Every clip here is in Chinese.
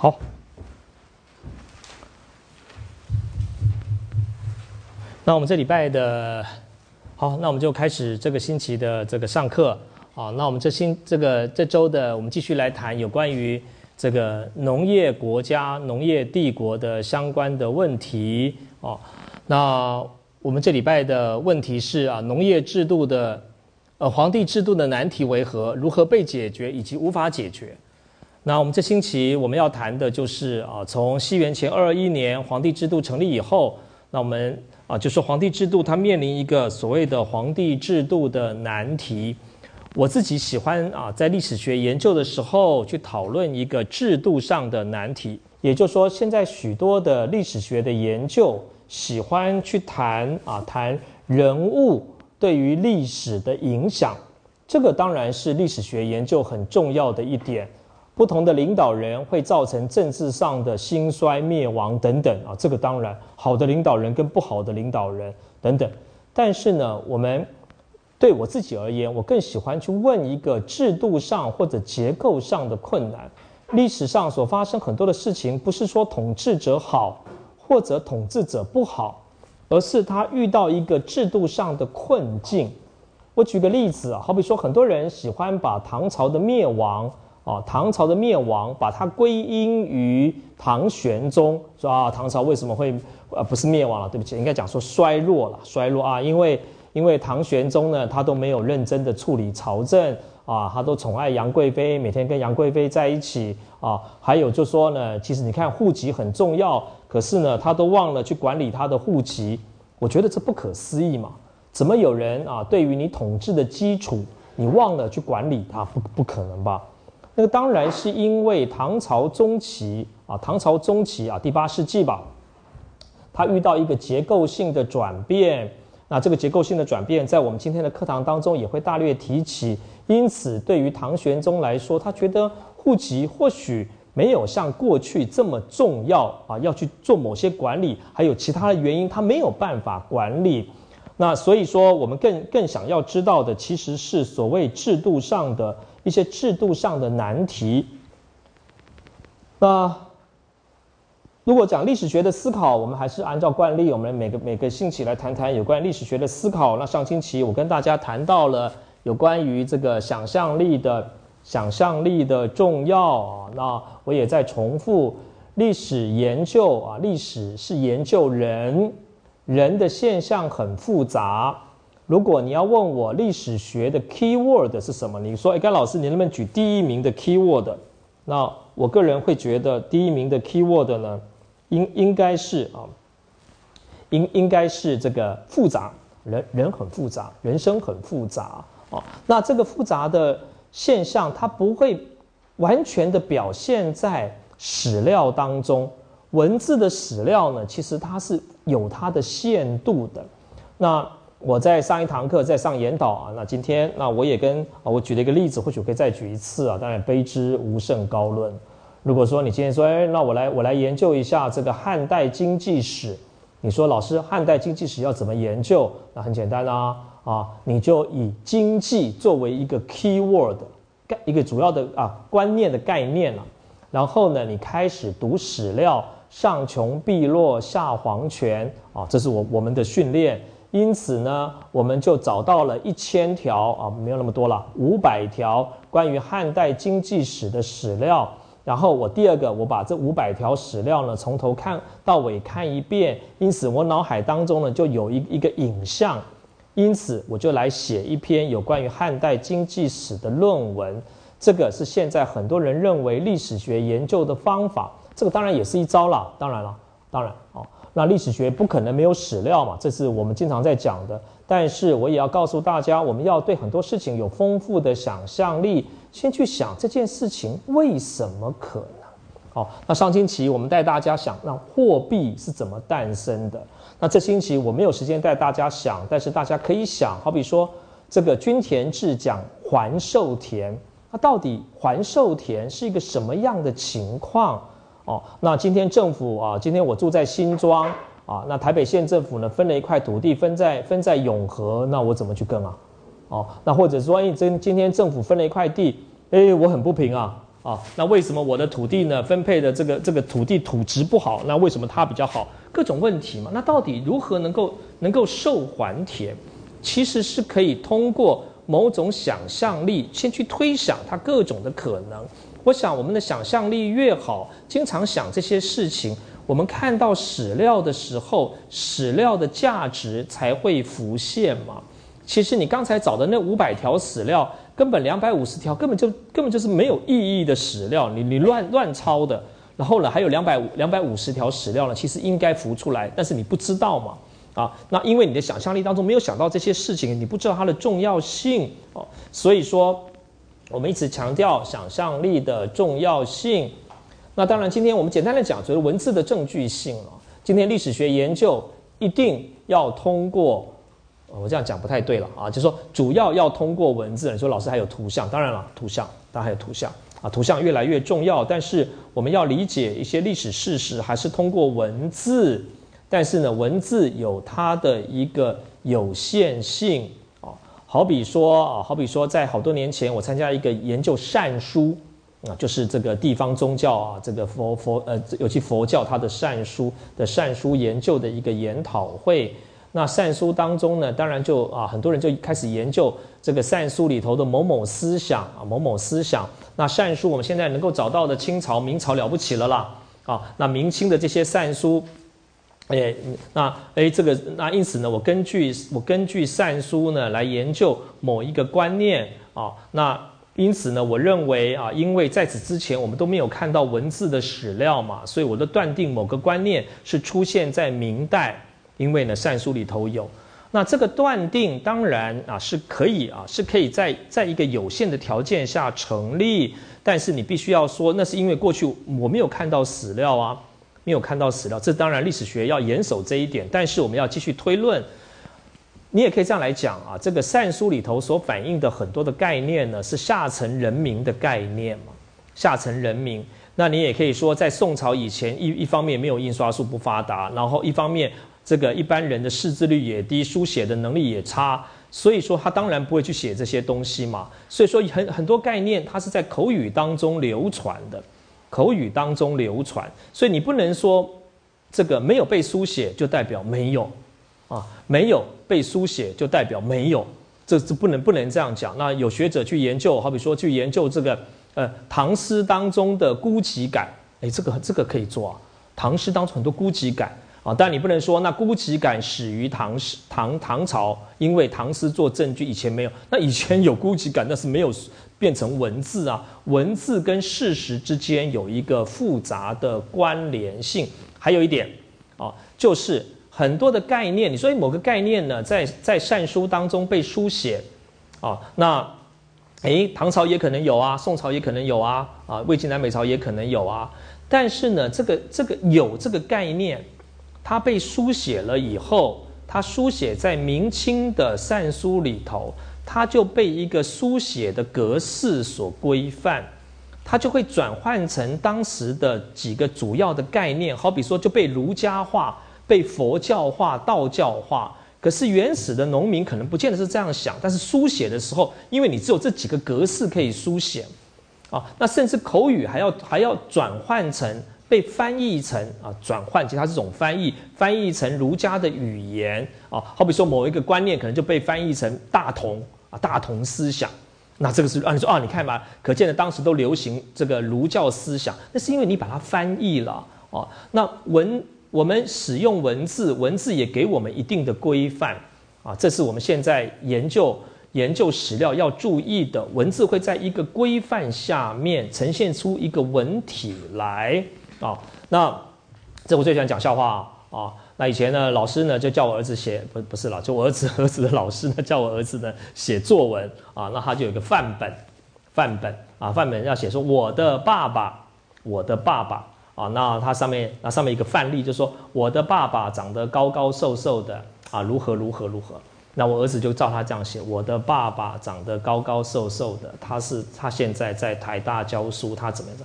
好，那我们这礼拜的，好，那我们就开始这个星期的这个上课啊。那我们这星这个这周的，我们继续来谈有关于这个农业国家、农业帝国的相关的问题哦。那我们这礼拜的问题是啊，农业制度的呃皇帝制度的难题为何？如何被解决，以及无法解决？那我们这星期我们要谈的就是啊，从西元前二二一年皇帝制度成立以后，那我们啊就是皇帝制度它面临一个所谓的皇帝制度的难题。我自己喜欢啊，在历史学研究的时候去讨论一个制度上的难题，也就是说，现在许多的历史学的研究喜欢去谈啊，谈人物对于历史的影响，这个当然是历史学研究很重要的一点。不同的领导人会造成政治上的兴衰灭亡等等啊，这个当然好的领导人跟不好的领导人等等。但是呢，我们对我自己而言，我更喜欢去问一个制度上或者结构上的困难。历史上所发生很多的事情，不是说统治者好或者统治者不好，而是他遇到一个制度上的困境。我举个例子啊，好比说，很多人喜欢把唐朝的灭亡。啊，唐朝的灭亡，把它归因于唐玄宗，说啊，唐朝为什么会呃不是灭亡了？对不起，应该讲说衰落了，衰落啊，因为因为唐玄宗呢，他都没有认真的处理朝政啊，他都宠爱杨贵妃，每天跟杨贵妃在一起啊，还有就说呢，其实你看户籍很重要，可是呢，他都忘了去管理他的户籍，我觉得这不可思议嘛，怎么有人啊，对于你统治的基础，你忘了去管理它，不不可能吧？那个当然是因为唐朝中期啊，唐朝中期啊，第八世纪吧，它遇到一个结构性的转变。那这个结构性的转变，在我们今天的课堂当中也会大略提起。因此，对于唐玄宗来说，他觉得户籍或许没有像过去这么重要啊，要去做某些管理，还有其他的原因，他没有办法管理。那所以说，我们更更想要知道的，其实是所谓制度上的。一些制度上的难题。那如果讲历史学的思考，我们还是按照惯例，我们每个每个星期来谈谈有关历史学的思考。那上星期我跟大家谈到了有关于这个想象力的想象力的重要啊。那我也在重复，历史研究啊，历史是研究人，人的现象很复杂。如果你要问我历史学的 key word 是什么，你说，哎，甘老师，你能不能举第一名的 key word？那我个人会觉得第一名的 key word 呢，应应该是啊，应应该是这个复杂，人人很复杂，人生很复杂啊。那这个复杂的现象，它不会完全的表现在史料当中，文字的史料呢，其实它是有它的限度的。那我在上一堂课在上研导啊，那今天那我也跟啊我举了一个例子，或许可以再举一次啊。当然，卑之无甚高论。如果说你今天说，哎，那我来我来研究一下这个汉代经济史，你说老师汉代经济史要怎么研究？那很简单啦，啊，你就以经济作为一个 key word 概一个主要的啊观念的概念了。然后呢，你开始读史料，上穷碧落下黄泉啊，这是我我们的训练。因此呢，我们就找到了一千条啊，没有那么多了，五百条关于汉代经济史的史料。然后我第二个，我把这五百条史料呢，从头看到尾看一遍。因此，我脑海当中呢，就有一一个影像。因此，我就来写一篇有关于汉代经济史的论文。这个是现在很多人认为历史学研究的方法。这个当然也是一招了，当然了，当然哦。那历史学不可能没有史料嘛，这是我们经常在讲的。但是我也要告诉大家，我们要对很多事情有丰富的想象力，先去想这件事情为什么可能。好，那上星期我们带大家想，那货币是怎么诞生的？那这星期我没有时间带大家想，但是大家可以想，好比说这个均田制讲还授田，那到底还授田是一个什么样的情况？哦，那今天政府啊，今天我住在新庄啊，那台北县政府呢分了一块土地分在分在永和，那我怎么去跟啊？哦，那或者说，哎，今今天政府分了一块地，哎，我很不平啊，啊，那为什么我的土地呢分配的这个这个土地土质不好？那为什么它比较好？各种问题嘛。那到底如何能够能够受还田？其实是可以通过某种想象力先去推想它各种的可能。我想我们的想象力越好，经常想这些事情，我们看到史料的时候，史料的价值才会浮现嘛。其实你刚才找的那五百条史料。根本两百五十条根本就根本就是没有意义的史料，你你乱乱抄的，然后呢还有两百五两百五十条史料呢，其实应该浮出来，但是你不知道嘛，啊，那因为你的想象力当中没有想到这些事情，你不知道它的重要性哦，所以说我们一直强调想象力的重要性。那当然，今天我们简单的讲，就是文字的证据性了。今天历史学研究一定要通过。我这样讲不太对了啊，就是说主要要通过文字。你说老师还有图像，当然了，图像当然还有图像啊，图像越来越重要。但是我们要理解一些历史事实，还是通过文字。但是呢，文字有它的一个有限性。好比说啊，好比说在好多年前，我参加一个研究善书啊，就是这个地方宗教啊，这个佛佛呃，尤其佛教它的善书的善书研究的一个研讨会。那善书当中呢，当然就啊，很多人就开始研究这个善书里头的某某思想啊，某某思想。那善书我们现在能够找到的清朝、明朝了不起了啦啊。那明清的这些善书，哎，那哎这个那因此呢，我根据我根据善书呢来研究某一个观念啊。那因此呢，我认为啊，因为在此之前我们都没有看到文字的史料嘛，所以我的断定某个观念是出现在明代。因为呢，善书里头有，那这个断定当然啊是可以啊，是可以在在一个有限的条件下成立，但是你必须要说，那是因为过去我没有看到史料啊，没有看到史料，这当然历史学要严守这一点，但是我们要继续推论，你也可以这样来讲啊，这个善书里头所反映的很多的概念呢，是下层人民的概念嘛，下层人民，那你也可以说，在宋朝以前，一一方面没有印刷术不发达，然后一方面。这个一般人的识字率也低，书写的能力也差，所以说他当然不会去写这些东西嘛。所以说很很多概念，它是在口语当中流传的，口语当中流传。所以你不能说这个没有被书写就代表没有啊，没有被书写就代表没有，这这不能不能这样讲。那有学者去研究，好比说去研究这个呃唐诗当中的孤寂感，哎，这个这个可以做啊。唐诗当中很多孤寂感。啊，但你不能说那孤寂感始于唐诗唐唐朝，因为唐诗做证据，以前没有。那以前有孤寂感，那是没有变成文字啊。文字跟事实之间有一个复杂的关联性。还有一点啊，就是很多的概念，你说某个概念呢，在在善书当中被书写啊，那诶，唐朝也可能有啊，宋朝也可能有啊，啊，魏晋南北朝也可能有啊。但是呢，这个这个有这个概念。它被书写了以后，它书写在明清的善书里头，它就被一个书写的格式所规范，它就会转换成当时的几个主要的概念，好比说就被儒家化、被佛教化、道教化。可是原始的农民可能不见得是这样想，但是书写的时候，因为你只有这几个格式可以书写，啊，那甚至口语还要还要转换成。被翻译成啊，转换其他这种翻译，翻译成儒家的语言啊，好比说某一个观念可能就被翻译成大同啊，大同思想，那这个是按你说啊，你看吧，可见的当时都流行这个儒教思想，那是因为你把它翻译了哦。那文我们使用文字，文字也给我们一定的规范啊，这是我们现在研究研究史料要注意的，文字会在一个规范下面呈现出一个文体来。啊，那这我最喜欢讲笑话啊。那以前呢，老师呢就叫我儿子写，不不是了，就我儿子 儿子的老师呢叫我儿子呢写作文啊。那他就有个范本，范本啊，范本要写说我的爸爸，我的爸爸啊。那他上面那上面一个范例就说我的爸爸长得高高瘦瘦的啊，如何如何如何。那我儿子就照他这样写，我的爸爸长得高高瘦瘦的，他是他现在在台大教书，他怎么样？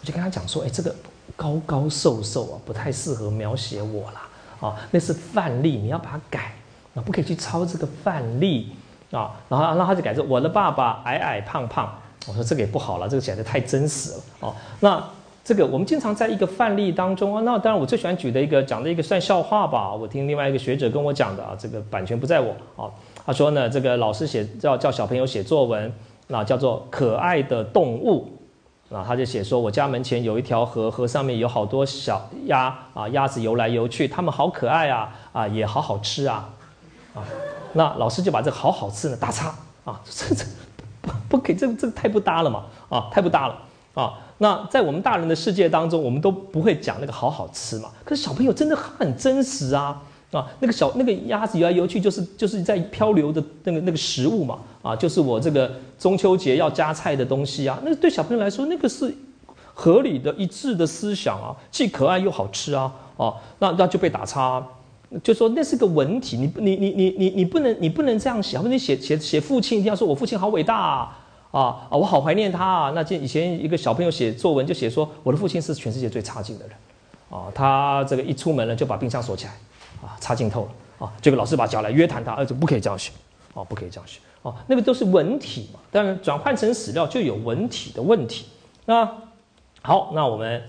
我就跟他讲说，哎，这个。高高瘦瘦啊，不太适合描写我啦。啊，那是范例，你要把它改，啊，不可以去抄这个范例啊。然后，然后他就改成我的爸爸矮矮胖胖，我说这个也不好了，这个写得太真实了哦。那这个我们经常在一个范例当中啊，那当然我最喜欢举的一个讲的一个算笑话吧。我听另外一个学者跟我讲的啊，这个版权不在我啊。他说呢，这个老师写叫叫小朋友写作文，那叫做可爱的动物，那他就写说，我家门前有一条河，河上面有好多小鸭啊，鸭子游来游去，它们好可爱啊，啊也好好吃啊，啊，那老师就把这个好好吃呢打叉啊，这这不不给这这太不搭了嘛，啊太不搭了啊。那在我们大人的世界当中，我们都不会讲那个好好吃嘛。可是小朋友真的很真实啊啊！那个小那个鸭子游来游去，就是就是在漂流的那个那个食物嘛啊，就是我这个中秋节要加菜的东西啊。那对小朋友来说，那个是合理的一致的思想啊，既可爱又好吃啊啊！那那就被打叉，就说那是个文体，你你你你你你不能你不能这样写，或者你写写写父亲一定要说我父亲好伟大。啊。啊！我好怀念他啊！那以前一个小朋友写作文就写说，我的父亲是全世界最差劲的人，啊，他这个一出门了就把冰箱锁起来，啊，差劲透了啊！这个老师把叫来约谈他，儿子不可以这样学，哦，不可以这样学，哦，那个都是文体嘛，当然转换成史料就有文体的问题。那好，那我们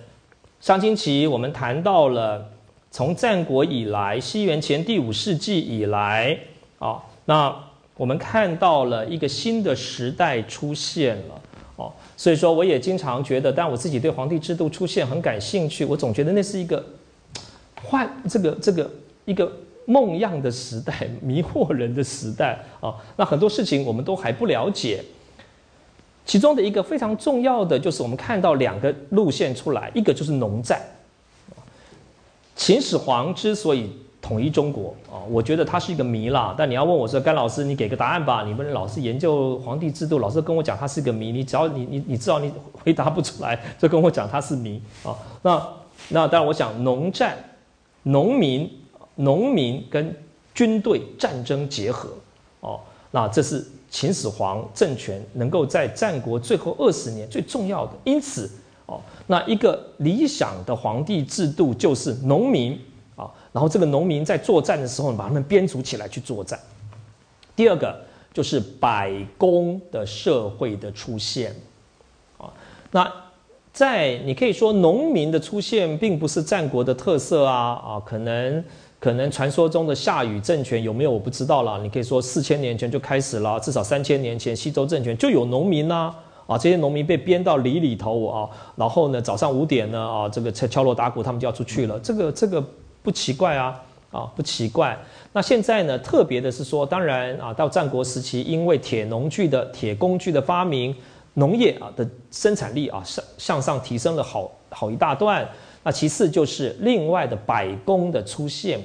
上星期我们谈到了从战国以来，西元前第五世纪以来，啊，那。我们看到了一个新的时代出现了哦，所以说我也经常觉得，但我自己对皇帝制度出现很感兴趣。我总觉得那是一个换这个这个一个梦样的时代，迷惑人的时代 啊。那很多事情我们都还不了解，其中的一个非常重要的就是我们看到两个路线出来，一个就是农战。秦始皇之所以。统一中国啊，我觉得他是一个谜啦。但你要问我说，甘老师，你给个答案吧。你们老是研究皇帝制度，老是跟我讲他是个谜。你只要你你你知道你回答不出来，就跟我讲他是谜啊。那那当然，我想农战，农民农民跟军队战争结合哦，那这是秦始皇政权能够在战国最后二十年最重要的。因此哦，那一个理想的皇帝制度就是农民。啊然后这个农民在作战的时候，把他们编组起来去作战。第二个就是百工的社会的出现，啊，那在你可以说农民的出现并不是战国的特色啊，啊，可能可能传说中的夏禹政权有没有我不知道啦。你可以说四千年前就开始了，至少三千年前西周政权就有农民呐，啊，这些农民被编到里里头啊，然后呢早上五点呢啊，这个敲敲锣打鼓，他们就要出去了，这个这个。不奇怪啊，啊不奇怪。那现在呢，特别的是说，当然啊，到战国时期，因为铁农具的铁工具的发明，农业啊的生产力啊向向上提升了好好一大段。那其次就是另外的百工的出现，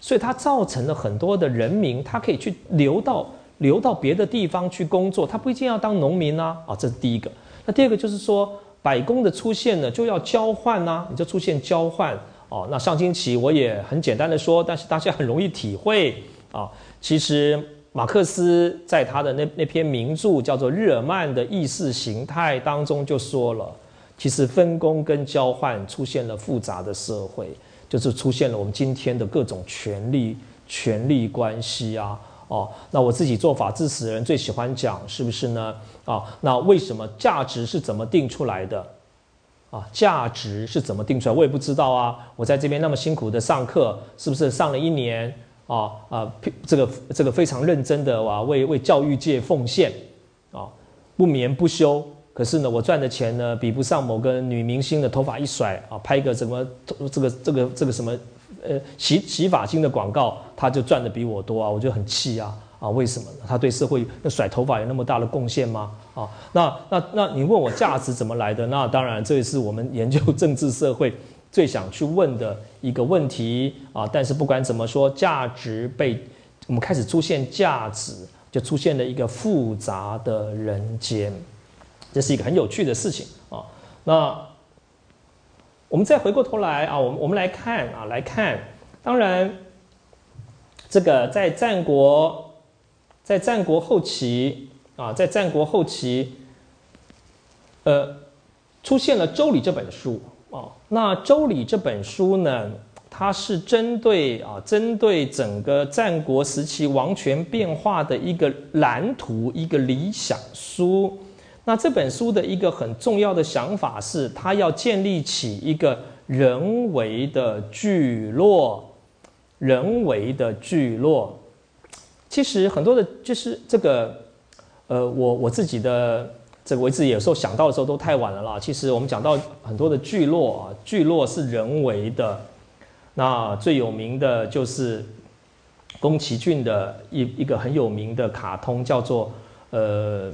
所以它造成了很多的人民，他可以去流到流到别的地方去工作，他不一定要当农民啊，啊，这是第一个。那第二个就是说，百工的出现呢，就要交换呐，你就出现交换。哦，那上星期我也很简单的说，但是大家很容易体会啊。其实马克思在他的那那篇名著叫做《日耳曼的意识形态》当中就说了，其实分工跟交换出现了复杂的社会，就是出现了我们今天的各种权力权力关系啊。哦，那我自己做法治史的人最喜欢讲，是不是呢？啊，那为什么价值是怎么定出来的？啊，价值是怎么定出来？我也不知道啊。我在这边那么辛苦的上课，是不是上了一年啊？啊，这个这个非常认真的哇，为为教育界奉献啊，不眠不休。可是呢，我赚的钱呢，比不上某个女明星的头发一甩啊，拍个什么这个这个这个什么呃洗洗发精的广告，他就赚的比我多啊，我就很气啊。啊，为什么呢？他对社会那甩头发有那么大的贡献吗？啊，那那那你问我价值怎么来的？那当然，这也是我们研究政治社会最想去问的一个问题啊。但是不管怎么说，价值被我们开始出现价值，就出现了一个复杂的人间，这是一个很有趣的事情啊。那我们再回过头来啊，我们我们来看啊，来看，当然这个在战国。在战国后期啊，在战国后期，呃，出现了《周礼》这本书啊。那《周礼》这本书呢，它是针对啊，针对整个战国时期王权变化的一个蓝图，一个理想书。那这本书的一个很重要的想法是，它要建立起一个人为的聚落，人为的聚落。其实很多的，就是这个，呃，我我自己的这个，我自己有时候想到的时候都太晚了啦。其实我们讲到很多的聚落啊，聚落是人为的。那最有名的就是宫崎骏的一一个很有名的卡通，叫做呃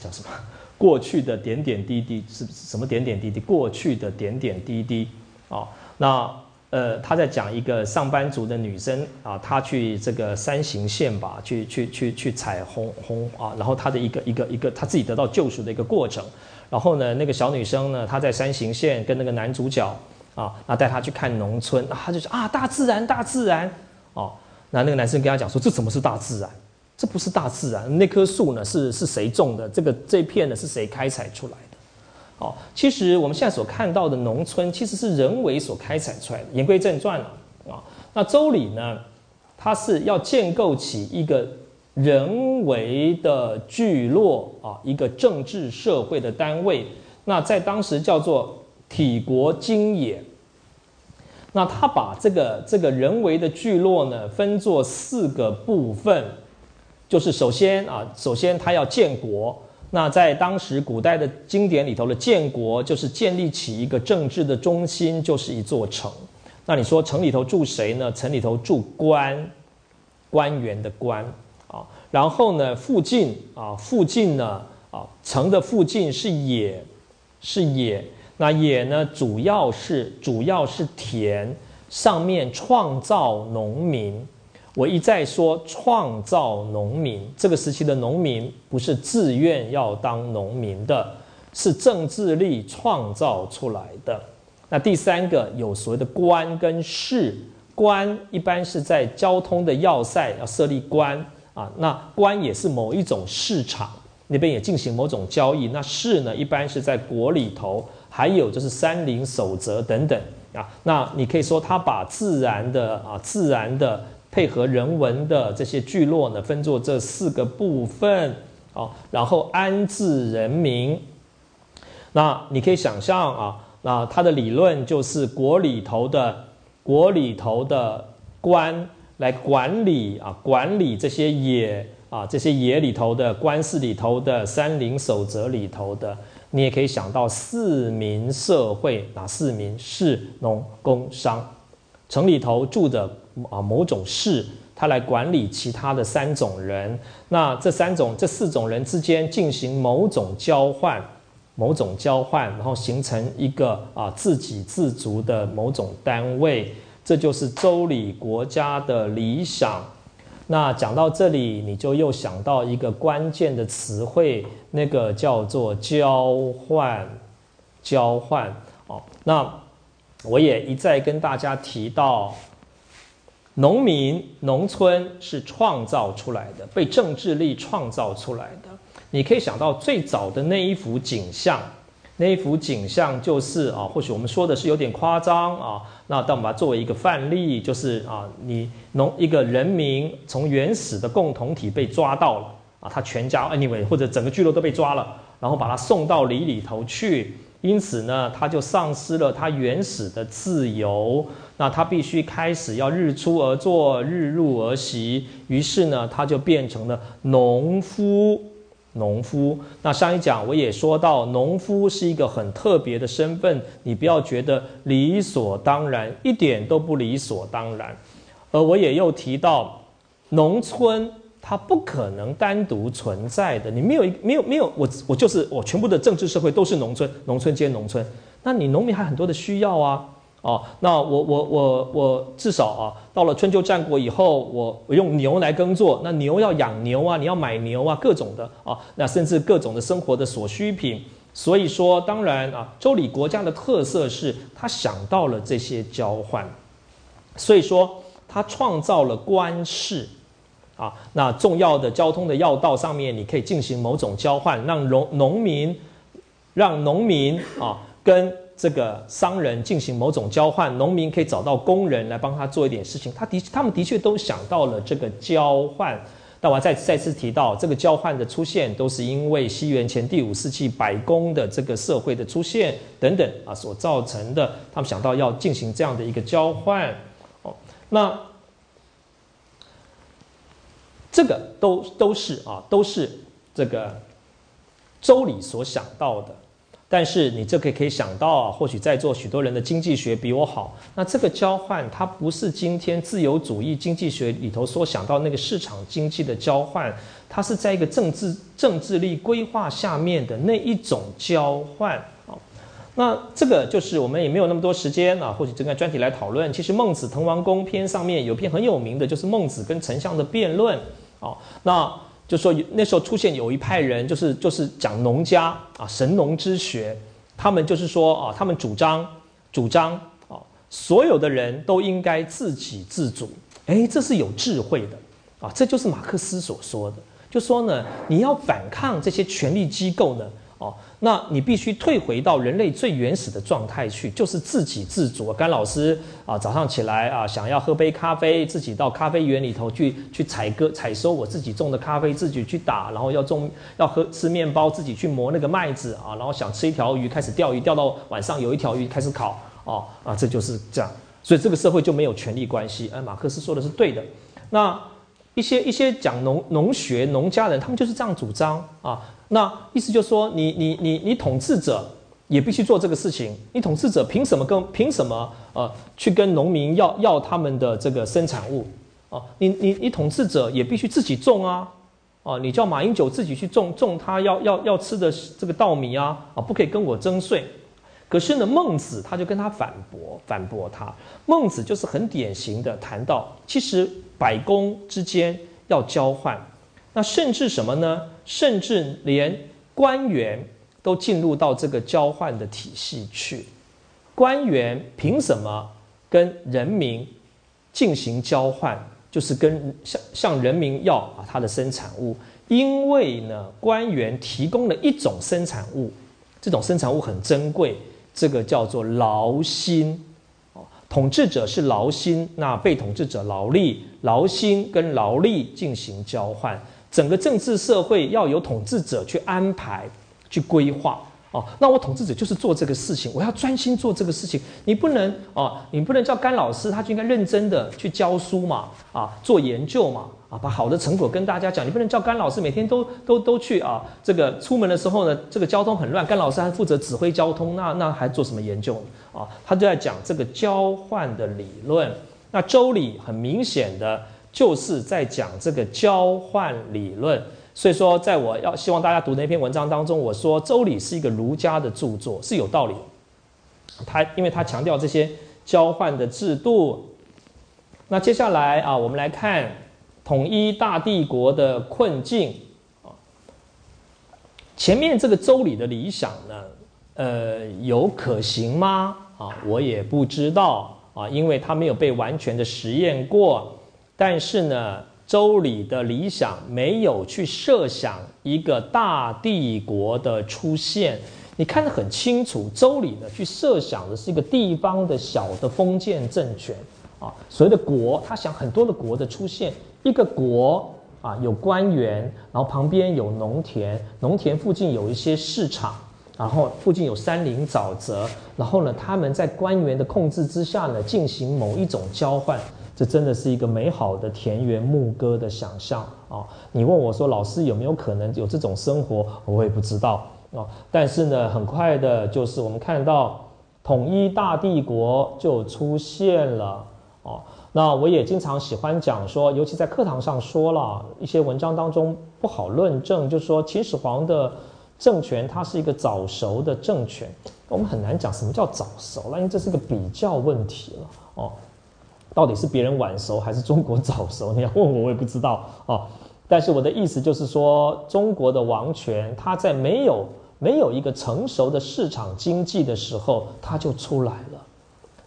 叫什么？过去的点点滴滴是什么？点点滴滴，过去的点点滴滴啊。那呃，他在讲一个上班族的女生啊，她去这个山形县吧，去去去去采红红啊，然后她的一个一个一个，她自己得到救赎的一个过程。然后呢，那个小女生呢，她在山形县跟那个男主角啊，那带她去看农村，啊，她就说啊，大自然，大自然哦。那那个男生跟她讲说，这怎么是大自然？这不是大自然，那棵树呢是是谁种的？这个这片呢是谁开采出来的？哦，其实我们现在所看到的农村，其实是人为所开采出来的。言归正传了啊，那周礼呢，它是要建构起一个人为的聚落啊，一个政治社会的单位。那在当时叫做体国经也。那他把这个这个人为的聚落呢，分作四个部分。就是首先啊，首先他要建国。那在当时古代的经典里头的建国，就是建立起一个政治的中心，就是一座城。那你说城里头住谁呢？城里头住官，官员的官啊。然后呢，附近啊，附近呢啊，城的附近是野，是野。那野呢，主要是主要是田，上面创造农民。我一再说，创造农民这个时期的农民不是自愿要当农民的，是政治力创造出来的。那第三个有所谓的官跟市，官一般是在交通的要塞要设立官啊，那官也是某一种市场，那边也进行某种交易。那市呢，一般是在国里头，还有就是山林守则等等啊。那你可以说他把自然的啊，自然的。配合人文的这些聚落呢，分作这四个部分啊，然后安置人民。那你可以想象啊，那他的理论就是国里头的国里头的官来管理啊，管理这些野啊，这些野里头的官司里头的山林守则里头的，你也可以想到四民社会，哪四民？士、农、工、商，城里头住的。啊，某种事，他来管理其他的三种人，那这三种、这四种人之间进行某种交换，某种交换，然后形成一个啊自给自足的某种单位，这就是周礼国家的理想。那讲到这里，你就又想到一个关键的词汇，那个叫做交换，交换。哦，那我也一再跟大家提到。农民、农村是创造出来的，被政治力创造出来的。你可以想到最早的那一幅景象，那一幅景象就是啊，或许我们说的是有点夸张啊，那但我们把它作为一个范例，就是啊，你农一个人民从原始的共同体被抓到了啊，他全家 anyway 或者整个聚落都被抓了，然后把他送到里里头去。因此呢，他就丧失了他原始的自由，那他必须开始要日出而作，日入而息。于是呢，他就变成了农夫。农夫，那上一讲我也说到，农夫是一个很特别的身份，你不要觉得理所当然，一点都不理所当然。而我也又提到，农村。它不可能单独存在的，你没有没有没有，我我就是我全部的政治社会都是农村，农村兼农村，那你农民还很多的需要啊，哦，那我我我我至少啊，到了春秋战国以后，我我用牛来耕作，那牛要养牛啊，你要买牛啊，各种的啊，那甚至各种的生活的所需品，所以说当然啊，周礼国家的特色是他想到了这些交换，所以说他创造了官市。啊，那重要的交通的要道上面，你可以进行某种交换，让农农民，让农民啊跟这个商人进行某种交换，农民可以找到工人来帮他做一点事情。他的他们的确都想到了这个交换，但我再再次提到，这个交换的出现，都是因为西元前第五世纪百工的这个社会的出现等等啊所造成的。他们想到要进行这样的一个交换，哦，那这个都都是啊，都是这个周礼所想到的。但是你这个可以想到啊，或许在座许多人的经济学比我好。那这个交换，它不是今天自由主义经济学里头所想到那个市场经济的交换，它是在一个政治政治力规划下面的那一种交换啊。那这个就是我们也没有那么多时间啊，或许这个专题来讨论。其实《孟子滕王公篇》上面有篇很有名的，就是孟子跟丞相的辩论哦。那就说那时候出现有一派人，就是就是讲农家啊，神农之学，他们就是说啊，他们主张主张啊，所有的人都应该自给自足，哎，这是有智慧的啊，这就是马克思所说的，就说呢，你要反抗这些权力机构呢。哦，那你必须退回到人类最原始的状态去，就是自给自足。甘老师啊，早上起来啊，想要喝杯咖啡，自己到咖啡园里头去去采割、采收我自己种的咖啡，自己去打，然后要种、要喝吃面包，自己去磨那个麦子啊，然后想吃一条鱼，开始钓鱼，钓到晚上有一条鱼开始烤，哦啊，这就是这样。所以这个社会就没有权力关系。而马克思说的是对的。那一些一些讲农农学农家人，他们就是这样主张啊。那意思就是说，你你你你统治者也必须做这个事情。你统治者凭什么跟凭什么呃去跟农民要要他们的这个生产物啊？你你你统治者也必须自己种啊！哦，你叫马英九自己去种种他要要要吃的这个稻米啊啊，不可以跟我征税。可是呢，孟子他就跟他反驳反驳他。孟子就是很典型的谈到，其实百工之间要交换。那甚至什么呢？甚至连官员都进入到这个交换的体系去。官员凭什么跟人民进行交换？就是跟向向人民要啊他的生产物，因为呢，官员提供了一种生产物，这种生产物很珍贵，这个叫做劳心。哦，统治者是劳心，那被统治者劳力，劳心跟劳力进行交换。整个政治社会要由统治者去安排、去规划哦。那我统治者就是做这个事情，我要专心做这个事情。你不能哦，你不能叫甘老师，他就应该认真的去教书嘛，啊，做研究嘛，啊，把好的成果跟大家讲。你不能叫甘老师每天都都都去啊，这个出门的时候呢，这个交通很乱，甘老师还负责指挥交通，那那还做什么研究呢啊？他就在讲这个交换的理论。那周礼很明显的。就是在讲这个交换理论，所以说，在我要希望大家读那篇文章当中，我说《周礼》是一个儒家的著作，是有道理。他因为他强调这些交换的制度。那接下来啊，我们来看统一大帝国的困境啊。前面这个《周礼》的理想呢，呃，有可行吗？啊，我也不知道啊，因为它没有被完全的实验过。但是呢，周礼的理想没有去设想一个大帝国的出现。你看得很清楚，周礼呢去设想的是一个地方的小的封建政权啊，所谓的国，他想很多的国的出现。一个国啊，有官员，然后旁边有农田，农田附近有一些市场，然后附近有山林沼泽，然后呢，他们在官员的控制之下呢，进行某一种交换。这真的是一个美好的田园牧歌的想象啊！你问我说，老师有没有可能有这种生活？我也不知道啊。但是呢，很快的，就是我们看到统一大帝国就出现了啊。那我也经常喜欢讲说，尤其在课堂上说了一些文章当中不好论证，就是说秦始皇的政权它是一个早熟的政权。我们很难讲什么叫早熟了，因为这是个比较问题了哦。到底是别人晚熟还是中国早熟？你要问我，我也不知道啊。但是我的意思就是说，中国的王权，它在没有没有一个成熟的市场经济的时候，它就出来了。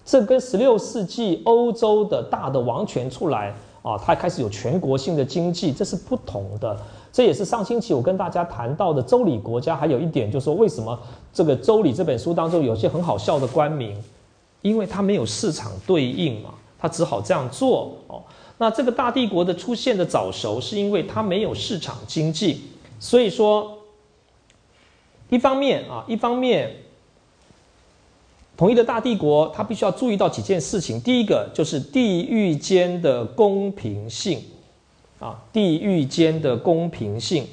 这跟十六世纪欧洲的大的王权出来啊，它开始有全国性的经济，这是不同的。这也是上星期我跟大家谈到的周礼国家。还有一点就是说，为什么这个周礼这本书当中有些很好笑的官名？因为它没有市场对应嘛。他只好这样做哦。那这个大帝国的出现的早熟，是因为它没有市场经济，所以说，一方面啊，一方面，统一的大帝国，它必须要注意到几件事情。第一个就是地域间的公平性，啊，地域间的公平性。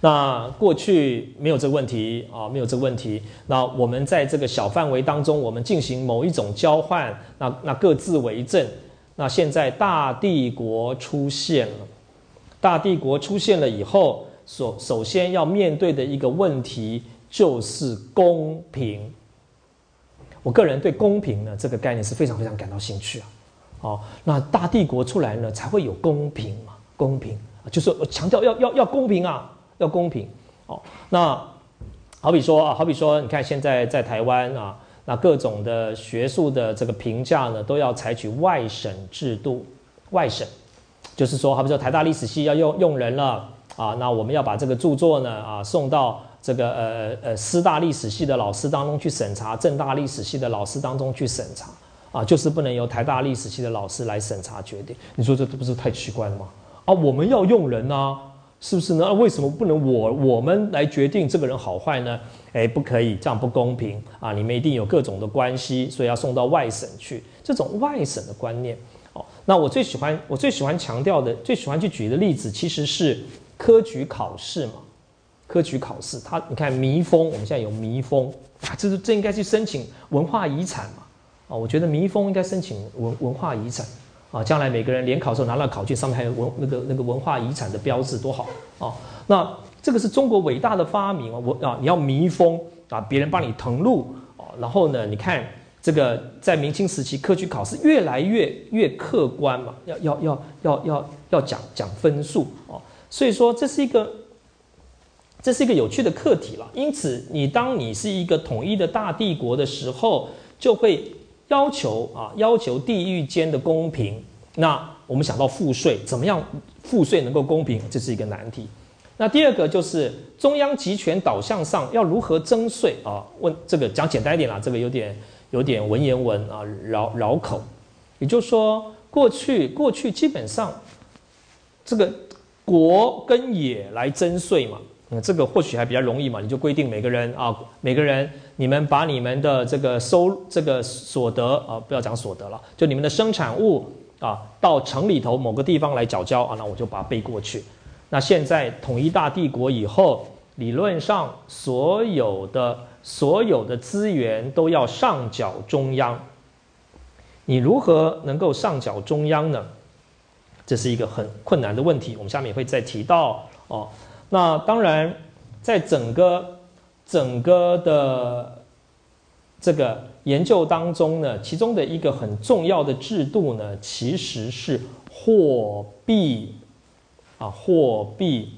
那过去没有这个问题啊，没有这个问题。那我们在这个小范围当中，我们进行某一种交换，那那各自为政。那现在大帝国出现了，大帝国出现了以后，首首先要面对的一个问题就是公平。我个人对公平呢这个概念是非常非常感到兴趣啊。哦，那大帝国出来呢才会有公平嘛，公平就是强调要要要公平啊。要公平哦，那好比说啊，好比说，你看现在在台湾啊，那各种的学术的这个评价呢，都要采取外审制度。外审就是说，好比说台大历史系要用用人了啊，那我们要把这个著作呢啊送到这个呃呃师大历史系的老师当中去审查，正大历史系的老师当中去审查啊，就是不能由台大历史系的老师来审查决定。你说这这不是太奇怪了吗？啊，我们要用人啊。是不是呢？为什么不能我我们来决定这个人好坏呢？哎，不可以，这样不公平啊！你们一定有各种的关系，所以要送到外省去。这种外省的观念，哦，那我最喜欢我最喜欢强调的，最喜欢去举的例子，其实是科举考试嘛。科举考试，它你看迷封，我们现在有迷封啊，这是这应该去申请文化遗产嘛？啊，我觉得迷封应该申请文文化遗产。啊，将来每个人联考时候拿到考卷，上面还有文那个那个文化遗产的标志，多好啊！那这个是中国伟大的发明啊！我啊，你要密封啊，别人帮你誊录啊，然后呢，你看这个在明清时期科举考试越来越越客观嘛，要要要要要要讲讲分数哦，所以说这是一个这是一个有趣的课题了。因此，你当你是一个统一的大帝国的时候，就会。要求啊，要求地域间的公平。那我们想到赋税，怎么样赋税能够公平？这是一个难题。那第二个就是中央集权导向上要如何征税啊？问这个讲简单一点啦，这个有点有点文言文啊，绕绕口。也就是说，过去过去基本上这个国跟野来征税嘛。那这个或许还比较容易嘛，你就规定每个人啊，每个人你们把你们的这个收这个所得啊，不要讲所得了，就你们的生产物啊，到城里头某个地方来缴交啊，那我就把它背过去。那现在统一大帝国以后，理论上所有的所有的资源都要上缴中央，你如何能够上缴中央呢？这是一个很困难的问题，我们下面也会再提到哦。那当然，在整个整个的这个研究当中呢，其中的一个很重要的制度呢，其实是货币啊，货币，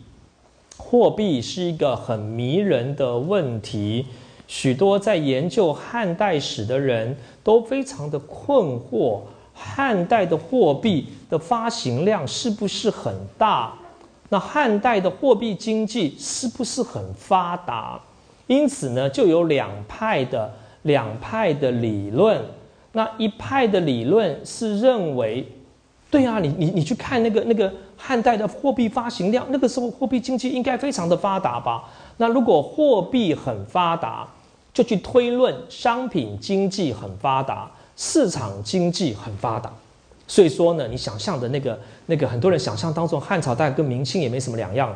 货币是一个很迷人的问题。许多在研究汉代史的人都非常的困惑：汉代的货币的发行量是不是很大？那汉代的货币经济是不是很发达？因此呢，就有两派的两派的理论。那一派的理论是认为，对啊，你你你去看那个那个汉代的货币发行量，那个时候货币经济应该非常的发达吧？那如果货币很发达，就去推论商品经济很发达，市场经济很发达。所以说呢，你想象的那个那个很多人想象当中汉朝大概跟明清也没什么两样，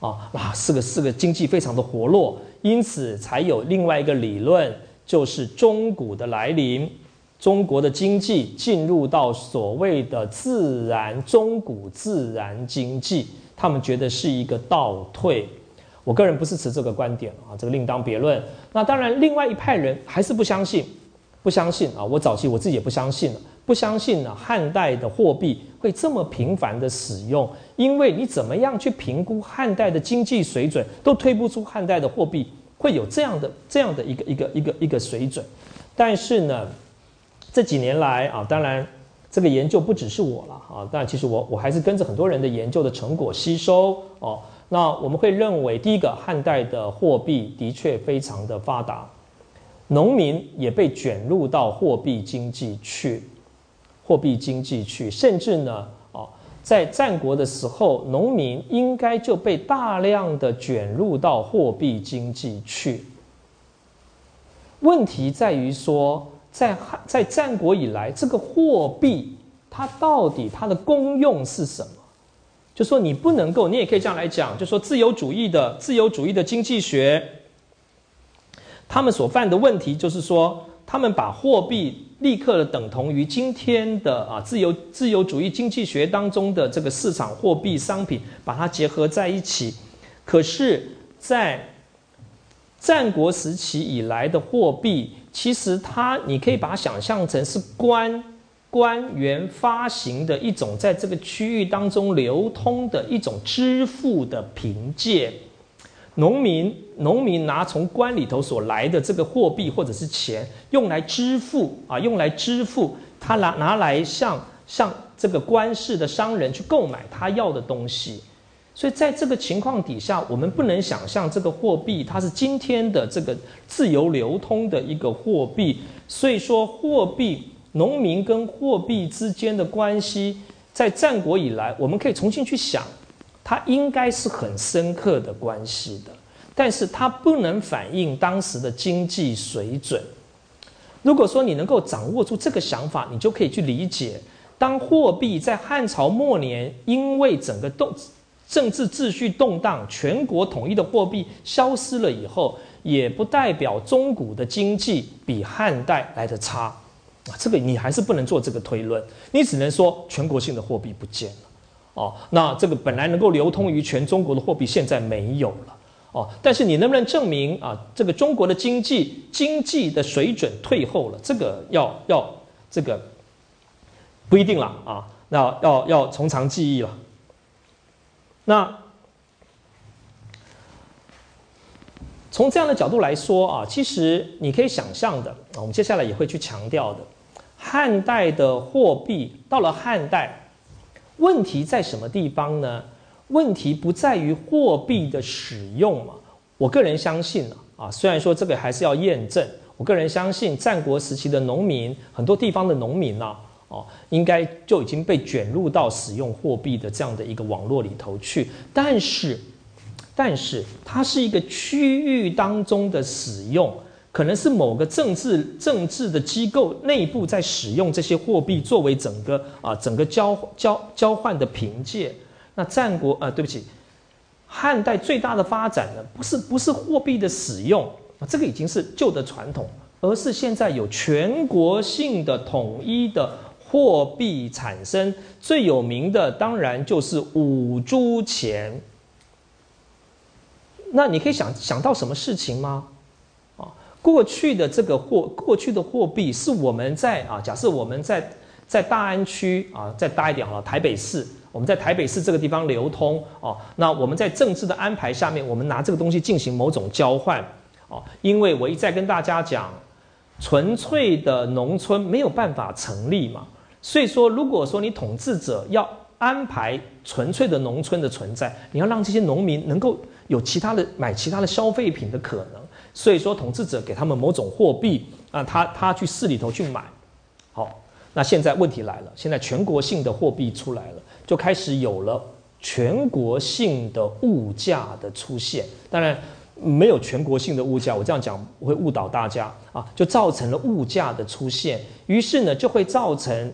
啊哇，是个是个经济非常的活络，因此才有另外一个理论，就是中古的来临，中国的经济进入到所谓的自然中古自然经济，他们觉得是一个倒退。我个人不是持这个观点啊，这个另当别论。那当然，另外一派人还是不相信，不相信啊，我早期我自己也不相信。不相信呢，汉代的货币会这么频繁的使用，因为你怎么样去评估汉代的经济水准，都推不出汉代的货币会有这样的这样的一个一个一个一个水准。但是呢，这几年来啊，当然这个研究不只是我了啊，但其实我我还是跟着很多人的研究的成果吸收哦。那我们会认为，第一个，汉代的货币的确非常的发达，农民也被卷入到货币经济去。货币经济去，甚至呢，哦，在战国的时候，农民应该就被大量的卷入到货币经济去。问题在于说，在汉在战国以来，这个货币它到底它的功用是什么？就说你不能够，你也可以这样来讲，就说自由主义的自由主义的经济学，他们所犯的问题就是说，他们把货币立刻的等同于今天的啊自由自由主义经济学当中的这个市场货币商品，把它结合在一起。可是，在战国时期以来的货币，其实它你可以把它想象成是官。官员发行的一种在这个区域当中流通的一种支付的凭借，农民农民拿从官里头所来的这个货币或者是钱用来支付啊，用来支付他拿拿来向向这个官市的商人去购买他要的东西，所以在这个情况底下，我们不能想象这个货币它是今天的这个自由流通的一个货币，所以说货币。农民跟货币之间的关系，在战国以来，我们可以重新去想，它应该是很深刻的关系的，但是它不能反映当时的经济水准。如果说你能够掌握住这个想法，你就可以去理解，当货币在汉朝末年因为整个动政治秩序动荡，全国统一的货币消失了以后，也不代表中古的经济比汉代来的差。啊，这个你还是不能做这个推论，你只能说全国性的货币不见了，哦，那这个本来能够流通于全中国的货币现在没有了，哦，但是你能不能证明啊，这个中国的经济经济的水准退后了？这个要要这个不一定了啊，那要要从长计议了。那从这样的角度来说啊，其实你可以想象的，我们接下来也会去强调的。汉代的货币到了汉代，问题在什么地方呢？问题不在于货币的使用嘛？我个人相信啊，虽然说这个还是要验证，我个人相信战国时期的农民，很多地方的农民呢，哦，应该就已经被卷入到使用货币的这样的一个网络里头去。但是，但是它是一个区域当中的使用。可能是某个政治政治的机构内部在使用这些货币作为整个啊整个交交交换的凭借。那战国啊，对不起，汉代最大的发展呢，不是不是货币的使用啊，这个已经是旧的传统，而是现在有全国性的统一的货币产生。最有名的当然就是五铢钱。那你可以想想到什么事情吗？过去的这个货，过去的货币是我们在啊，假设我们在在大安区啊，再大一点好了，台北市，我们在台北市这个地方流通哦，那我们在政治的安排下面，我们拿这个东西进行某种交换哦，因为我一再跟大家讲，纯粹的农村没有办法成立嘛，所以说如果说你统治者要安排纯粹的农村的存在，你要让这些农民能够有其他的买其他的消费品的可能。所以说，统治者给他们某种货币啊，他他去市里头去买。好，那现在问题来了，现在全国性的货币出来了，就开始有了全国性的物价的出现。当然，没有全国性的物价，我这样讲会误导大家啊，就造成了物价的出现。于是呢，就会造成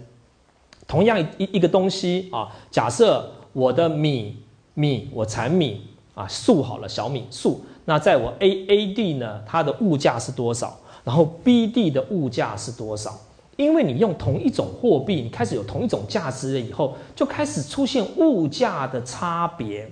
同样一一个东西啊，假设我的米米我产米啊，粟好了，小米粟。那在我 A A 地呢，它的物价是多少？然后 B 地的物价是多少？因为你用同一种货币，你开始有同一种价值了以后，就开始出现物价的差别。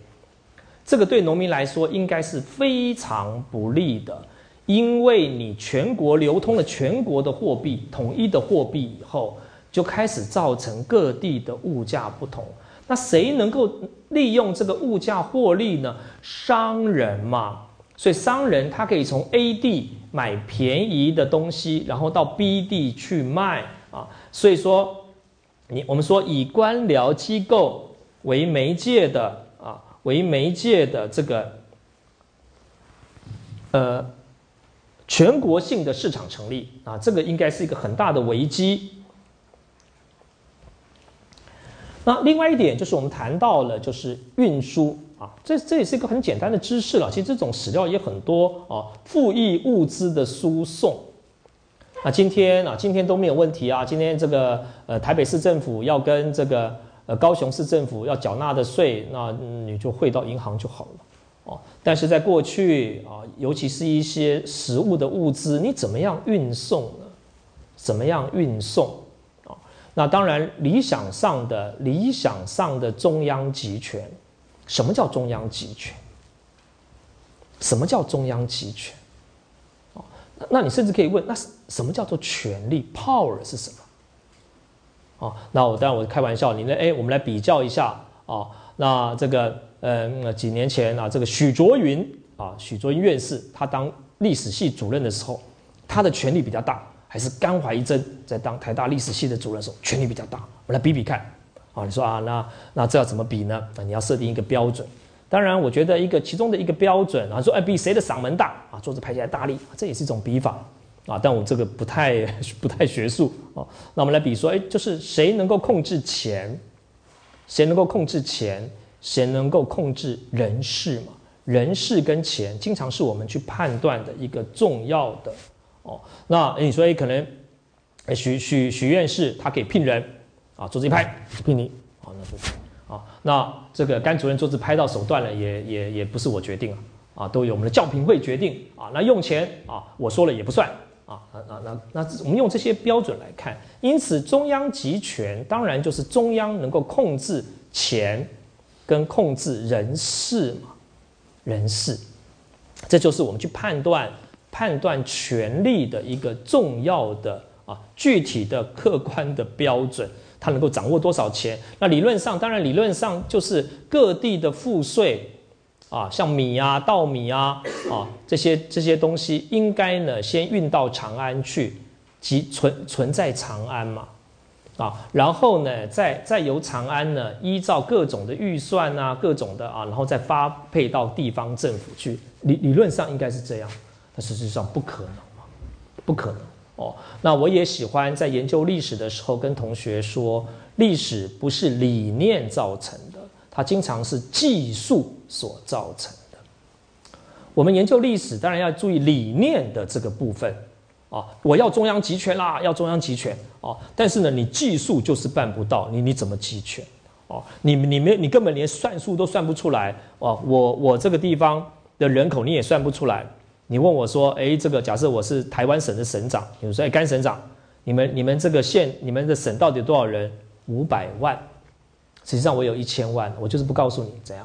这个对农民来说应该是非常不利的，因为你全国流通了全国的货币，统一的货币以后，就开始造成各地的物价不同。那谁能够利用这个物价获利呢？商人嘛。所以商人他可以从 A 地买便宜的东西，然后到 B 地去卖啊。所以说，你我们说以官僚机构为媒介的啊，为媒介的这个呃全国性的市场成立啊，这个应该是一个很大的危机。那另外一点就是我们谈到了就是运输啊，这这也是一个很简单的知识了。其实这种史料也很多啊，富裕物资的输送。那今天啊，今天都没有问题啊。今天这个呃台北市政府要跟这个呃高雄市政府要缴纳的税，那你就汇到银行就好了哦。但是在过去啊，尤其是一些食物的物资，你怎么样运送呢？怎么样运送啊？那当然理想上的理想上的中央集权，什么叫中央集权？什么叫中央集权？哦那那你甚至可以问，那什么叫做权力？Power 是什么？哦，那我当然我开玩笑，你呢？哎，我们来比较一下啊。那这个，呃，几年前啊，这个许卓云啊，许卓云院士，他当历史系主任的时候，他的权力比较大，还是甘怀真在当台大历史系的主任时候，权力比较大？我们来比比看。啊，你说啊，那那这要怎么比呢？啊你要设定一个标准。当然，我觉得一个其中的一个标准啊，说哎比谁的嗓门大啊，桌子拍起来大力，这也是一种比法啊。但我这个不太 不太学术哦。那我们来比说，哎，就是谁能够控制钱，谁能够控制钱，谁能够控制人事嘛？人事跟钱经常是我们去判断的一个重要的哦。那你说，哎，可能许许许院士他可以聘人啊，桌子一拍聘你啊，那就。啊，那这个甘主任桌子拍到手断了，也也也不是我决定啊，啊，都由我们的教评会决定啊。那用钱啊，我说了也不算啊。那那那那，我们用这些标准来看，因此中央集权当然就是中央能够控制钱，跟控制人事嘛，人事，这就是我们去判断判断权力的一个重要的啊具体的客观的标准。他能够掌握多少钱？那理论上，当然理论上就是各地的赋税啊，像米啊、稻米啊啊这些这些东西，应该呢先运到长安去，即存存在长安嘛啊，然后呢再再由长安呢依照各种的预算啊、各种的啊，然后再发配到地方政府去。理理论上应该是这样，但实际上不可能，不可能。哦，那我也喜欢在研究历史的时候跟同学说，历史不是理念造成的，它经常是技术所造成的。我们研究历史当然要注意理念的这个部分啊，我要中央集权啦，要中央集权啊，但是呢，你技术就是办不到，你你怎么集权？哦，你你没你根本连算数都算不出来哦，我我这个地方的人口你也算不出来。你问我说：“哎，这个假设我是台湾省的省长，比如说，哎，甘省长，你们你们这个县、你们的省到底有多少人？五百万，实际上我有一千万，我就是不告诉你怎样。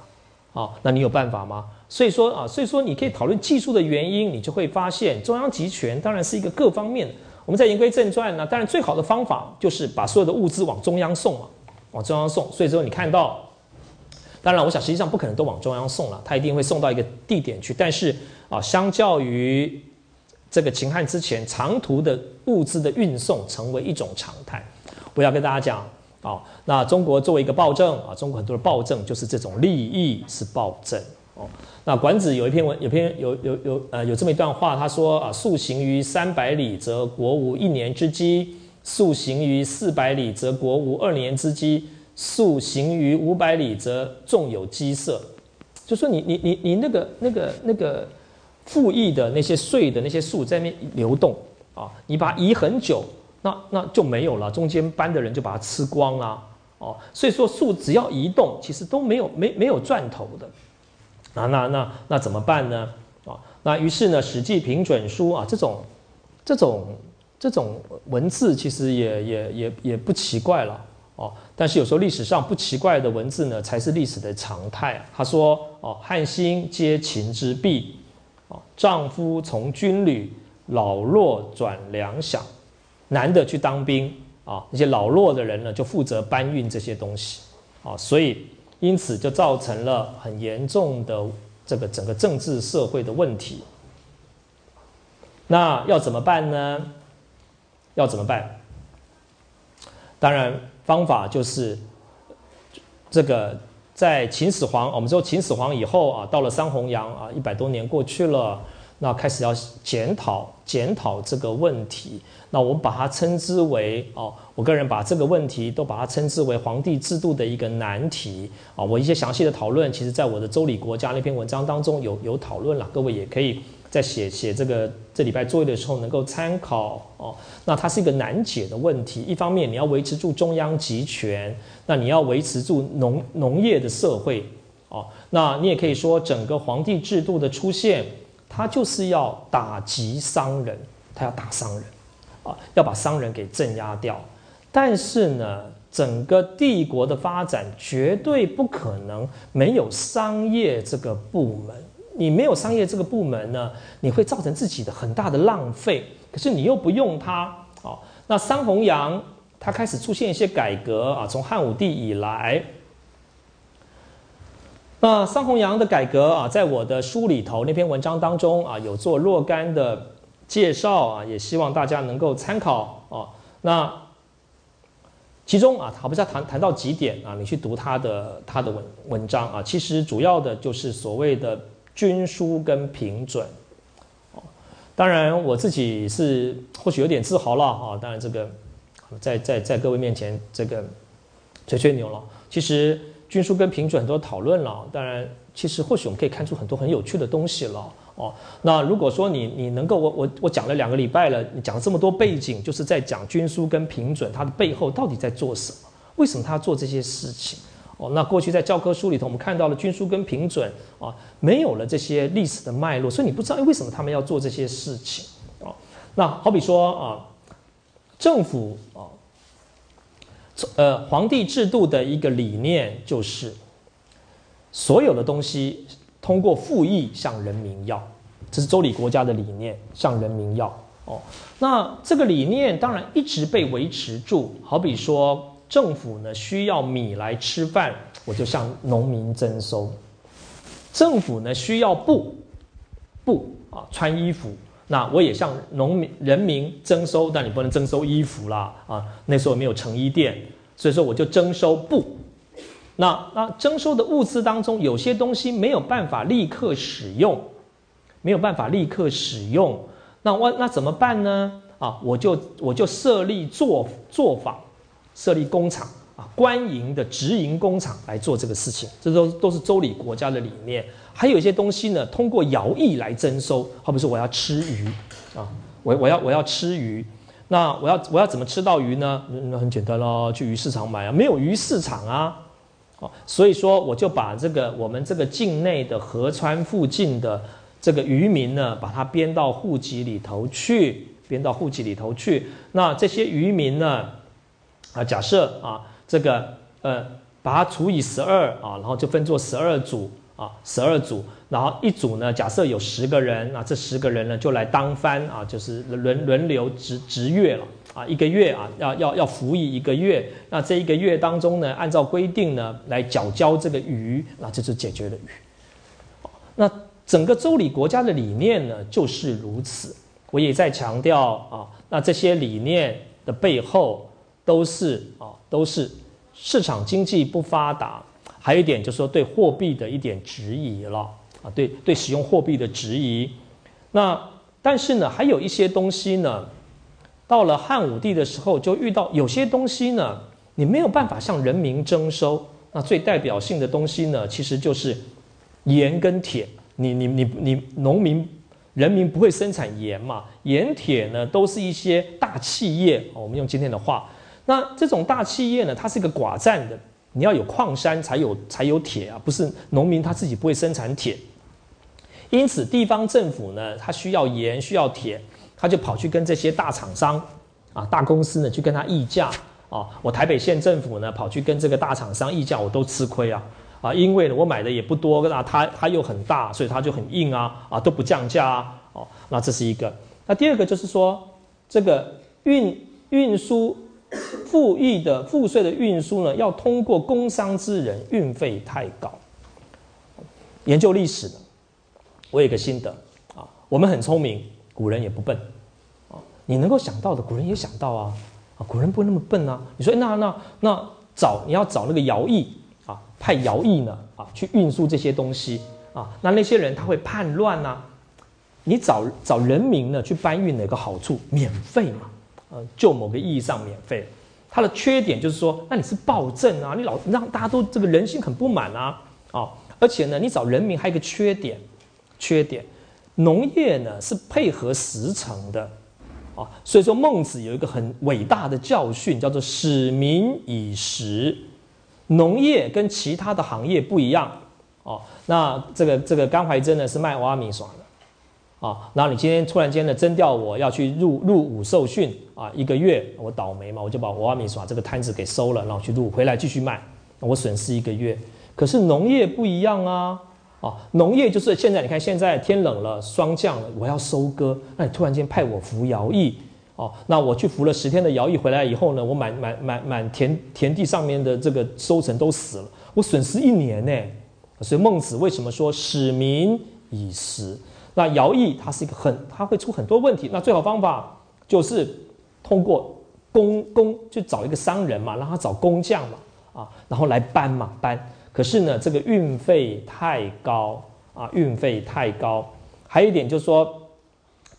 好，那你有办法吗？所以说啊，所以说你可以讨论技术的原因，你就会发现中央集权当然是一个各方面。我们在言归正传呢，当然最好的方法就是把所有的物资往中央送嘛，往中央送。所以说你看到，当然我想实际上不可能都往中央送了，他一定会送到一个地点去，但是。啊，相较于这个秦汉之前，长途的物资的运送成为一种常态。我要跟大家讲啊，那中国作为一个暴政啊，中国很多的暴政就是这种利益是暴政哦。那管子有一篇文，有篇有有有呃有这么一段话，他说啊，速行于三百里，则国无一年之饥；速行于四百里，则国无二年之饥；速行于五百里，则众有饥色。就说你你你你那个那个那个。赋役的那些税的那些数在那边流动啊，你把它移很久，那那就没有了，中间搬的人就把它吃光了哦。所以说树只要移动，其实都没有没没有赚头的啊。那那那怎么办呢？啊，那于是呢，《史记平准书》啊，这种这种这种文字其实也也也也不奇怪了哦。但是有时候历史上不奇怪的文字呢，才是历史的常态。他说哦，汉兴皆秦之弊。哦丈夫从军旅，老弱转粮饷，男的去当兵啊，那些老弱的人呢，就负责搬运这些东西啊，所以因此就造成了很严重的这个整个政治社会的问题。那要怎么办呢？要怎么办？当然方法就是这个。在秦始皇，我们说秦始皇以后啊，到了桑弘羊啊，一百多年过去了，那开始要检讨检讨这个问题。那我们把它称之为哦，我个人把这个问题都把它称之为皇帝制度的一个难题啊。我一些详细的讨论，其实在我的《周礼国家》那篇文章当中有有讨论了，各位也可以在写写这个这礼拜作业的时候能够参考哦。那它是一个难解的问题，一方面你要维持住中央集权，那你要维持住农农业的社会哦，那你也可以说整个皇帝制度的出现，它就是要打击商人，它要打商人。啊，要把商人给镇压掉，但是呢，整个帝国的发展绝对不可能没有商业这个部门。你没有商业这个部门呢，你会造成自己的很大的浪费。可是你又不用它，哦，那桑弘羊他开始出现一些改革啊，从汉武帝以来，那桑弘羊的改革啊，在我的书里头那篇文章当中啊，有做若干的。介绍啊，也希望大家能够参考哦。那其中啊，他不是要谈谈到几点啊？你去读他的他的文文章啊，其实主要的就是所谓的均输跟平准。哦，当然我自己是或许有点自豪了啊。当然这个在在在各位面前这个吹吹牛了。其实均输跟平准很多讨论了。当然，其实或许我们可以看出很多很有趣的东西了。哦，那如果说你你能够我我我讲了两个礼拜了，你讲了这么多背景，就是在讲军书跟平准，它的背后到底在做什么？为什么他做这些事情？哦，那过去在教科书里头，我们看到了军书跟平准啊，没有了这些历史的脉络，所以你不知道为什么他们要做这些事情。哦，那好比说啊，政府啊，呃，皇帝制度的一个理念就是所有的东西。通过赋役向人民要，这是周礼国家的理念，向人民要哦。那这个理念当然一直被维持住。好比说，政府呢需要米来吃饭，我就向农民征收；政府呢需要布，布啊穿衣服，那我也向农民人民征收。但你不能征收衣服啦啊，那时候没有成衣店，所以说我就征收布。那那征收的物资当中，有些东西没有办法立刻使用，没有办法立刻使用，那我那怎么办呢？啊，我就我就设立作作坊，设立工厂啊，官营的直营工厂来做这个事情，这都都是周礼国家的理念。还有一些东西呢，通过徭役来征收，好比说我要吃鱼啊，我我要我要吃鱼，那我要我要怎么吃到鱼呢？那很简单咯，去鱼市场买啊，没有鱼市场啊。哦，所以说我就把这个我们这个境内的河川附近的这个渔民呢，把它编到户籍里头去，编到户籍里头去。那这些渔民呢，啊，假设啊，这个呃，把它除以十二啊，然后就分作十二组啊，十二组，然后一组呢，假设有十个人，那这十个人呢就来当番啊，就是轮轮流值值月了。啊，一个月啊，要要要服役一个月。那这一个月当中呢，按照规定呢来缴交这个鱼，那这就解决了鱼。那整个周礼国家的理念呢，就是如此。我也在强调啊，那这些理念的背后都是啊，都是市场经济不发达，还有一点就是说对货币的一点质疑了啊，对对使用货币的质疑。那但是呢，还有一些东西呢。到了汉武帝的时候，就遇到有些东西呢，你没有办法向人民征收。那最代表性的东西呢，其实就是盐跟铁。你你你你，农民人民不会生产盐嘛？盐铁呢，都是一些大企业。我们用今天的话，那这种大企业呢，它是一个寡占的，你要有矿山才有才有铁啊，不是农民他自己不会生产铁。因此，地方政府呢，它需要盐，需要铁。他就跑去跟这些大厂商啊、大公司呢去跟他议价啊。我台北县政府呢跑去跟这个大厂商议价，我都吃亏啊啊！因为呢我买的也不多，那他他又很大，所以他就很硬啊啊，都不降价啊哦。那这是一个。那第二个就是说，这个运运输赋役的赋税的运输呢，要通过工商之人，运费太高。研究历史的，我有个心得啊，我们很聪明。古人也不笨，啊，你能够想到的，古人也想到啊，啊，古人不会那么笨啊。你说那那那找你要找那个徭役啊，派徭役呢啊，去运输这些东西啊，那那些人他会叛乱呐，你找找人民呢去搬运哪个好处？免费嘛，就某个意义上免费。它的缺点就是说，那你是暴政啊，你老让大家都这个人心很不满啊，啊，而且呢，你找人民还有一个缺点，缺点，农业呢是配合时成的，啊，所以说孟子有一个很伟大的教训，叫做使民以时。农业跟其他的行业不一样，哦，那这个这个甘怀真呢是卖挖米耍的。啊，然后你今天突然间呢征调我要去入入伍受训啊，一个月我倒霉嘛，我就把娃娃米耍这个摊子给收了，然后去入回来继续卖，我损失一个月。可是农业不一样啊，啊，农业就是现在你看现在天冷了，霜降了，我要收割，那你突然间派我服徭役，哦，那我去服了十天的徭役回来以后呢，我满满满满田田地上面的这个收成都死了，我损失一年呢。所以孟子为什么说使民以时？那徭役它是一个很，它会出很多问题。那最好方法就是通过工工，就找一个商人嘛，让他找工匠嘛，啊，然后来搬嘛搬。可是呢，这个运费太高啊，运费太高。还有一点就是说，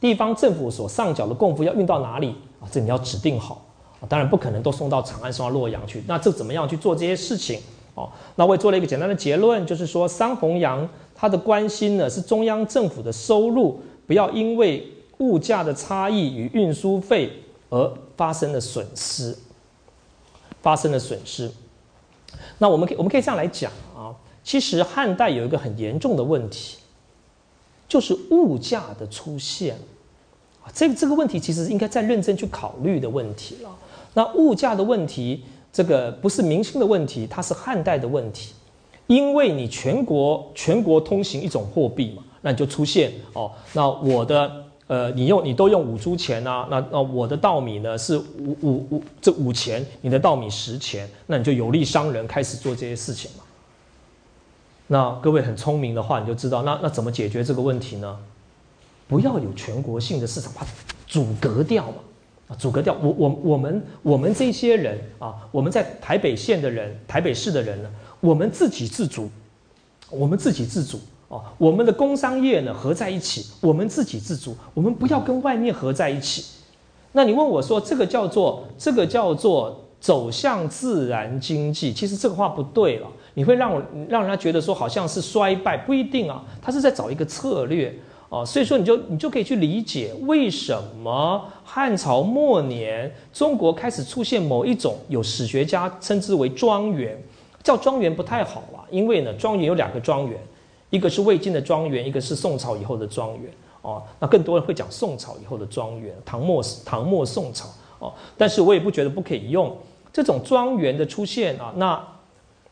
地方政府所上缴的贡赋要运到哪里啊？这你要指定好。当然不可能都送到长安、送到洛阳去。那这怎么样去做这些事情？哦，那我也做了一个简单的结论，就是说桑弘羊。他的关心呢是中央政府的收入不要因为物价的差异与运输费而发生了损失，发生了损失。那我们可以我们可以这样来讲啊，其实汉代有一个很严重的问题，就是物价的出现啊，这个这个问题其实应该再认真去考虑的问题了。那物价的问题，这个不是明星的问题，它是汉代的问题。因为你全国全国通行一种货币嘛，那你就出现哦，那我的呃，你用你都用五铢钱啊，那那我的稻米呢是五五五这五钱，你的稻米十钱，那你就有利商人开始做这些事情嘛。那各位很聪明的话，你就知道那那怎么解决这个问题呢？不要有全国性的市场，把阻隔掉嘛，啊，阻隔掉。我我我们我们这些人啊，我们在台北县的人，台北市的人呢？我们自给自足，我们自给自足哦。我们的工商业呢合在一起，我们自给自足，我们不要跟外面合在一起。那你问我说，这个叫做这个叫做走向自然经济？其实这个话不对了，你会让我让人家觉得说好像是衰败，不一定啊。他是在找一个策略啊，所以说你就你就可以去理解为什么汉朝末年中国开始出现某一种有史学家称之为庄园。叫庄园不太好啊，因为呢，庄园有两个庄园，一个是魏晋的庄园，一个是宋朝以后的庄园哦。那更多人会讲宋朝以后的庄园，唐末唐末宋朝哦。但是我也不觉得不可以用这种庄园的出现啊。那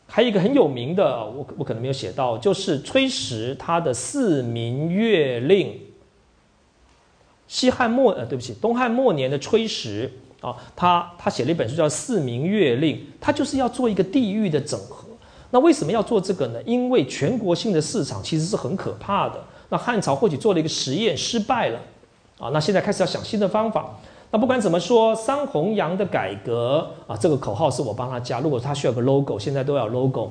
还有一个很有名的，我我可能没有写到，就是崔实他的《四民月令》。西汉末呃，对不起，东汉末年的崔实。啊，他他写了一本书叫《四民月令》，他就是要做一个地域的整合。那为什么要做这个呢？因为全国性的市场其实是很可怕的。那汉朝或许做了一个实验失败了，啊，那现在开始要想新的方法。那不管怎么说，桑弘羊的改革啊，这个口号是我帮他加。如果他需要个 logo，现在都要 logo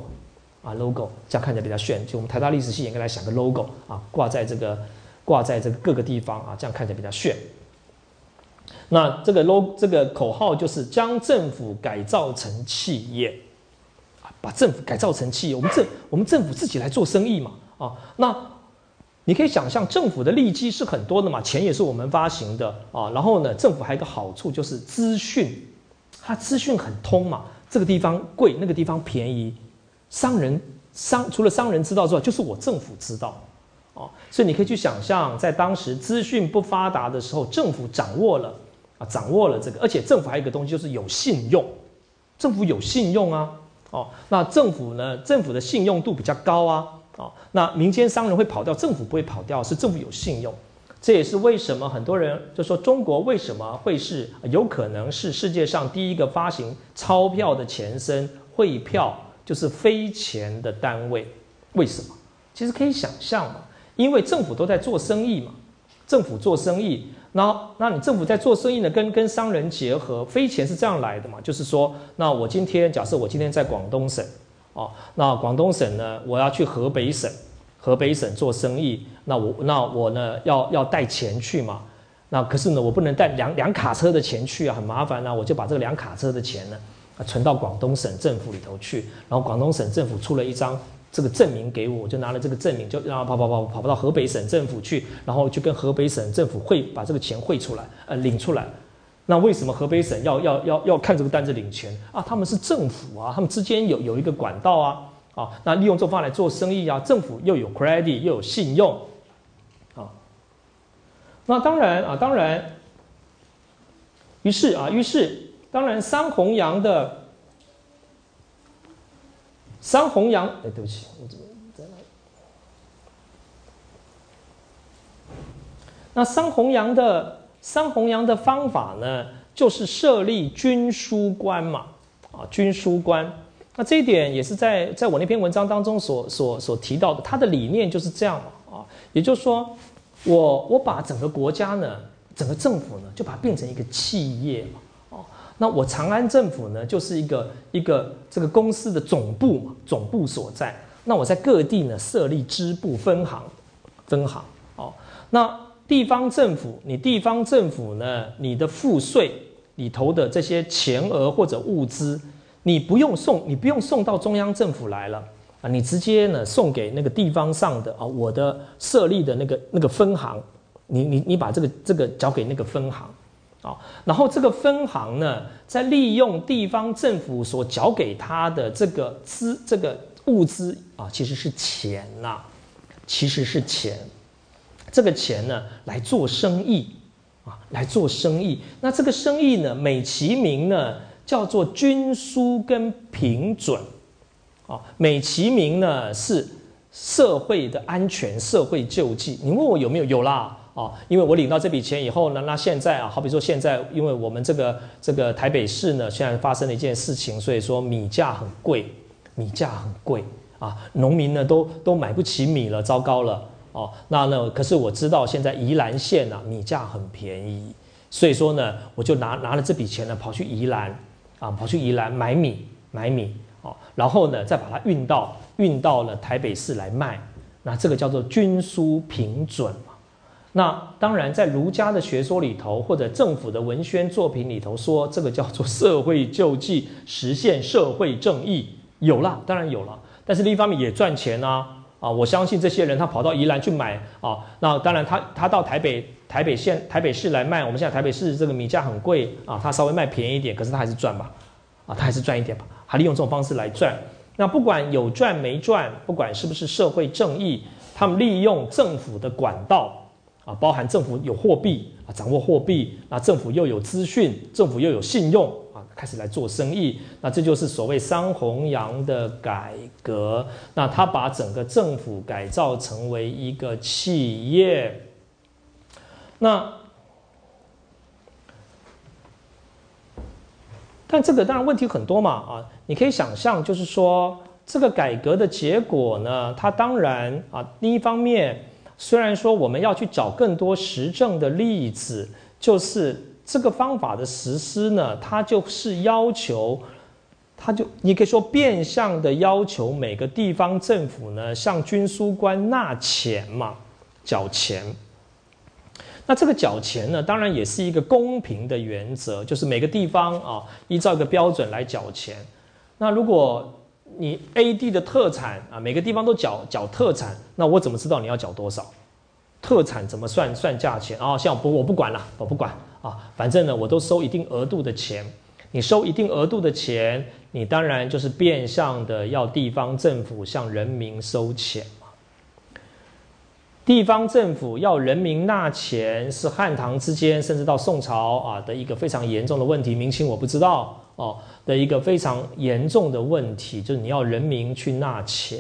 啊，logo 这样看起来比较炫。就我们台大历史系也应该来想个 logo 啊，挂在这个挂在这个各个地方啊，这样看起来比较炫。那这个 logo 这个口号就是将政府改造成企业，啊，把政府改造成企业。我们政我们政府自己来做生意嘛，啊，那你可以想象政府的利基是很多的嘛，钱也是我们发行的啊。然后呢，政府还有一个好处就是资讯，它资讯很通嘛，这个地方贵，那个地方便宜，商人商除了商人知道之外，就是我政府知道，哦，所以你可以去想象，在当时资讯不发达的时候，政府掌握了。啊，掌握了这个，而且政府还有一个东西，就是有信用。政府有信用啊，哦，那政府呢？政府的信用度比较高啊，哦，那民间商人会跑掉，政府不会跑掉，是政府有信用。这也是为什么很多人就说中国为什么会是有可能是世界上第一个发行钞票的前身，汇票就是非钱的单位。为什么？其实可以想象嘛，因为政府都在做生意嘛，政府做生意。那那你政府在做生意呢，跟跟商人结合，飞钱是这样来的嘛？就是说，那我今天假设我今天在广东省，哦，那广东省呢，我要去河北省，河北省做生意，那我那我呢要要带钱去嘛，那可是呢我不能带两两卡车的钱去啊，很麻烦啊，我就把这个两卡车的钱呢存到广东省政府里头去，然后广东省政府出了一张这个证明给我，我就拿了这个证明就然后跑跑跑跑跑到河北省政府去，然后就跟河北省政府汇把这个钱汇出来，呃领出来。那为什么河北省要要要要看这个单子领钱啊？他们是政府啊，他们之间有有一个管道啊。啊，那利用这方来做生意啊，政府又有 credit 又有信用，啊，那当然啊，当然，于是啊，于是当然，桑弘羊的桑弘羊，哎，对不起，我怎么在那？那三弘羊的三弘羊的方法呢，就是设立军书官嘛，啊，军书官。那这一点也是在在我那篇文章当中所所所提到的，他的理念就是这样嘛啊，也就是说，我我把整个国家呢，整个政府呢，就把它变成一个企业嘛，哦，那我长安政府呢，就是一个一个这个公司的总部嘛，总部所在。那我在各地呢设立支部分行，分行哦。那地方政府，你地方政府呢，你的赋税里头的这些钱额或者物资。你不用送，你不用送到中央政府来了啊！你直接呢送给那个地方上的啊，我的设立的那个那个分行，你你你把这个这个交给那个分行啊，然后这个分行呢，再利用地方政府所缴给他的这个资这个物资啊，其实是钱呐，其实是钱，这个钱呢来做生意啊，来做生意。那这个生意呢，美其名呢。叫做军书跟平准，啊，美其名呢是社会的安全、社会救济。你问我有没有？有啦，啊，因为我领到这笔钱以后呢，那现在啊，好比说现在，因为我们这个这个台北市呢，现在发生了一件事情，所以说米价很贵，米价很贵啊，农民呢都都买不起米了，糟糕了，哦，那呢，可是我知道现在宜兰县啊，米价很便宜，所以说呢，我就拿拿了这笔钱呢，跑去宜兰。啊，跑去宜兰买米，买米哦，然后呢，再把它运到运到了台北市来卖，那这个叫做均输平准嘛。那当然，在儒家的学说里头，或者政府的文宣作品里头说，这个叫做社会救济，实现社会正义，有了，当然有了。但是另一方面也赚钱啊，啊，我相信这些人他跑到宜兰去买啊，那当然他他到台北。台北县、台北市来卖，我们现在台北市这个米价很贵啊，他稍微卖便宜一点，可是他还是赚吧，啊，他还是赚一点吧，还利用这种方式来赚。那不管有赚没赚，不管是不是社会正义，他们利用政府的管道啊，包含政府有货币啊，掌握货币，那政府又有资讯，政府又有信用，开始来做生意。那这就是所谓桑弘羊的改革。那他把整个政府改造成为一个企业。那，但这个当然问题很多嘛啊！你可以想象，就是说这个改革的结果呢，它当然啊，第一方面，虽然说我们要去找更多实证的例子，就是这个方法的实施呢，它就是要求，它就你可以说变相的要求每个地方政府呢，向军书官纳钱嘛，缴钱。那这个缴钱呢，当然也是一个公平的原则，就是每个地方啊，依照一个标准来缴钱。那如果你 A 地的特产啊，每个地方都缴缴特产，那我怎么知道你要缴多少？特产怎么算算价钱啊？像不我不管了，我不管啊，反正呢，我都收一定额度的钱。你收一定额度的钱，你当然就是变相的要地方政府向人民收钱嘛。地方政府要人民纳钱，是汉唐之间，甚至到宋朝啊的一个非常严重的问题。明清我不知道哦的一个非常严重的问题，就是你要人民去纳钱，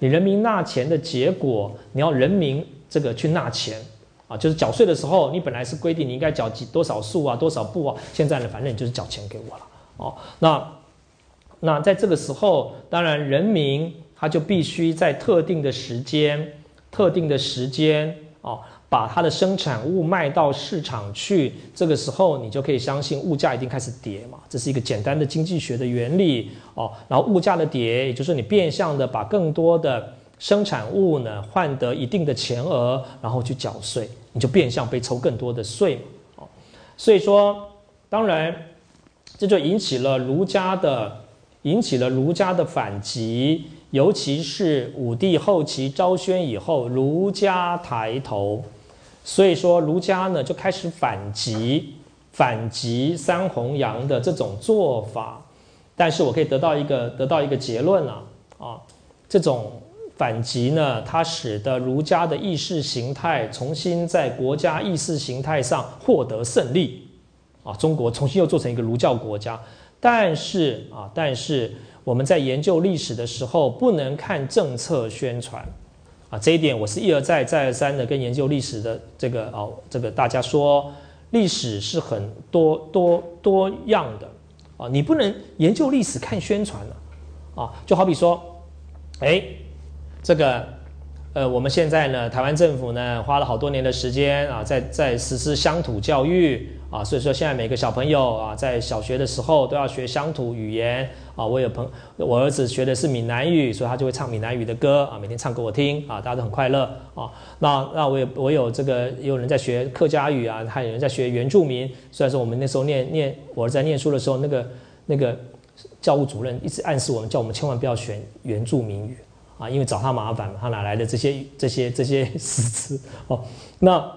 你人民纳钱的结果，你要人民这个去纳钱啊，就是缴税的时候，你本来是规定你应该缴几多少数啊，多少步啊，现在呢，反正你就是缴钱给我了哦。那那在这个时候，当然人民他就必须在特定的时间。特定的时间哦，把它的生产物卖到市场去，这个时候你就可以相信物价一定开始跌嘛，这是一个简单的经济学的原理哦。然后物价的跌，也就是你变相的把更多的生产物呢换得一定的钱额，然后去缴税，你就变相被抽更多的税嘛。哦，所以说，当然这就引起了儒家的引起了儒家的反击，尤其是武帝后期昭宣以后，儒家抬头，所以说儒家呢就开始反击反击三弘羊的这种做法。但是我可以得到一个得到一个结论了啊，这种反击呢，它使得儒家的意识形态重新在国家意识形态上获得胜利啊，中国重新又做成一个儒教国家。但是啊，但是我们在研究历史的时候，不能看政策宣传啊，这一点我是一而再再而三的跟研究历史的这个哦，这个大家说，历史是很多多多样的。啊，你不能研究历史看宣传了，啊，就好比说，哎，这个，呃，我们现在呢，台湾政府呢，花了好多年的时间啊，在在实施乡土教育啊，所以说现在每个小朋友啊，在小学的时候都要学乡土语言啊。我有朋，我儿子学的是闽南语，所以他就会唱闽南语的歌啊，每天唱给我听啊，大家都很快乐啊。那那我有我有这个有人在学客家语啊，还有人在学原住民。虽然说我们那时候念念我在念书的时候，那个那个教务主任一直暗示我们，叫我们千万不要选原住民语啊，因为找他麻烦，他哪来的这些这些这些诗 词哦？那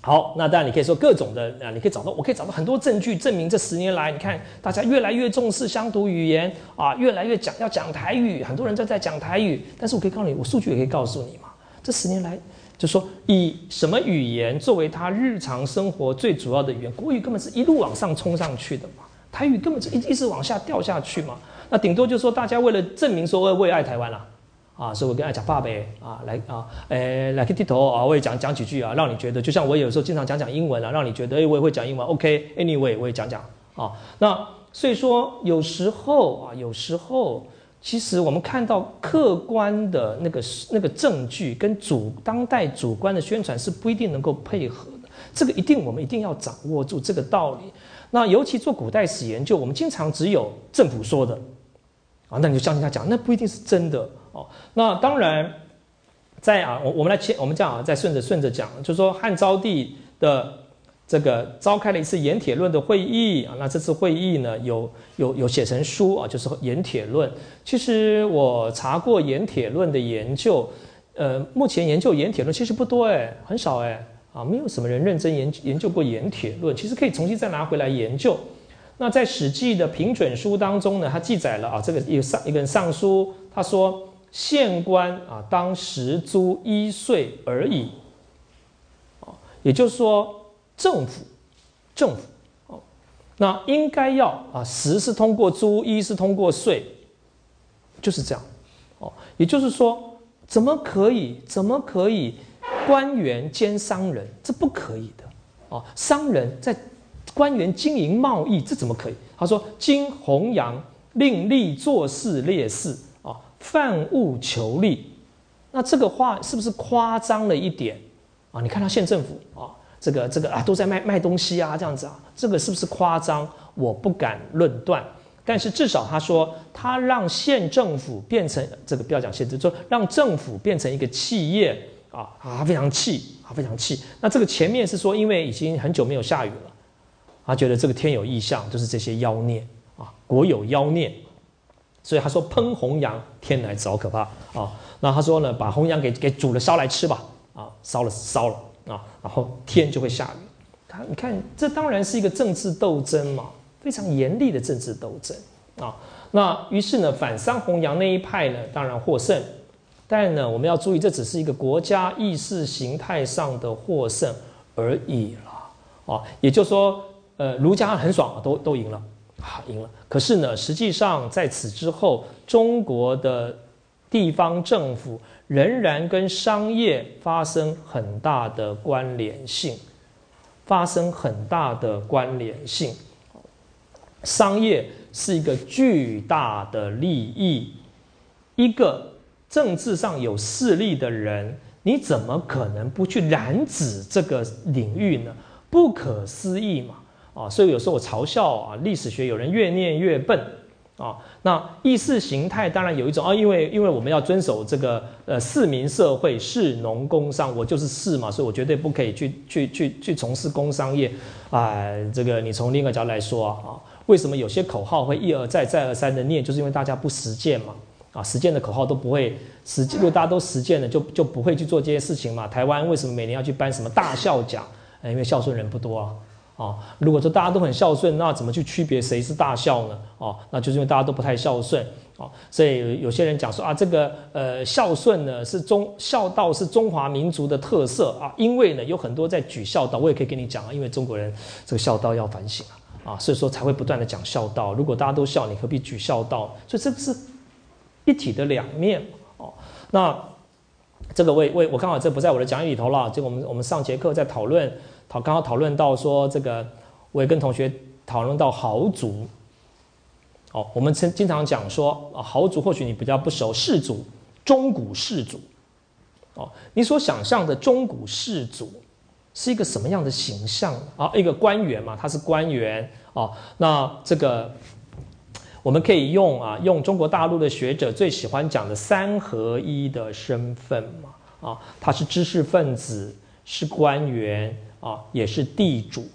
好，那当然你可以说各种的啊，你可以找到，我可以找到很多证据证明这十年来，你看大家越来越重视乡土语言啊，越来越讲要讲台语，很多人在在讲台语。但是我可以告诉你，我数据也可以告诉你嘛，这十年来就说以什么语言作为他日常生活最主要的语言，国语根本是一路往上冲上去的嘛，台语根本就一一直往下掉下去嘛。那顶多就说大家为了证明说我我也爱台湾啦。啊，所以我跟爱讲爸呗，啊，来啊，诶，来个低头啊，我也讲讲几句啊，让你觉得，就像我有时候经常讲讲英文啊，让你觉得，诶，我也会讲英文，OK，Anyway，我也讲讲啊。那所以说，有时候啊，有时候，其实我们看到客观的那个那个证据跟主当代主观的宣传是不一定能够配合的，这个一定我们一定要掌握住这个道理。那尤其做古代史研究，我们经常只有政府说的，啊，那你就相信他讲，那不一定是真的。哦，那当然，在啊，我我们来切，我们这样啊，再顺着顺着讲，就是说汉昭帝的这个召开了一次盐铁论的会议啊，那这次会议呢，有有有写成书啊，就是盐铁论。其实我查过盐铁论的研究，呃，目前研究盐铁论其实不多哎，很少哎，啊，没有什么人认真研研究过盐铁论，其实可以重新再拿回来研究。那在《史记》的评准书当中呢，它记载了啊，这个一个上一个上书，他说。县官啊，当十租一税而已，哦，也就是说，政府，政府，哦，那应该要啊，十是通过租，一是通过税，就是这样，哦，也就是说，怎么可以，怎么可以，官员兼商人，这不可以的，哦，商人在官员经营贸易，这怎么可以？他说，今弘扬另立做事烈士。贩物求利，那这个话是不是夸张了一点啊？你看他县政府啊，这个这个啊，都在卖卖东西啊，这样子啊，这个是不是夸张？我不敢论断，但是至少他说他让县政府变成这个不要讲县政，就让政府变成一个企业啊啊，非常气啊，非常气。那这个前面是说，因为已经很久没有下雨了，他觉得这个天有异象，就是这些妖孽啊，国有妖孽。所以他说烹红羊，天来好可怕啊！那他说呢，把红羊给给煮了烧来吃吧，啊，烧了烧了啊，然后天就会下雨。他你看，这当然是一个政治斗争嘛，非常严厉的政治斗争啊。那于是呢，反三红羊那一派呢，当然获胜。但呢，我们要注意，这只是一个国家意识形态上的获胜而已了啊。也就是说，呃，儒家很爽啊，都都赢了。好，赢了。可是呢，实际上在此之后，中国的地方政府仍然跟商业发生很大的关联性，发生很大的关联性。商业是一个巨大的利益，一个政治上有势力的人，你怎么可能不去染指这个领域呢？不可思议嘛！啊，所以有时候我嘲笑啊，历史学有人越念越笨，啊，那意识形态当然有一种啊，因为因为我们要遵守这个呃市民社会，市农工商，我就是市嘛，所以我绝对不可以去去去去从事工商业啊。这个你从另一个角度来说啊，为什么有些口号会一而再再而三的念，就是因为大家不实践嘛。啊，实践的口号都不会实，如果大家都实践了，就就不会去做这些事情嘛。台湾为什么每年要去颁什么大孝奖？因为孝顺人不多啊。啊，如果说大家都很孝顺，那怎么去区别谁是大孝呢？哦，那就是因为大家都不太孝顺。哦，所以有些人讲说啊，这个呃孝顺呢是中孝道是中华民族的特色啊，因为呢有很多在举孝道，我也可以跟你讲啊，因为中国人这个孝道要反省啊，啊，所以说才会不断的讲孝道。如果大家都孝，你何必举孝道？所以这个是。一体的两面哦，那这个为为我刚好这不在我的讲义里头了。这个我们我们上节课在讨论讨刚刚讨论到说这个，我也跟同学讨论到豪族。哦，我们曾经常讲说，豪族或许你比较不熟，氏族中古氏族。哦，你所想象的中古氏族是一个什么样的形象啊？一个官员嘛，他是官员哦，那这个。我们可以用啊，用中国大陆的学者最喜欢讲的三合一的身份嘛，啊，他是知识分子，是官员啊，也是地主，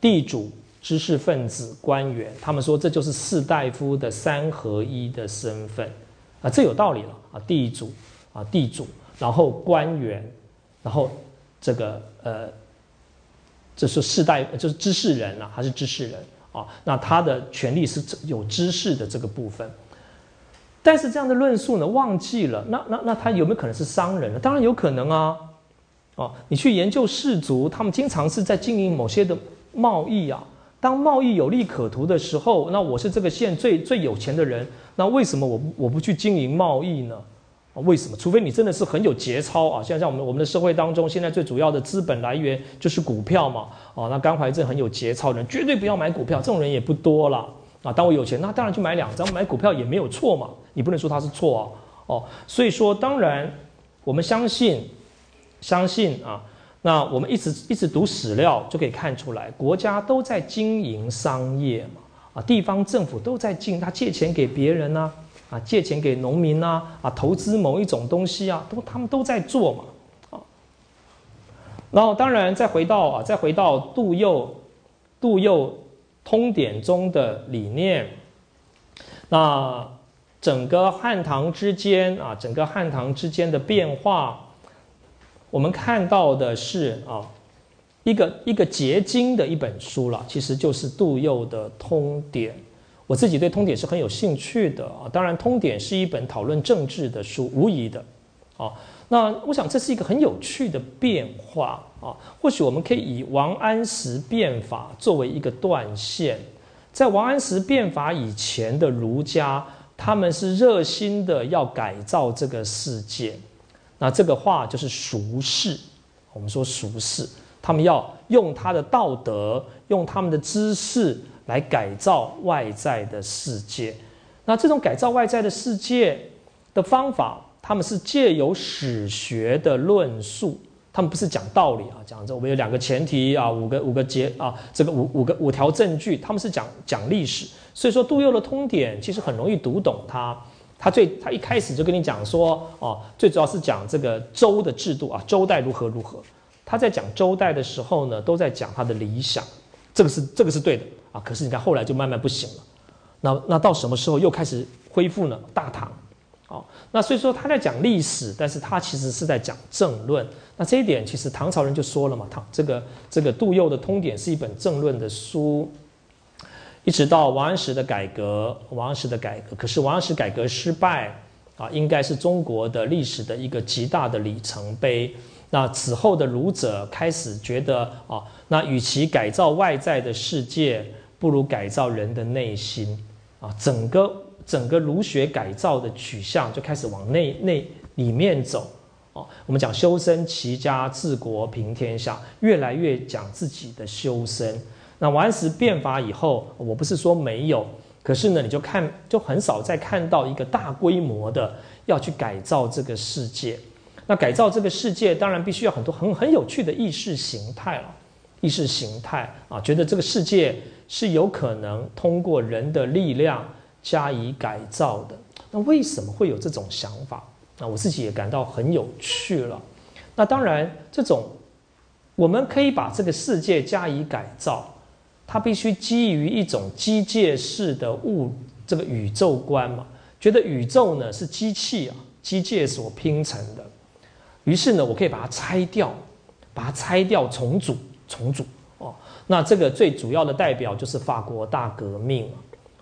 地主、知识分子、官员，他们说这就是士大夫的三合一的身份，啊，这有道理了啊，地主啊，地主，然后官员，然后这个呃，这是士大就是知识人啊，还是知识人？啊，那他的权利是有知识的这个部分，但是这样的论述呢，忘记了那那那他有没有可能是商人呢？当然有可能啊，哦，你去研究氏族，他们经常是在经营某些的贸易啊。当贸易有利可图的时候，那我是这个县最最有钱的人，那为什么我我不去经营贸易呢？为什么？除非你真的是很有节操啊！现在像我们我们的社会当中，现在最主要的资本来源就是股票嘛。哦，那甘怀正很有节操的人，绝对不要买股票，这种人也不多了啊。当我有钱，那当然去买两张，买股票也没有错嘛。你不能说他是错啊。哦，所以说，当然我们相信，相信啊。那我们一直一直读史料就可以看出来，国家都在经营商业嘛。啊，地方政府都在进，他借钱给别人呐。啊，借钱给农民呐，啊，投资某一种东西啊，都他们都在做嘛，啊，然后当然再回到啊，再回到杜佑，杜佑通典中的理念，那整个汉唐之间啊，整个汉唐之间的变化，我们看到的是啊，一个一个结晶的一本书了，其实就是杜佑的通典。我自己对通典是很有兴趣的啊，当然通典是一本讨论政治的书，无疑的，啊，那我想这是一个很有趣的变化啊，或许我们可以以王安石变法作为一个断线，在王安石变法以前的儒家，他们是热心的要改造这个世界，那这个话就是俗世，我们说俗世，他们要用他的道德，用他们的知识。来改造外在的世界，那这种改造外在的世界的方法，他们是借由史学的论述，他们不是讲道理啊，讲这我们有两个前提啊，五个五个结啊，这个五五个五条证据，他们是讲讲历史。所以说杜佑的通典其实很容易读懂它，他最他一开始就跟你讲说哦，最主要是讲这个周的制度啊，周代如何如何。他在讲周代的时候呢，都在讲他的理想，这个是这个是对的。啊，可是你看后来就慢慢不行了，那那到什么时候又开始恢复呢？大唐，哦，那所以说他在讲历史，但是他其实是在讲政论。那这一点其实唐朝人就说了嘛，唐这个这个杜佑的通典是一本政论的书，一直到王安石的改革，王安石的改革，可是王安石改革失败啊，应该是中国的历史的一个极大的里程碑。那此后的儒者开始觉得啊，那与其改造外在的世界，不如改造人的内心啊！整个整个儒学改造的取向就开始往内内里面走哦。我们讲修身齐家治国平天下，越来越讲自己的修身。那王安石变法以后，我不是说没有，可是呢，你就看就很少再看到一个大规模的要去改造这个世界。那改造这个世界，当然必须要很多很很有趣的意识形态了。意识形态啊，觉得这个世界是有可能通过人的力量加以改造的。那为什么会有这种想法？那我自己也感到很有趣了。那当然，这种我们可以把这个世界加以改造，它必须基于一种机械式的物这个宇宙观嘛，觉得宇宙呢是机器啊，机械所拼成的。于是呢，我可以把它拆掉，把它拆掉重组，重组哦。那这个最主要的代表就是法国大革命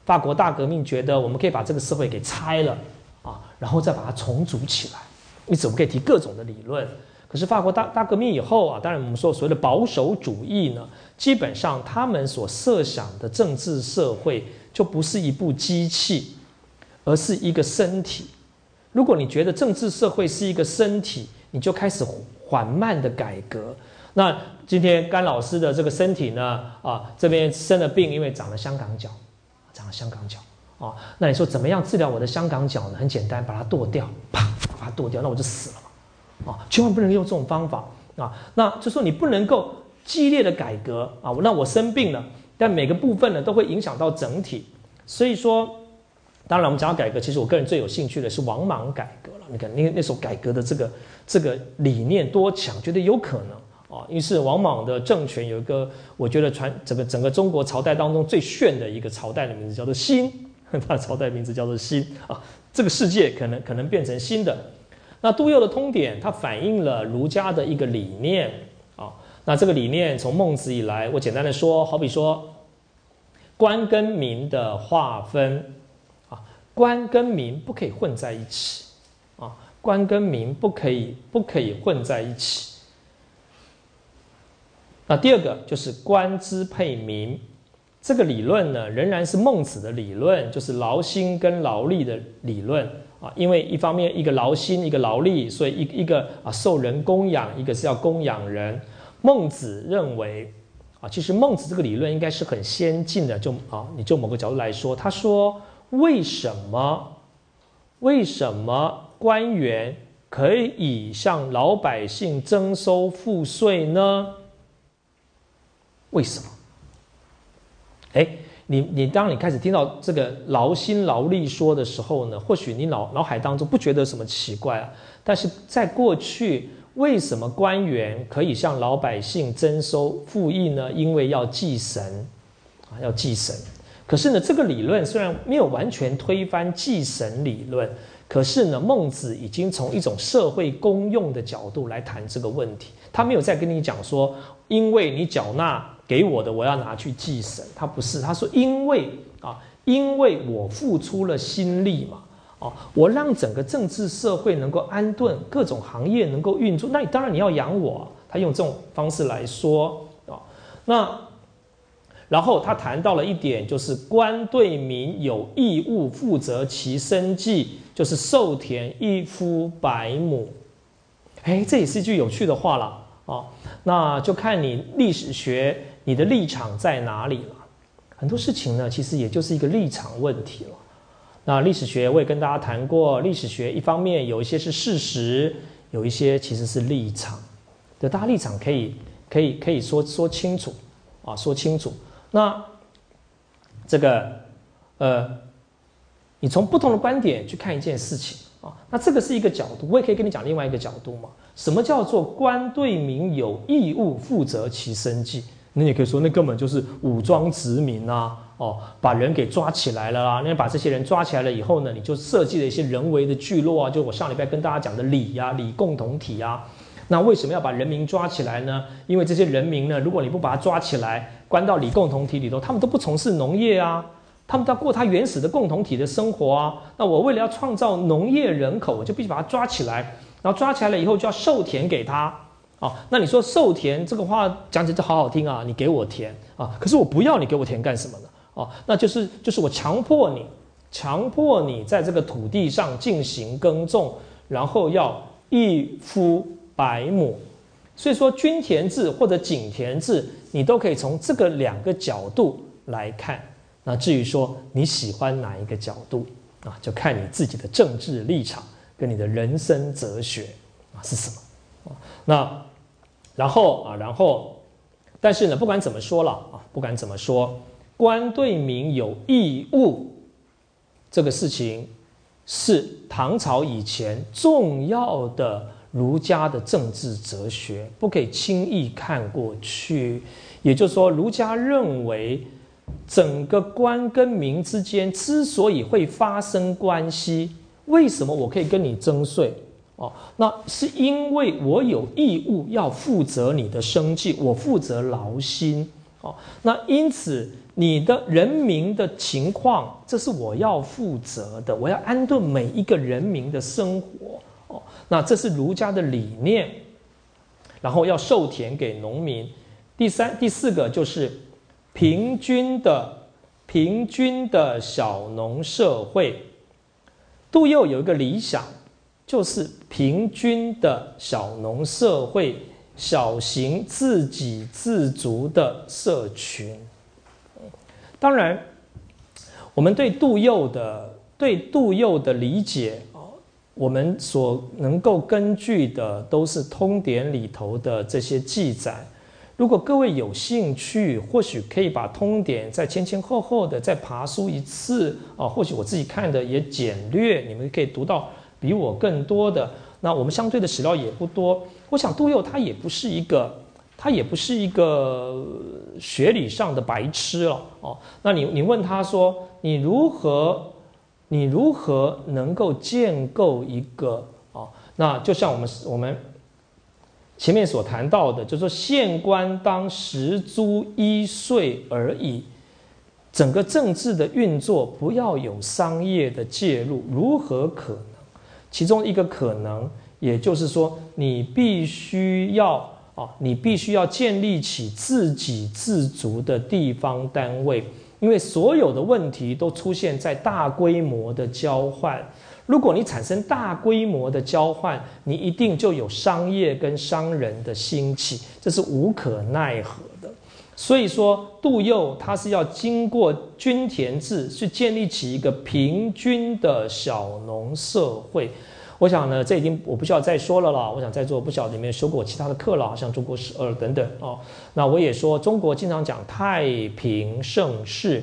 法国大革命觉得我们可以把这个社会给拆了啊，然后再把它重组起来。因此，我们可以提各种的理论。可是法国大大革命以后啊，当然我们说所谓的保守主义呢，基本上他们所设想的政治社会就不是一部机器，而是一个身体。如果你觉得政治社会是一个身体，你就开始缓慢的改革。那今天甘老师的这个身体呢，啊，这边生了病，因为长了香港脚，长了香港脚啊。那你说怎么样治疗我的香港脚呢？很简单，把它剁掉，啪，把它剁掉，那我就死了。啊，千万不能用这种方法啊！那就说你不能够激烈的改革啊！那我生病了，但每个部分呢都会影响到整体。所以说，当然我们讲到改革，其实我个人最有兴趣的是王莽改革了。你看那那时候改革的这个这个理念多强，觉得有可能啊！于是王莽的政权有一个，我觉得传整个整个中国朝代当中最炫的一个朝代的名字叫做新，他的朝代名字叫做新啊！这个世界可能可能变成新的。那杜佑的通典，它反映了儒家的一个理念啊。那这个理念从孟子以来，我简单的说，好比说官跟民的划分啊，官跟民不可以混在一起啊，官跟民不可以不可以混在一起。那第二个就是官支配民，这个理论呢，仍然是孟子的理论，就是劳心跟劳力的理论。啊，因为一方面一个劳心，一个劳力，所以一一个啊受人供养，一个是要供养人。孟子认为，啊，其实孟子这个理论应该是很先进的。就啊，你就某个角度来说，他说为什么为什么官员可以向老百姓征收赋税呢？为什么？哎。你你当你开始听到这个劳心劳力说的时候呢，或许你脑脑海当中不觉得什么奇怪啊，但是在过去，为什么官员可以向老百姓征收赋役呢？因为要祭神，啊，要祭神。可是呢，这个理论虽然没有完全推翻祭神理论，可是呢，孟子已经从一种社会公用的角度来谈这个问题，他没有再跟你讲说，因为你缴纳。给我的，我要拿去祭神。他不是，他说因为啊，因为我付出了心力嘛，哦，我让整个政治社会能够安顿，各种行业能够运作，那你当然你要养我。他用这种方式来说啊，那然后他谈到了一点，就是官对民有义务负责其生计，就是授田一夫百亩。哎，这也是一句有趣的话了啊。那就看你历史学。你的立场在哪里了？很多事情呢，其实也就是一个立场问题了。那历史学我也跟大家谈过，历史学一方面有一些是事实，有一些其实是立场。的大家立场可以可以可以说说清楚啊，说清楚。那这个呃，你从不同的观点去看一件事情啊，那这个是一个角度，我也可以跟你讲另外一个角度嘛。什么叫做官对民有义务负责其生计？那你可以说，那根本就是武装殖民啊！哦，把人给抓起来了啦。那把这些人抓起来了以后呢，你就设计了一些人为的聚落啊，就我上礼拜跟大家讲的里呀、里共同体啊。那为什么要把人民抓起来呢？因为这些人民呢，如果你不把他抓起来，关到里共同体里头，他们都不从事农业啊，他们都要过他原始的共同体的生活啊。那我为了要创造农业人口，我就必须把他抓起来，然后抓起来了以后就要授田给他。哦，那你说授田这个话讲起来好好听啊，你给我田啊，可是我不要你给我田干什么呢？哦，那就是就是我强迫你，强迫你在这个土地上进行耕种，然后要一夫百亩，所以说均田制或者井田制，你都可以从这个两个角度来看。那至于说你喜欢哪一个角度啊，就看你自己的政治立场跟你的人生哲学啊是什么啊，那。然后啊，然后，但是呢，不管怎么说了啊，不管怎么说，官对民有义务这个事情是唐朝以前重要的儒家的政治哲学，不可以轻易看过去。也就是说，儒家认为整个官跟民之间之所以会发生关系，为什么我可以跟你征税？哦，那是因为我有义务要负责你的生计，我负责劳心。哦，那因此你的人民的情况，这是我要负责的，我要安顿每一个人民的生活。哦，那这是儒家的理念，然后要授田给农民。第三、第四个就是平均的、平均的小农社会。杜佑有一个理想。就是平均的小农社会，小型自给自足的社群。当然，我们对杜佑的对杜佑的理解，我们所能够根据的都是通典里头的这些记载。如果各位有兴趣，或许可以把通典再前前后后的再爬书一次啊，或许我自己看的也简略，你们可以读到。比我更多的，那我们相对的史料也不多。我想杜佑他也不是一个，他也不是一个学理上的白痴了哦。那你你问他说，你如何，你如何能够建构一个啊？那就像我们我们前面所谈到的，就说县官当十租一税而已，整个政治的运作不要有商业的介入，如何可？其中一个可能，也就是说，你必须要啊，你必须要建立起自给自足的地方单位，因为所有的问题都出现在大规模的交换。如果你产生大规模的交换，你一定就有商业跟商人的兴起，这是无可奈何。所以说，杜佑他是要经过均田制去建立起一个平均的小农社会。我想呢，这已经我不需要再说了啦。我想在座不晓得你们修过其他的课了，像中国史二等等哦。那我也说，中国经常讲太平盛世，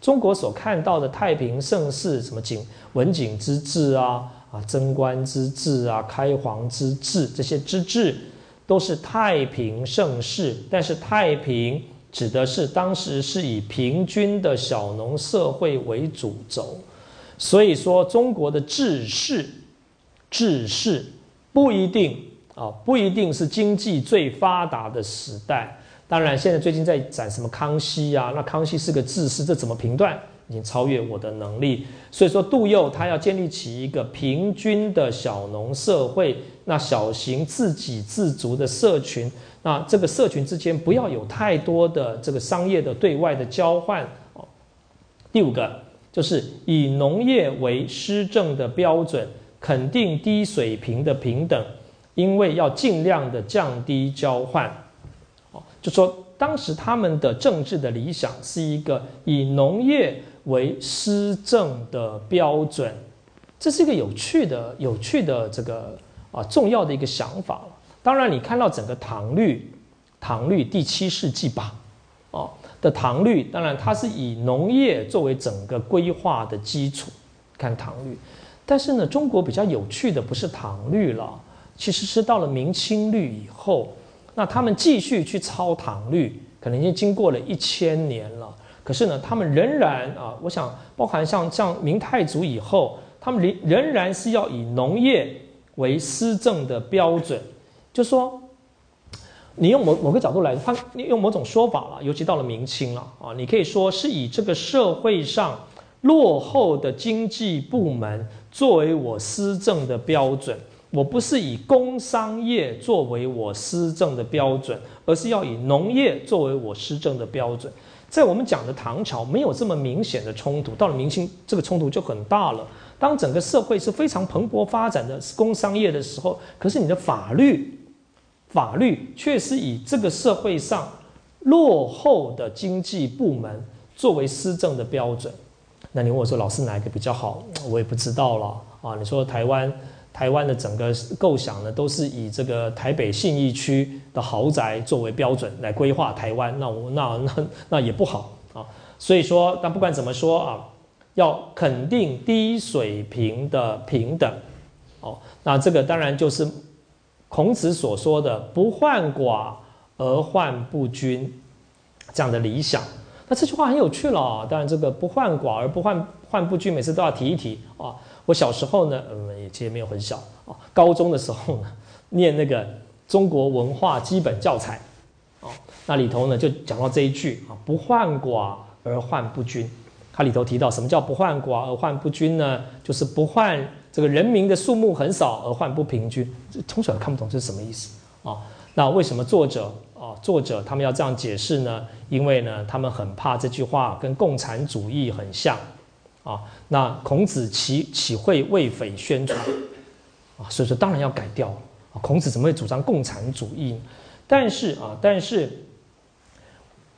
中国所看到的太平盛世，什么景文景之治啊，啊贞观之治啊，开皇之治，这些之治都是太平盛世，但是太平。指的是当时是以平均的小农社会为主轴，所以说中国的治世，治世不一定啊，不一定是经济最发达的时代。当然，现在最近在讲什么康熙啊，那康熙是个治世，这怎么评断？已经超越我的能力。所以说，杜佑他要建立起一个平均的小农社会，那小型自给自足的社群。那这个社群之间不要有太多的这个商业的对外的交换哦。第五个就是以农业为施政的标准，肯定低水平的平等，因为要尽量的降低交换。哦，就说当时他们的政治的理想是一个以农业为施政的标准，这是一个有趣的、有趣的这个啊重要的一个想法了。当然，你看到整个唐律，唐律第七世纪吧，哦的唐律，当然它是以农业作为整个规划的基础，看唐律。但是呢，中国比较有趣的不是唐律了，其实是到了明清律以后，那他们继续去抄唐律，可能已经经过了一千年了。可是呢，他们仍然啊，我想包含像像明太祖以后，他们仍仍然是要以农业为施政的标准。就说，你用某某个角度来换，用某种说法了，尤其到了明清了啊，你可以说是以这个社会上落后的经济部门作为我施政的标准，我不是以工商业作为我施政的标准，而是要以农业作为我施政的标准。在我们讲的唐朝没有这么明显的冲突，到了明清这个冲突就很大了。当整个社会是非常蓬勃发展的工商业的时候，可是你的法律。法律却是以这个社会上落后的经济部门作为施政的标准。那你问我说，老师哪个比较好？我也不知道了啊。你说台湾，台湾的整个构想呢，都是以这个台北信义区的豪宅作为标准来规划台湾，那我那那那也不好啊。所以说，但不管怎么说啊，要肯定低水平的平等。哦，那这个当然就是孔子所说的“不患寡而患不均”这样的理想。那这句话很有趣了啊！当然，这个“不患寡而不患患不均”，每次都要提一提啊。我小时候呢，嗯，也其实没有很小啊，高中的时候呢，念那个中国文化基本教材，哦，那里头呢就讲到这一句啊，“不患寡而患不均”。它里头提到什么叫“不患寡而患不均”呢？就是不患这个人民的数目很少而患不平均。这从小看不懂这是什么意思啊？那为什么作者啊，作者他们要这样解释呢？因为呢，他们很怕这句话跟共产主义很像。啊，那孔子岂岂会为匪宣传啊？所以说当然要改掉啊。孔子怎么会主张共产主义？但是啊，但是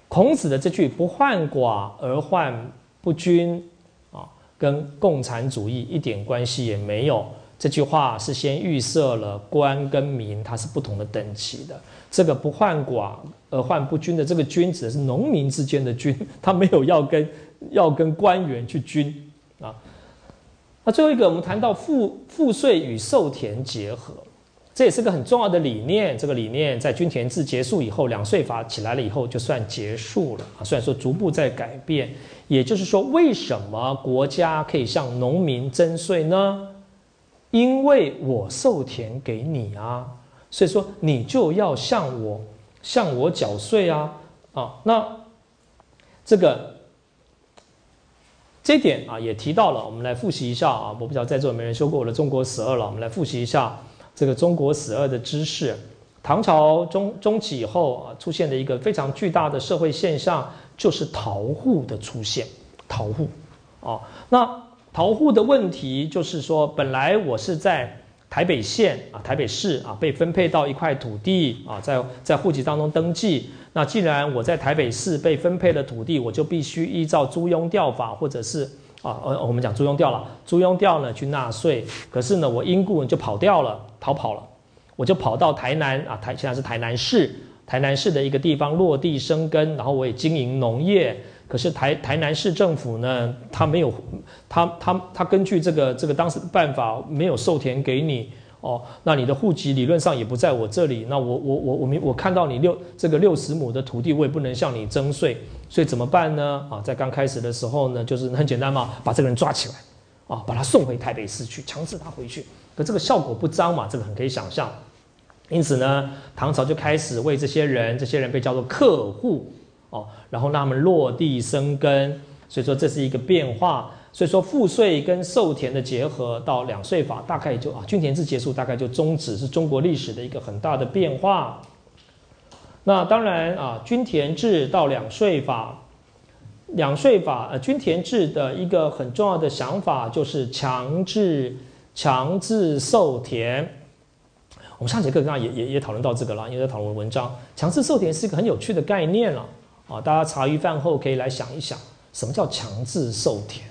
孔子的这句“不患寡而患不均”，跟共产主义一点关系也没有。这句话是先预设了官跟民它是不同的等级的。这个“不患寡而患不均”的这个“均”指的是农民之间的“均 ”，他没有要跟。要跟官员去均啊，那最后一个，我们谈到赋赋税与授田结合，这也是个很重要的理念。这个理念在均田制结束以后，两税法起来了以后，就算结束了啊。虽然说逐步在改变，也就是说，为什么国家可以向农民征税呢？因为我授田给你啊，所以说你就要向我向我缴税啊啊。那这个。这点啊也提到了，我们来复习一下啊。我不知道在座有没有人修过我的《中国史二》了，我们来复习一下这个《中国史二》的知识。唐朝中中期以后啊，出现的一个非常巨大的社会现象，就是逃户的出现。逃户，哦，那逃户的问题就是说，本来我是在。台北县啊，台北市啊，被分配到一块土地啊，在在户籍当中登记。那既然我在台北市被分配了土地，我就必须依照租庸调法，或者是啊，呃，我们讲租庸调了，租庸调呢去纳税。可是呢，我因故就跑掉了，逃跑了，我就跑到台南啊，台现在是台南市，台南市的一个地方落地生根，然后我也经营农业。可是台台南市政府呢，他没有，他他他根据这个这个当时的办法，没有授田给你哦，那你的户籍理论上也不在我这里，那我我我我明我看到你六这个六十亩的土地，我也不能向你征税，所以怎么办呢？啊，在刚开始的时候呢，就是很简单嘛，把这个人抓起来，啊，把他送回台北市去，强制他回去，可这个效果不彰嘛，这个很可以想象，因此呢，唐朝就开始为这些人，这些人被叫做客户。哦，然后让他们落地生根，所以说这是一个变化。所以说赋税跟授田的结合到两税法，大概就啊均田制结束，大概就终止，是中国历史的一个很大的变化。那当然啊，均田制到两税法，两税法呃均田制的一个很重要的想法就是强制强制授田。我们上节课刚刚也也也讨论到这个了，因为在讨论文章，强制授田是一个很有趣的概念了。啊，大家茶余饭后可以来想一想，什么叫强制授田？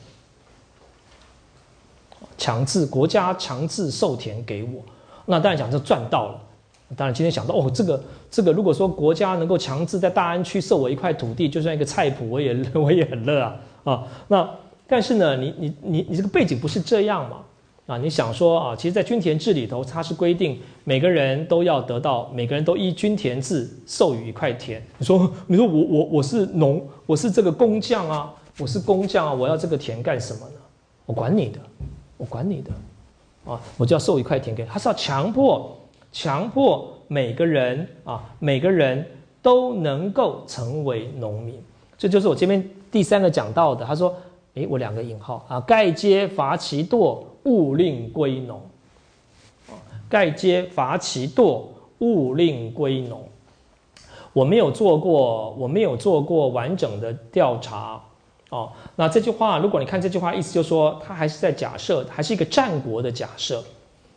强制国家强制授田给我，那当然讲就赚到了。当然今天想到哦，这个这个，如果说国家能够强制在大安区授我一块土地，就算一个菜谱，我也 我也很乐啊啊。那但是呢，你你你你这个背景不是这样嘛？啊，你想说啊，其实，在均田制里头，它是规定每个人都要得到，每个人都依均田制授予一块田。你说，你说我我我是农，我是这个工匠啊，我是工匠啊，我要这个田干什么呢？我管你的，我管你的，啊，我就要授一块田给他，是要强迫，强迫每个人啊，每个人都能够成为农民。这就是我这边第三个讲到的。他说，诶，我两个引号啊，盖皆伐其惰。勿令归农，盖皆伐其惰，勿令归农。我没有做过，我没有做过完整的调查哦。那这句话，如果你看这句话，意思就是说，他还是在假设，还是一个战国的假设。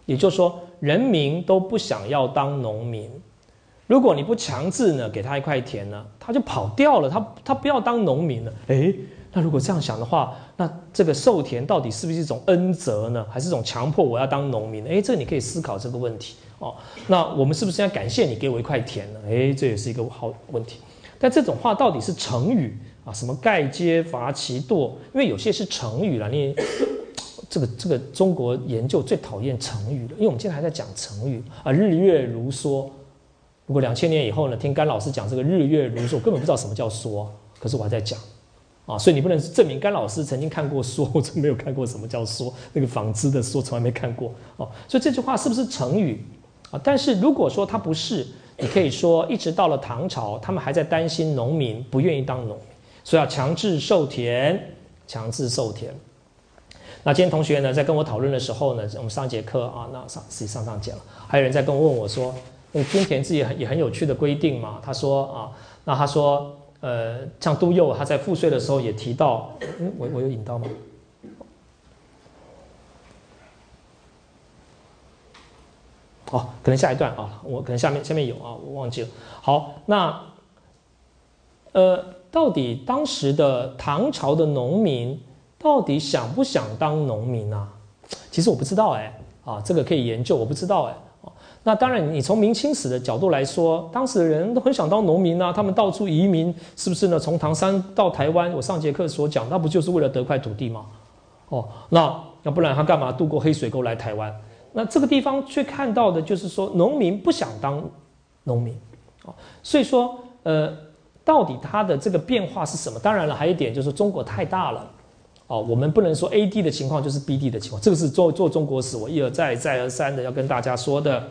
也就是说，人民都不想要当农民。如果你不强制呢，给他一块田呢，他就跑掉了，他他不要当农民了。诶，那如果这样想的话，那这个授田到底是不是一种恩泽呢，还是一种强迫我要当农民？哎，这你可以思考这个问题哦。那我们是不是要感谢你给我一块田呢？哎，这也是一个好问题。但这种话到底是成语啊？什么盖阶伐其惰？因为有些是成语了，你这个这个中国研究最讨厌成语了，因为我们今天还在讲成语啊，日月如梭。如果两千年以后呢，听甘老师讲这个日月如梭，根本不知道什么叫梭，可是我还在讲。啊，所以你不能证明甘老师曾经看过说，我真没有看过什么叫说，那个纺织的说从来没看过哦。所以这句话是不是成语啊？但是如果说它不是，你可以说一直到了唐朝，他们还在担心农民不愿意当农，所以要强制授田，强制授田。那今天同学呢在跟我讨论的时候呢，我们上节课啊，那上实际上上讲了，还有人在跟我问我说，那均田制也很也很有趣的规定嘛？他说啊，那他说。呃，像杜佑他在赋税的时候也提到，嗯，我我有引到吗？哦，可能下一段啊，我可能下面下面有啊，我忘记了。好，那呃，到底当时的唐朝的农民到底想不想当农民啊？其实我不知道哎，啊，这个可以研究，我不知道哎。那当然，你从明清史的角度来说，当时的人都很想当农民啊，他们到处移民，是不是呢？从唐山到台湾，我上节课所讲，那不就是为了得块土地吗？哦，那要不然他干嘛渡过黑水沟来台湾？那这个地方却看到的就是说，农民不想当农民，哦，所以说，呃，到底它的这个变化是什么？当然了，还有一点就是中国太大了，哦，我们不能说 A D 的情况就是 B D 的情况，这个是做做中国史，我一而再再而三的要跟大家说的。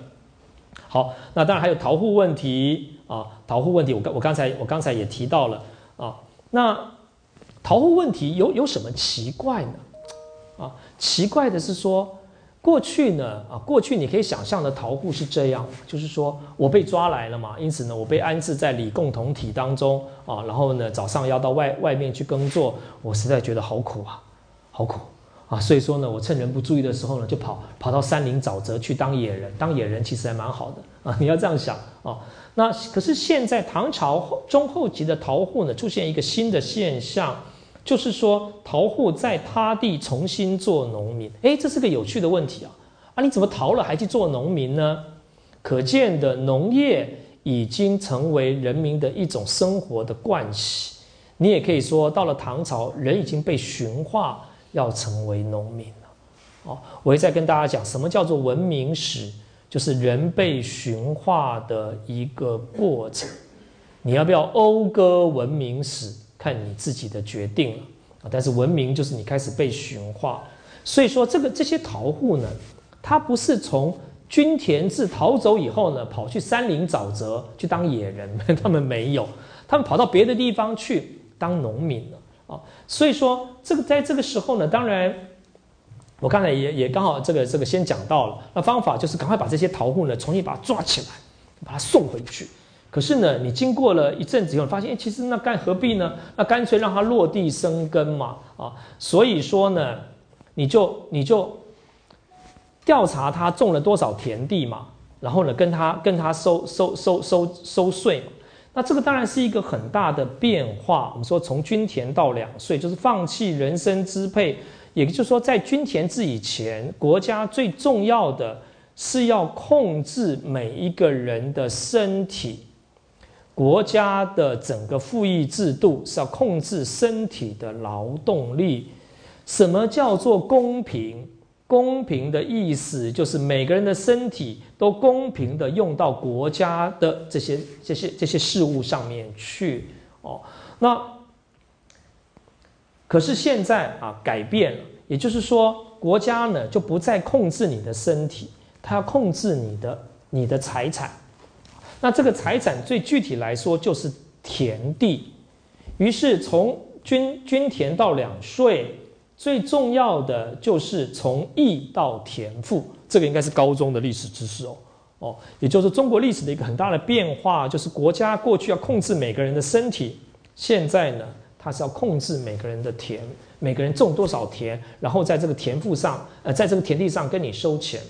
好，那当然还有逃户问题啊，逃户问题，我刚我刚才我刚才也提到了啊。那逃户问题有有什么奇怪呢？啊，奇怪的是说，过去呢啊，过去你可以想象的逃户是这样，就是说我被抓来了嘛，因此呢，我被安置在里共同体当中啊，然后呢，早上要到外外面去耕作，我实在觉得好苦啊，好苦。啊，所以说呢，我趁人不注意的时候呢，就跑跑到山林沼泽去当野人。当野人其实还蛮好的啊，你要这样想啊。那可是现在唐朝中后期的逃户呢，出现一个新的现象，就是说逃户在他地重新做农民。诶，这是个有趣的问题啊。啊，你怎么逃了还去做农民呢？可见的农业已经成为人民的一种生活的惯习。你也可以说，到了唐朝，人已经被驯化。要成为农民了，哦，我会再跟大家讲什么叫做文明史，就是人被驯化的一个过程。你要不要讴歌文明史，看你自己的决定了啊。但是文明就是你开始被驯化，所以说这个这些逃户呢，他不是从均田制逃走以后呢，跑去山林沼泽去当野人，他们没有，他们跑到别的地方去当农民了。啊，所以说这个在这个时候呢，当然，我刚才也也刚好这个这个先讲到了，那方法就是赶快把这些逃户呢重新把他抓起来，把他送回去。可是呢，你经过了一阵子以后，发现其实那干何必呢？那干脆让它落地生根嘛。啊，所以说呢，你就你就调查他种了多少田地嘛，然后呢跟他跟他收收收收收税嘛。那这个当然是一个很大的变化。我们说从均田到两岁，就是放弃人身支配，也就是说，在均田制以前，国家最重要的是要控制每一个人的身体。国家的整个赋役制度是要控制身体的劳动力。什么叫做公平？公平的意思就是每个人的身体都公平的用到国家的这些这些这些事物上面去哦。那可是现在啊改变了，也就是说国家呢就不再控制你的身体，它要控制你的你的财产。那这个财产最具体来说就是田地。于是从均均田到两税。最重要的就是从义到田赋，这个应该是高中的历史知识哦哦，也就是中国历史的一个很大的变化，就是国家过去要控制每个人的身体，现在呢，它是要控制每个人的田，每个人种多少田，然后在这个田赋上，呃，在这个田地上跟你收钱。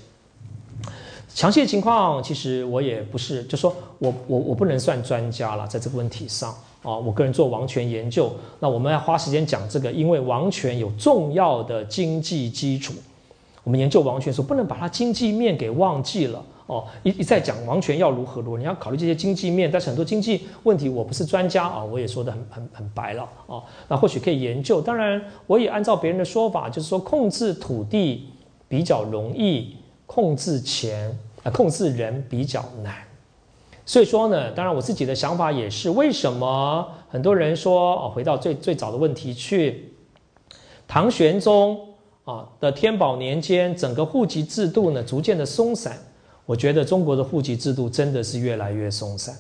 详细的情况其实我也不是，就说我我我不能算专家了，在这个问题上。啊，我个人做王权研究，那我们要花时间讲这个，因为王权有重要的经济基础。我们研究王权时候，不能把它经济面给忘记了哦，一一再讲王权要如何如何，你要考虑这些经济面，但是很多经济问题我不是专家啊，我也说的很很很白了哦，那或许可以研究。当然，我也按照别人的说法，就是说控制土地比较容易，控制钱啊，控制人比较难。所以说呢，当然我自己的想法也是，为什么很多人说哦，回到最最早的问题去，唐玄宗啊的天宝年间，整个户籍制度呢逐渐的松散。我觉得中国的户籍制度真的是越来越松散，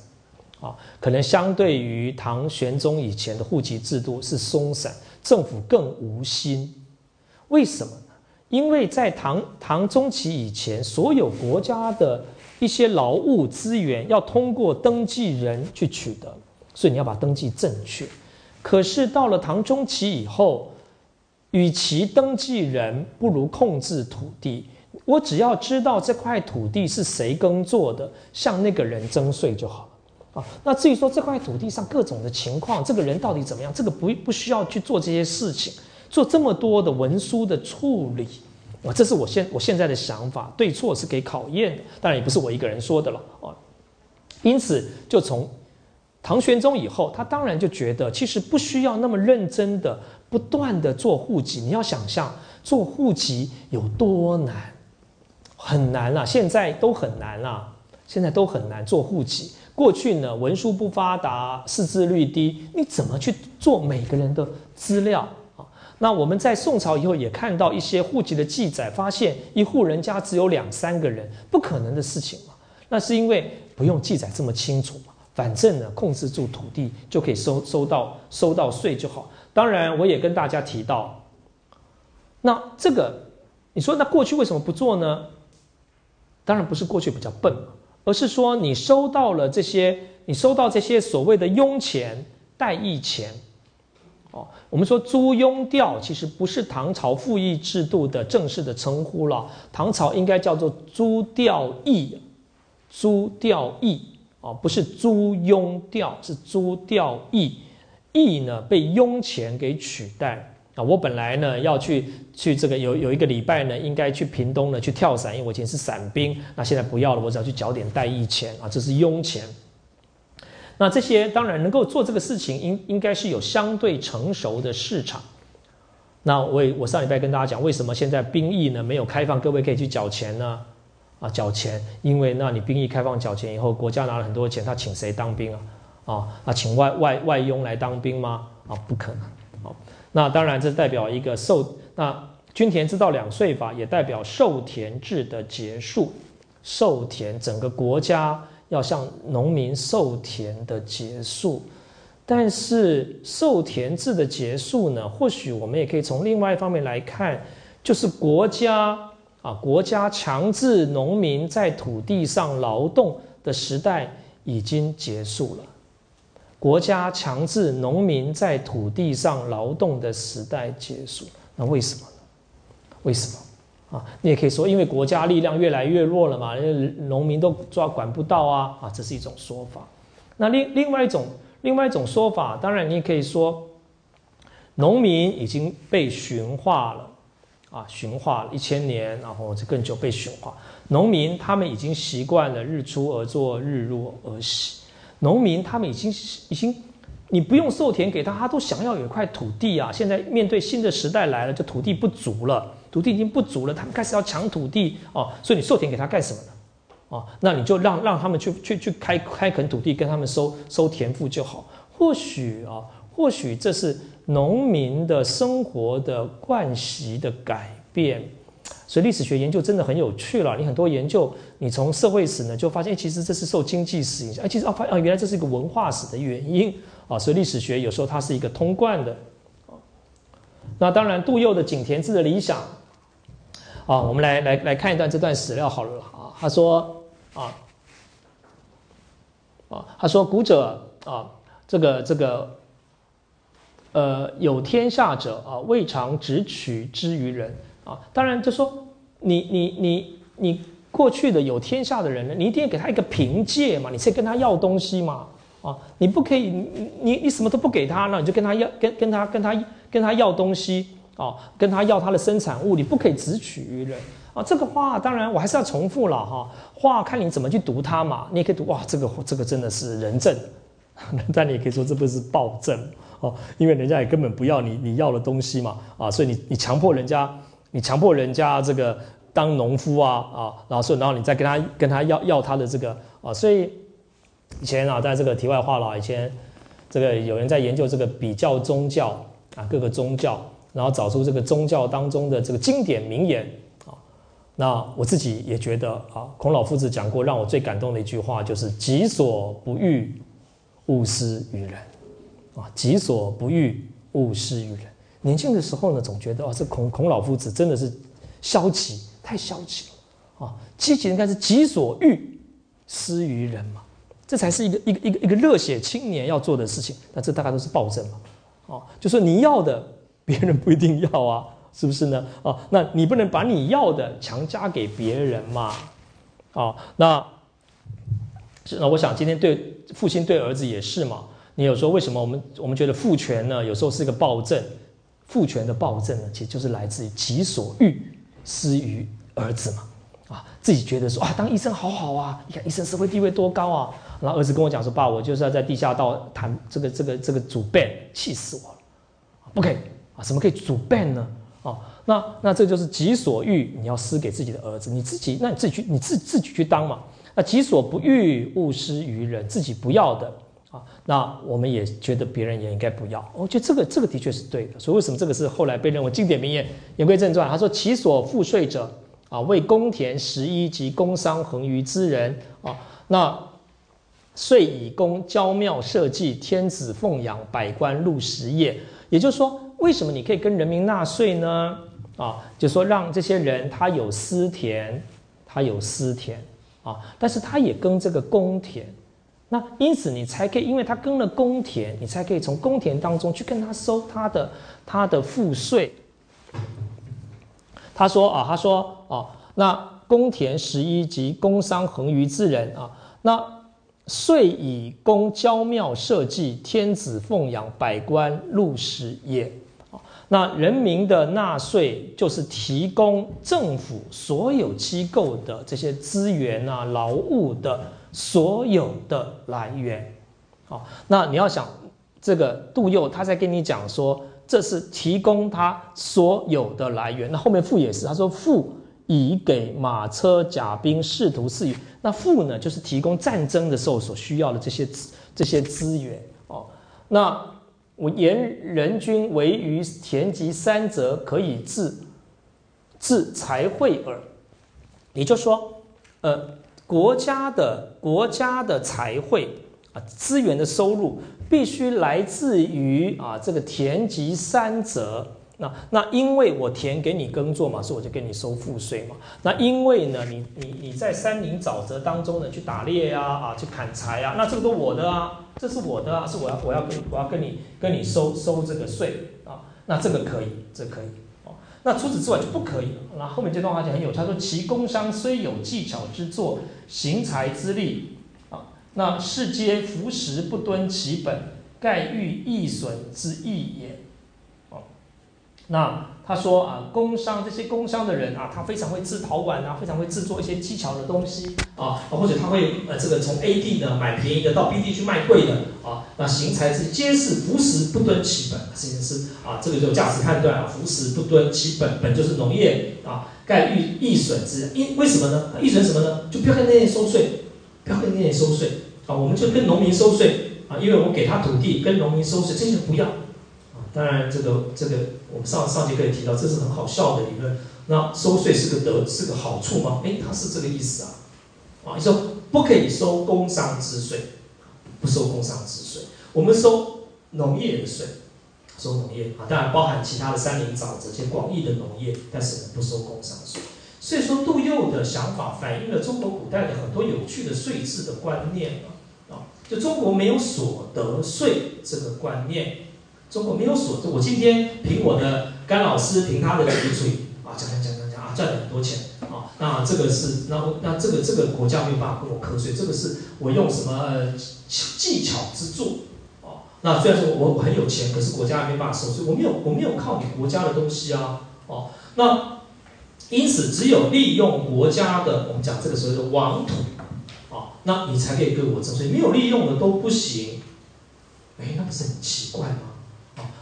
啊，可能相对于唐玄宗以前的户籍制度是松散，政府更无心。为什么？因为在唐唐中期以前，所有国家的一些劳务资源要通过登记人去取得，所以你要把登记正确。可是到了唐中期以后，与其登记人，不如控制土地。我只要知道这块土地是谁耕作的，向那个人征税就好了啊。那至于说这块土地上各种的情况，这个人到底怎么样，这个不不需要去做这些事情，做这么多的文书的处理啊。这是我现我现在的想法，对错是给考验的，当然也不是我一个人说的了啊。因此，就从唐玄宗以后，他当然就觉得其实不需要那么认真的不断的做户籍。你要想象做户籍有多难。很难啦，现在都很难啦，现在都很难做户籍。过去呢，文书不发达，识字率低，你怎么去做每个人的资料？那我们在宋朝以后也看到一些户籍的记载，发现一户人家只有两三个人，不可能的事情嘛。那是因为不用记载这么清楚嘛，反正呢，控制住土地就可以收收到收到税就好。当然，我也跟大家提到，那这个你说那过去为什么不做呢？当然不是过去比较笨而是说你收到了这些，你收到这些所谓的庸钱、代役钱，我们说租庸调其实不是唐朝赋役制度的正式的称呼了，唐朝应该叫做租调役，租调役啊，不是租庸调，是租调役，役呢被庸钱给取代。啊，我本来呢要去去这个有有一个礼拜呢，应该去屏东呢去跳伞，因为我以前是伞兵。那现在不要了，我只要去缴点代役钱啊，这是佣钱。那这些当然能够做这个事情，应应该是有相对成熟的市场。那我我上礼拜跟大家讲，为什么现在兵役呢没有开放，各位可以去缴钱呢？啊，缴钱，因为那你兵役开放缴钱以后，国家拿了很多钱，他请谁当兵啊？啊，那请外外外佣来当兵吗？啊，不可能。好那当然，这代表一个授那均田制到两税法，也代表授田制的结束。授田，整个国家要向农民授田的结束。但是授田制的结束呢？或许我们也可以从另外一方面来看，就是国家啊，国家强制农民在土地上劳动的时代已经结束了。国家强制农民在土地上劳动的时代结束，那为什么呢？为什么啊？你也可以说，因为国家力量越来越弱了嘛，农民都抓管不到啊啊，这是一种说法。那另另外一种另外一种说法，当然你也可以说，农民已经被驯化了啊，驯化了一千年，然后这更久被驯化。农民他们已经习惯了日出而作，日落而息。农民他们已经已经，你不用授田给他，他都想要有一块土地啊。现在面对新的时代来了，就土地不足了，土地已经不足了，他们开始要抢土地哦。所以你授田给他干什么呢？哦，那你就让让他们去去去开开垦土地，跟他们收收田赋就好。或许啊，或许这是农民的生活的惯习的改变。所以历史学研究真的很有趣了。你很多研究，你从社会史呢就发现，其实这是受经济史影响。哎，其实啊发啊，原来这是一个文化史的原因啊。所以历史学有时候它是一个通贯的那当然，杜佑的井田制的理想啊，我们来来来看一段这段史料好了啊。他说啊啊，他说古者啊，这个这个呃有天下者啊，未尝只取之于人。啊，当然就说你你你你过去的有天下的人呢，你一定要给他一个凭借嘛，你才跟他要东西嘛。啊，你不可以，你你你什么都不给他，那你就跟他要跟跟他跟他跟他要东西哦，跟他要他的生产物，你不可以只取于人啊。这个话当然我还是要重复了哈，话看你怎么去读它嘛。你也可以读哇，这个这个真的是人证，但你也可以说这不是暴政哦，因为人家也根本不要你你要的东西嘛啊，所以你你强迫人家，你强迫人家这个当农夫啊啊，然后说然后你再跟他跟他要要他的这个啊，所以以前啊，在这个题外话了，以前这个有人在研究这个比较宗教啊，各个宗教，然后找出这个宗教当中的这个经典名言啊。那我自己也觉得啊，孔老夫子讲过，让我最感动的一句话就是“己所不欲，勿施于人”。啊，“己所不欲，勿施于人”。年轻的时候呢，总觉得啊，这孔孔老夫子真的是消极，太消极了啊！积极应该是“己所欲，施于人”嘛，这才是一个一个一个一个热血青年要做的事情。那这大概都是暴政嘛，哦，就说你要的，别人不一定要啊。是不是呢？啊，那你不能把你要的强加给别人嘛？啊，那那我想今天对父亲对儿子也是嘛。你有说为什么我们我们觉得父权呢？有时候是一个暴政，父权的暴政呢，其实就是来自于己所欲施于儿子嘛。啊，自己觉得说啊，当医生好好啊，你看医生社会地位多高啊。然后儿子跟我讲说，爸，我就是要在地下道谈这个这个这个主 ban，气死我了，不可以啊，怎么可以主办呢？哦，那那这就是己所欲，你要施给自己的儿子，你自己那你自己去，你自自己去当嘛。那己所不欲，勿施于人，自己不要的啊。那我们也觉得别人也应该不要。我觉得这个这个的确是对的。所以为什么这个是后来被认为经典名言？言归正传，他说：“其所赋税者啊，为公田十一及工商横余之人啊。那遂以公郊庙社稷，天子奉养，百官入食业。也就是说。”为什么你可以跟人民纳税呢？啊，就说让这些人他有私田，他有私田啊，但是他也耕这个公田，那因此你才可以，因为他耕了公田，你才可以从公田当中去跟他收他的他的赋税。他说啊，他说啊，那公田十一及工商横余之人啊，那。税以公郊庙社稷，天子奉养，百官入食也。那人民的纳税就是提供政府所有机构的这些资源啊、劳务的所有的来源。好，那你要想这个杜佑他在跟你讲说，这是提供他所有的来源。那后面赋也是，他说赋以给马车、甲兵、士卒赐予。那赋呢，就是提供战争的时候所需要的这些这些资源哦。那。我言人君为于田籍三者，可以治治财会耳。也就是说，呃，国家的国家的财会啊，资源的收入必须来自于啊这个田籍三者。那那因为我田给你耕作嘛，所以我就给你收赋税嘛。那因为呢，你你你在山林沼泽当中呢去打猎呀啊去砍柴啊，那这个都我的啊。这是我的啊，是我要我要跟我要跟你跟你收收这个税啊，那这个可以，这可以哦。那除此之外就不可以了。那后面这段话就很有，他说其工商虽有技巧之作，行财之力啊，那世皆服食不敦其本，盖欲易损之意也。那。他说啊，工商这些工商的人啊，他非常会制陶碗啊，非常会制作一些技巧的东西啊，或者他会呃这个从 A 地呢买便宜的到 B 地去卖贵的啊，那行财是皆是浮食不敦其本，这件事啊，这个就价值判断啊，浮食不敦其本，本就是农业啊，盖欲易损之，因为什么呢？易损什么呢？就不要跟那些收税，不要跟那些收税啊，我们就跟农民收税啊，因为我给他土地，跟农民收税，这些不要啊。当然，这个这个，我们上上节课也提到，这是很好笑的理论。那收税是个得，是个好处吗？哎，它是这个意思啊。啊，你说不可以收工商之税，不收工商之税，我们收农业的税，收农业啊，当然包含其他的山林沼泽这些广义的农业，但是我们不收工商税。所以说，杜佑的想法反映了中国古代的很多有趣的税制的观念啊。啊，就中国没有所得税这个观念。中国没有锁，我今天凭我的甘老师，凭他的嘴嘴啊，讲讲讲讲讲啊，赚了很多钱啊，那这个是那那这个这个国家没有办法跟我瞌睡，这个是我用什么技巧之作啊？那虽然说我我很有钱，可是国家没办法收税，我没有我没有靠你国家的东西啊，哦，那因此，只有利用国家的，我们讲这个时候的王土，啊，那你才可以跟我征税，没有利用的都不行。哎，那不是很奇怪吗？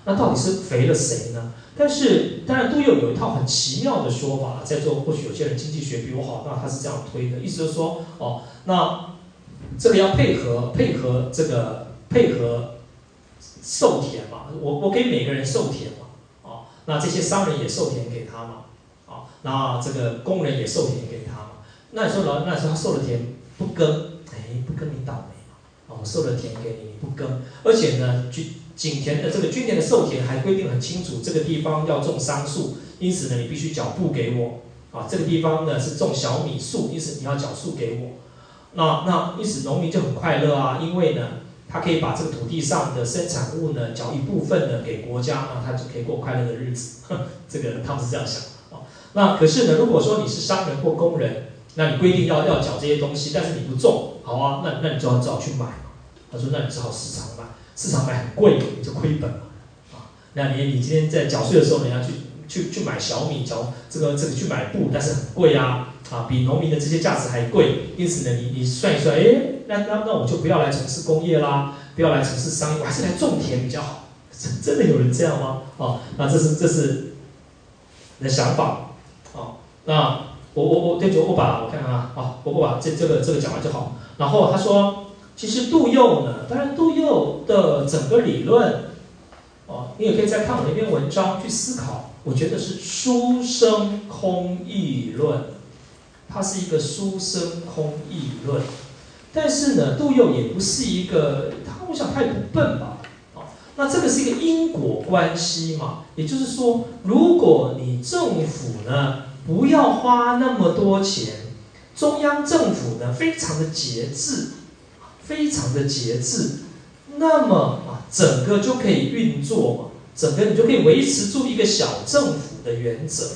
那到底是肥了谁呢？但是，当然杜佑有一套很奇妙的说法，在座或许有些人经济学比我好，那他是这样推的，意思就是说，哦，那这个要配合配合这个配合授田嘛，我我给每个人授田嘛，哦，那这些商人也授田给他嘛，哦，那这个工人也授田给他嘛，那你说老那时候他授了田不耕，哎，不耕你倒霉。我授了田给你，你不耕，而且呢，均井田的这个军田的授田还规定很清楚，这个地方要种桑树，因此呢，你必须缴布给我。啊，这个地方呢是种小米树，因此你要缴树给我。那那因此农民就很快乐啊，因为呢，他可以把这个土地上的生产物呢缴一部分呢给国家，那他就可以过快乐的日子。这个他们是这样想啊。那可是呢，如果说你是商人或工人，那你规定要要缴这些东西，但是你不种，好啊，那那你就要只好去买。他说：“那你只好市场买，市场买很贵，你就亏本了啊。那你你今天在缴税的时候，你要去去去买小米，缴这个这个去买布，但是很贵啊，啊，比农民的这些价值还贵。因此呢，你你算一算，哎，那那那我就不要来从事工业啦，不要来从事商业，我还是来种田比较好。真的有人这样吗？啊，那这是这是你的想法啊。那我我我对，就我把我看看啊，好，我我把这这个这个讲完就好。然后他说。”其实杜佑呢，当然杜佑的整个理论，哦，你也可以再看我那篇文章去思考。我觉得是书生空义论，它是一个书生空义论。但是呢，杜佑也不是一个，他我想他也不笨吧，哦，那这个是一个因果关系嘛，也就是说，如果你政府呢不要花那么多钱，中央政府呢非常的节制。非常的节制，那么啊，整个就可以运作嘛，整个你就可以维持住一个小政府的原则。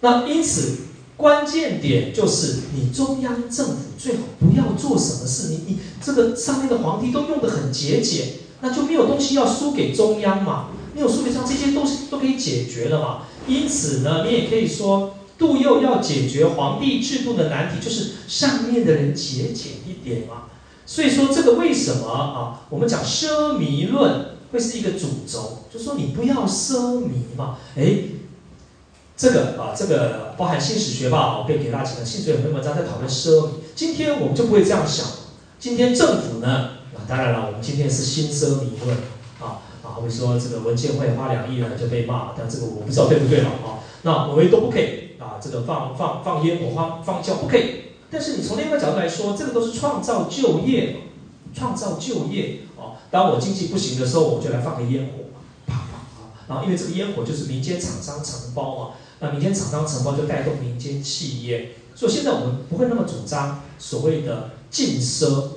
那因此关键点就是你中央政府最好不要做什么事，你你这个上面的皇帝都用的很节俭，那就没有东西要输给中央嘛，没有输给中央，这些东西都可以解决了嘛。因此呢，你也可以说。杜佑要解决皇帝制度的难题，就是上面的人节俭一点嘛。所以说这个为什么啊？我们讲奢靡论会是一个主轴，就说你不要奢靡嘛。哎，这个啊，这个包含新史学吧，我可以给大家讲，新史学有篇文章在讨论奢靡。今天我们就不会这样想。今天政府呢，啊，当然了，我们今天是新奢靡论。啊啊，会说这个文件会花两亿呢就被骂，但这个我不知道对不对了啊。那我们都不可以。啊，这个放放放烟火、放放叫不可以。但是你从另一个角度来说，这个都是创造就业，创造就业。哦，当我经济不行的时候，我就来放个烟火，啪啪啊。然后因为这个烟火就是民间厂商承包嘛，那民间厂商承包就带动民间企业。所以现在我们不会那么主张所谓的禁奢。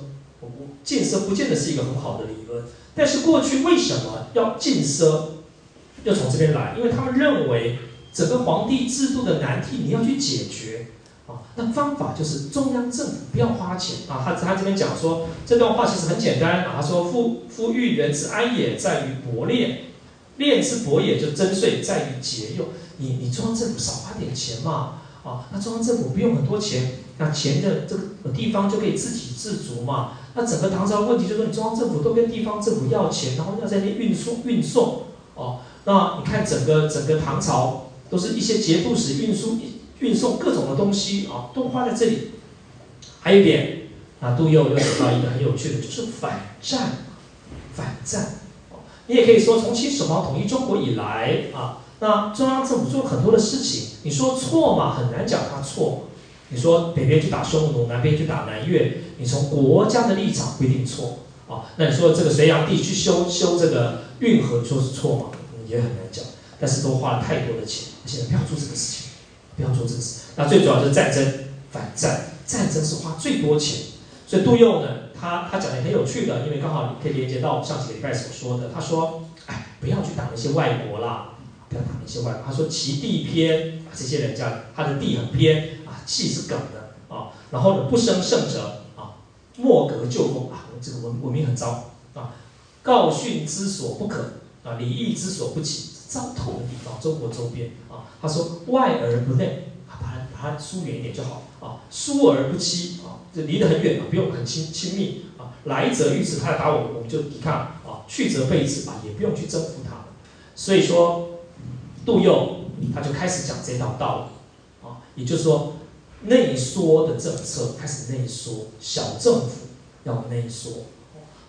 禁奢不见得是一个很好的理论。但是过去为什么要禁奢？要从这边来，因为他们认为。整个皇帝制度的难题，你要去解决啊。那方法就是中央政府不要花钱啊。他他这边讲说这段话其实很简单啊。他说：“夫夫欲人之安也，在于薄练；练之薄也，就征税在于节用。你你中央政府少花点钱嘛啊。那中央政府不用很多钱，那钱的这个地方就可以自给自足嘛。那整个唐朝问题就是说，你中央政府都跟地方政府要钱，然后要在那运输运送哦。那你看整个整个唐朝。都是一些节度使运输、运送各种的东西啊，都花在这里。还有一点啊，杜佑又讲到一个很有趣的，就是反战，反战。你也可以说，从秦始皇统一中国以来啊，那中央政府做了很多的事情，你说错嘛？很难讲他错。你说北边去打匈奴，南边去打南越，你从国家的立场不一定错啊。那你说这个隋炀帝去修修这个运河，说是错嘛？也很难讲。但是都花了太多的钱。现在不要做这个事情，不要做这个事。那最主要是战争、反战，战争是花最多钱。所以杜佑呢，他他讲的很有趣的，因为刚好你可以连接到我上几个礼拜所说的。他说：“哎，不要去打那些外国啦，不要打那些外国。”他说：“其地偏，这些人家他的地很偏啊，气是梗的啊。然后呢，不生胜者啊，莫格就风啊，这个文文明很糟啊。告训之所不可啊，礼义之所不起。”糟透的地方，中国周边啊。他说外而不内，啊，把它把它疏远一点就好啊，疏而不欺啊，就离得很远嘛，不用很亲亲密啊。来者于此，他要打我们，我们就抵抗啊；去则备之啊，也不用去征服他。所以说，杜佑他就开始讲这道道理啊，也就是说，内缩的政策开始内缩，小政府要内缩。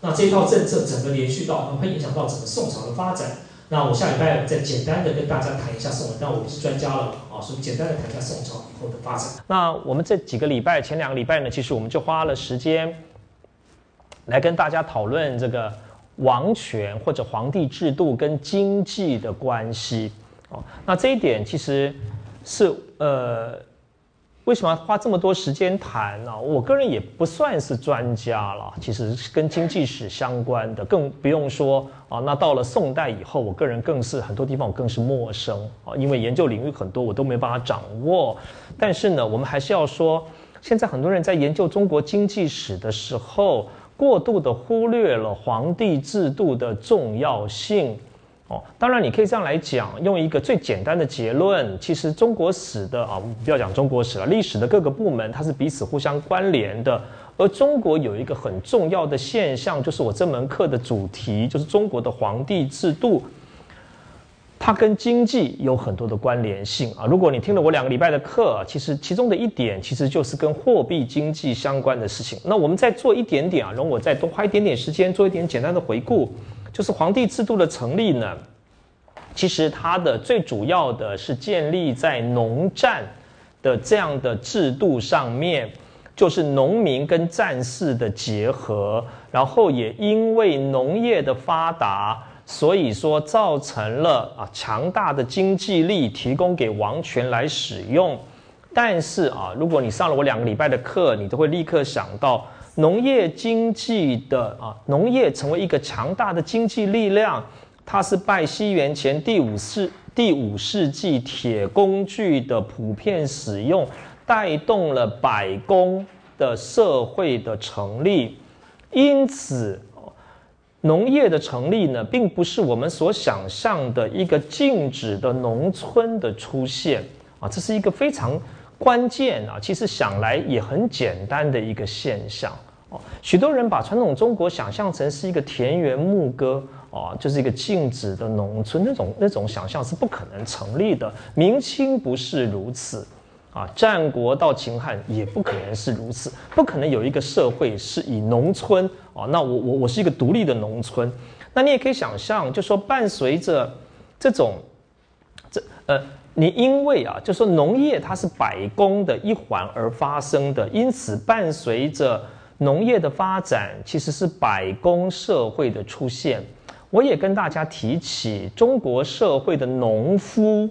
那这套政策整个连续到，会影响到整个宋朝的发展。那我下礼拜再简单的跟大家谈一下宋文，但我不是专家了啊，所以简单的谈一下宋朝以后的发展。那我们这几个礼拜，前两个礼拜呢，其实我们就花了时间来跟大家讨论这个王权或者皇帝制度跟经济的关系哦。那这一点其实是呃。为什么要花这么多时间谈呢？我个人也不算是专家了，其实跟经济史相关的，更不用说啊。那到了宋代以后，我个人更是很多地方我更是陌生啊，因为研究领域很多我都没办法掌握。但是呢，我们还是要说，现在很多人在研究中国经济史的时候，过度的忽略了皇帝制度的重要性。哦，当然你可以这样来讲，用一个最简单的结论，其实中国史的啊，不要讲中国史了，历史的各个部门它是彼此互相关联的。而中国有一个很重要的现象，就是我这门课的主题，就是中国的皇帝制度，它跟经济有很多的关联性啊。如果你听了我两个礼拜的课，其实其中的一点其实就是跟货币经济相关的事情。那我们再做一点点啊，容我再多花一点点时间做一点简单的回顾。就是皇帝制度的成立呢，其实它的最主要的是建立在农战的这样的制度上面，就是农民跟战士的结合，然后也因为农业的发达，所以说造成了啊强大的经济力提供给王权来使用。但是啊，如果你上了我两个礼拜的课，你都会立刻想到。农业经济的啊，农业成为一个强大的经济力量，它是拜西元前第五世第五世纪铁工具的普遍使用，带动了百工的社会的成立。因此，农业的成立呢，并不是我们所想象的一个静止的农村的出现啊，这是一个非常关键啊，其实想来也很简单的一个现象。哦，许多人把传统中国想象成是一个田园牧歌，哦，就是一个静止的农村，那种那种想象是不可能成立的。明清不是如此，啊，战国到秦汉也不可能是如此，不可能有一个社会是以农村，哦，那我我我是一个独立的农村，那你也可以想象，就说伴随着这种，这呃，你因为啊，就说农业它是百工的一环而发生的，因此伴随着。农业的发展其实是百工社会的出现。我也跟大家提起，中国社会的农夫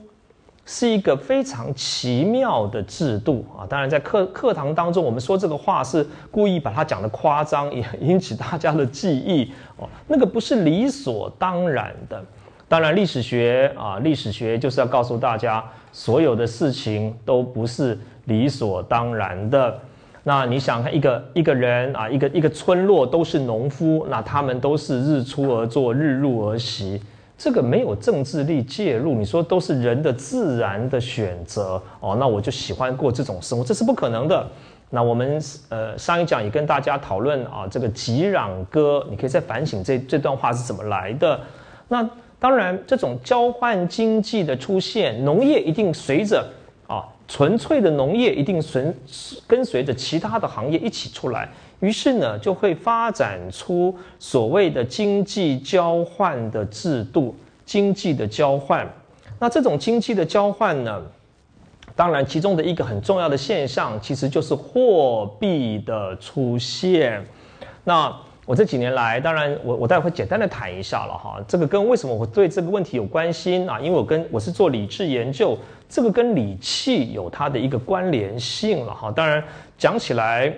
是一个非常奇妙的制度啊。当然，在课课堂当中，我们说这个话是故意把它讲的夸张，也引起大家的记忆哦。那个不是理所当然的。当然，历史学啊，历史学就是要告诉大家，所有的事情都不是理所当然的。那你想看一个一个人啊，一个一个村落都是农夫，那他们都是日出而作，日入而息，这个没有政治力介入，你说都是人的自然的选择哦，那我就喜欢过这种生活，这是不可能的。那我们呃上一讲也跟大家讨论啊，这个《吉壤歌》，你可以再反省这这段话是怎么来的。那当然，这种交换经济的出现，农业一定随着。纯粹的农业一定随跟随着其他的行业一起出来，于是呢，就会发展出所谓的经济交换的制度。经济的交换，那这种经济的交换呢，当然其中的一个很重要的现象，其实就是货币的出现。那我这几年来，当然我我待会简单的谈一下了哈，这个跟为什么我对这个问题有关心啊？因为我跟我是做理智研究。这个跟理气有它的一个关联性了哈，当然讲起来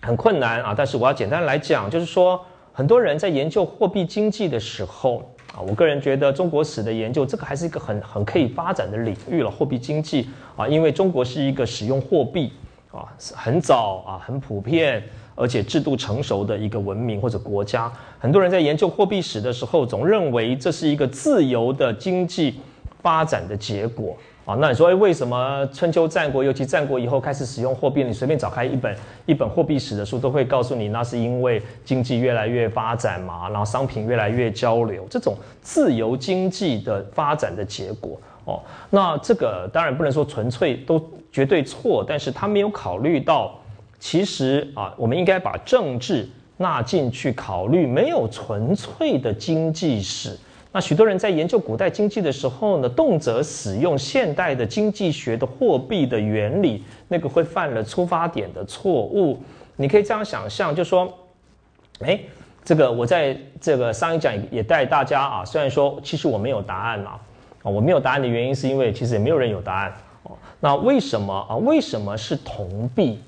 很困难啊，但是我要简单来讲，就是说很多人在研究货币经济的时候啊，我个人觉得中国史的研究这个还是一个很很可以发展的领域了，货币经济啊，因为中国是一个使用货币啊，很早啊，很普遍而且制度成熟的一个文明或者国家。很多人在研究货币史的时候，总认为这是一个自由的经济发展的结果。啊，那你说，哎，为什么春秋战国，尤其战国以后开始使用货币？你随便找开一本一本货币史的书，都会告诉你，那是因为经济越来越发展嘛，然后商品越来越交流，这种自由经济的发展的结果。哦，那这个当然不能说纯粹都绝对错，但是他没有考虑到，其实啊，我们应该把政治纳进去考虑，没有纯粹的经济史。那许多人在研究古代经济的时候呢，动辄使用现代的经济学的货币的原理，那个会犯了出发点的错误。你可以这样想象，就说，哎，这个我在这个上一讲也带大家啊，虽然说其实我没有答案嘛，啊，我没有答案的原因是因为其实也没有人有答案哦。那为什么啊？为什么是铜币？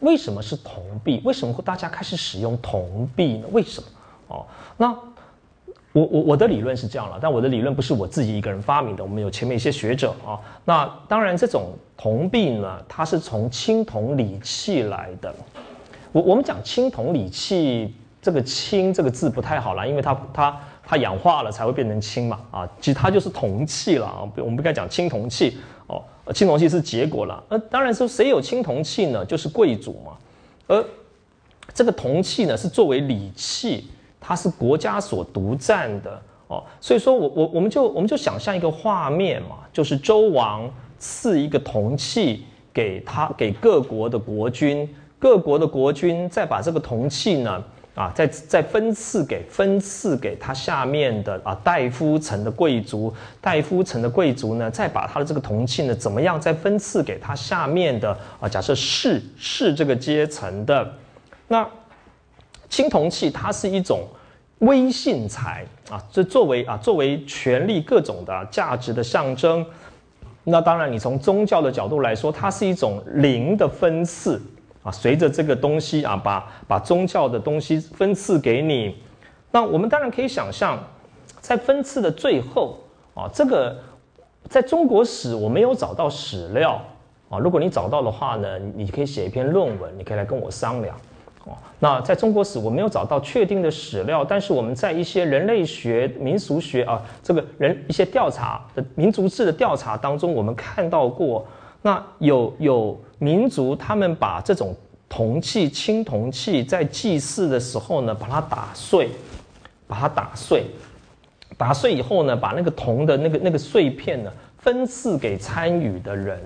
为什么是铜币？为什么会大家开始使用铜币呢？为什么？哦，那。我我我的理论是这样了，但我的理论不是我自己一个人发明的，我们有前面一些学者啊。那当然，这种铜币呢，它是从青铜礼器来的。我我们讲青铜礼器，这个“青”这个字不太好了，因为它它它氧化了才会变成青嘛啊，其实它就是铜器了啊。我们不该讲青铜器青铜器是结果了。呃，当然说谁有青铜器呢？就是贵族嘛。而这个铜器呢，是作为礼器。它是国家所独占的哦，所以说我我我们就我们就想象一个画面嘛，就是周王赐一个铜器给他给各国的国君，各国的国君再把这个铜器呢啊再再分赐给分赐给他下面的啊戴夫层的贵族，戴夫层的贵族呢再把他的这个铜器呢怎么样再分赐给他下面的啊假设士士这个阶层的那青铜器它是一种。微信财啊，这作为啊作为权力各种的价值的象征，那当然你从宗教的角度来说，它是一种灵的分赐啊，随着这个东西啊，把把宗教的东西分赐给你。那我们当然可以想象，在分赐的最后啊，这个在中国史我没有找到史料啊，如果你找到的话呢，你可以写一篇论文，你可以来跟我商量。哦那在中国史我没有找到确定的史料，但是我们在一些人类学、民俗学啊，这个人一些调查的民族志的调查当中，我们看到过，那有有民族他们把这种铜器、青铜器在祭祀的时候呢，把它打碎，把它打碎，打碎以后呢，把那个铜的那个那个碎片呢，分赐给参与的人。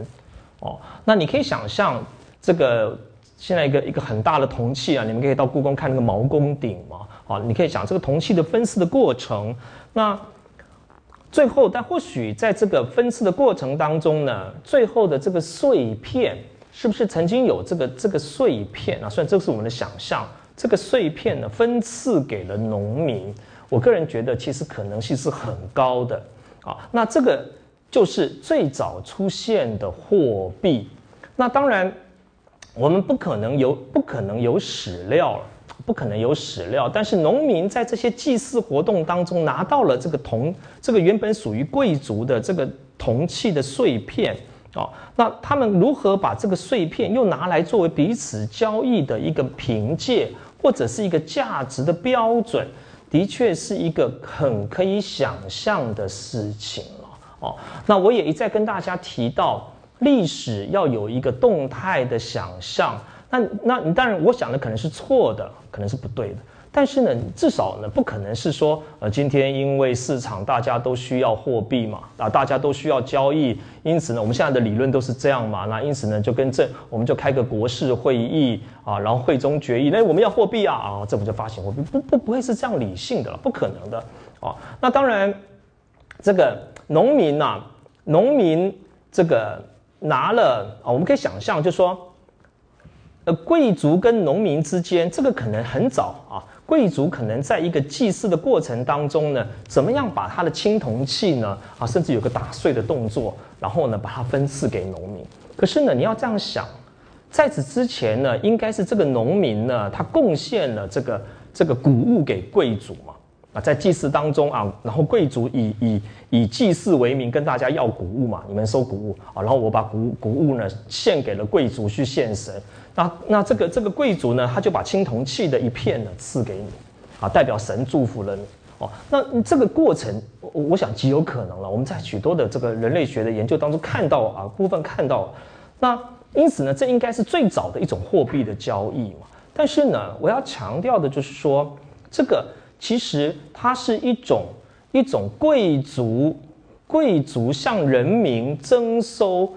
哦，那你可以想象这个。现在一个一个很大的铜器啊，你们可以到故宫看那个毛公鼎嘛，啊，你可以想这个铜器的分赐的过程。那最后，但或许在这个分赐的过程当中呢，最后的这个碎片是不是曾经有这个这个碎片啊？虽然这是我们的想象，这个碎片呢分赐给了农民，我个人觉得其实可能性是很高的啊。那这个就是最早出现的货币。那当然。我们不可能有不可能有史料了，不可能有史料。但是农民在这些祭祀活动当中拿到了这个铜，这个原本属于贵族的这个铜器的碎片哦，那他们如何把这个碎片又拿来作为彼此交易的一个凭借，或者是一个价值的标准，的确是一个很可以想象的事情了哦。那我也一再跟大家提到。历史要有一个动态的想象，那那你当然，我想的可能是错的，可能是不对的。但是呢，至少呢，不可能是说，呃，今天因为市场大家都需要货币嘛，啊，大家都需要交易，因此呢，我们现在的理论都是这样嘛。那因此呢，就跟这，我们就开个国事会议啊，然后会中决议，那我们要货币啊，啊，政府就发行货币，不不不会是这样理性的，不可能的啊。那当然，这个农民呐，农民这个。拿了啊，我们可以想象，就说，呃，贵族跟农民之间，这个可能很早啊，贵族可能在一个祭祀的过程当中呢，怎么样把他的青铜器呢，啊，甚至有个打碎的动作，然后呢，把它分赐给农民。可是呢，你要这样想，在此之前呢，应该是这个农民呢，他贡献了这个这个谷物给贵族嘛，啊，在祭祀当中啊，然后贵族以以以祭祀为名跟大家要谷物嘛，你们收谷物啊，然后我把谷谷物呢献给了贵族去献神。那那这个这个贵族呢，他就把青铜器的一片呢赐给你，啊，代表神祝福了你。哦，那这个过程，我我想极有可能了。我们在许多的这个人类学的研究当中看到啊，部分看到，那因此呢，这应该是最早的一种货币的交易嘛。但是呢，我要强调的就是说，这个。其实它是一种一种贵族贵族向人民征收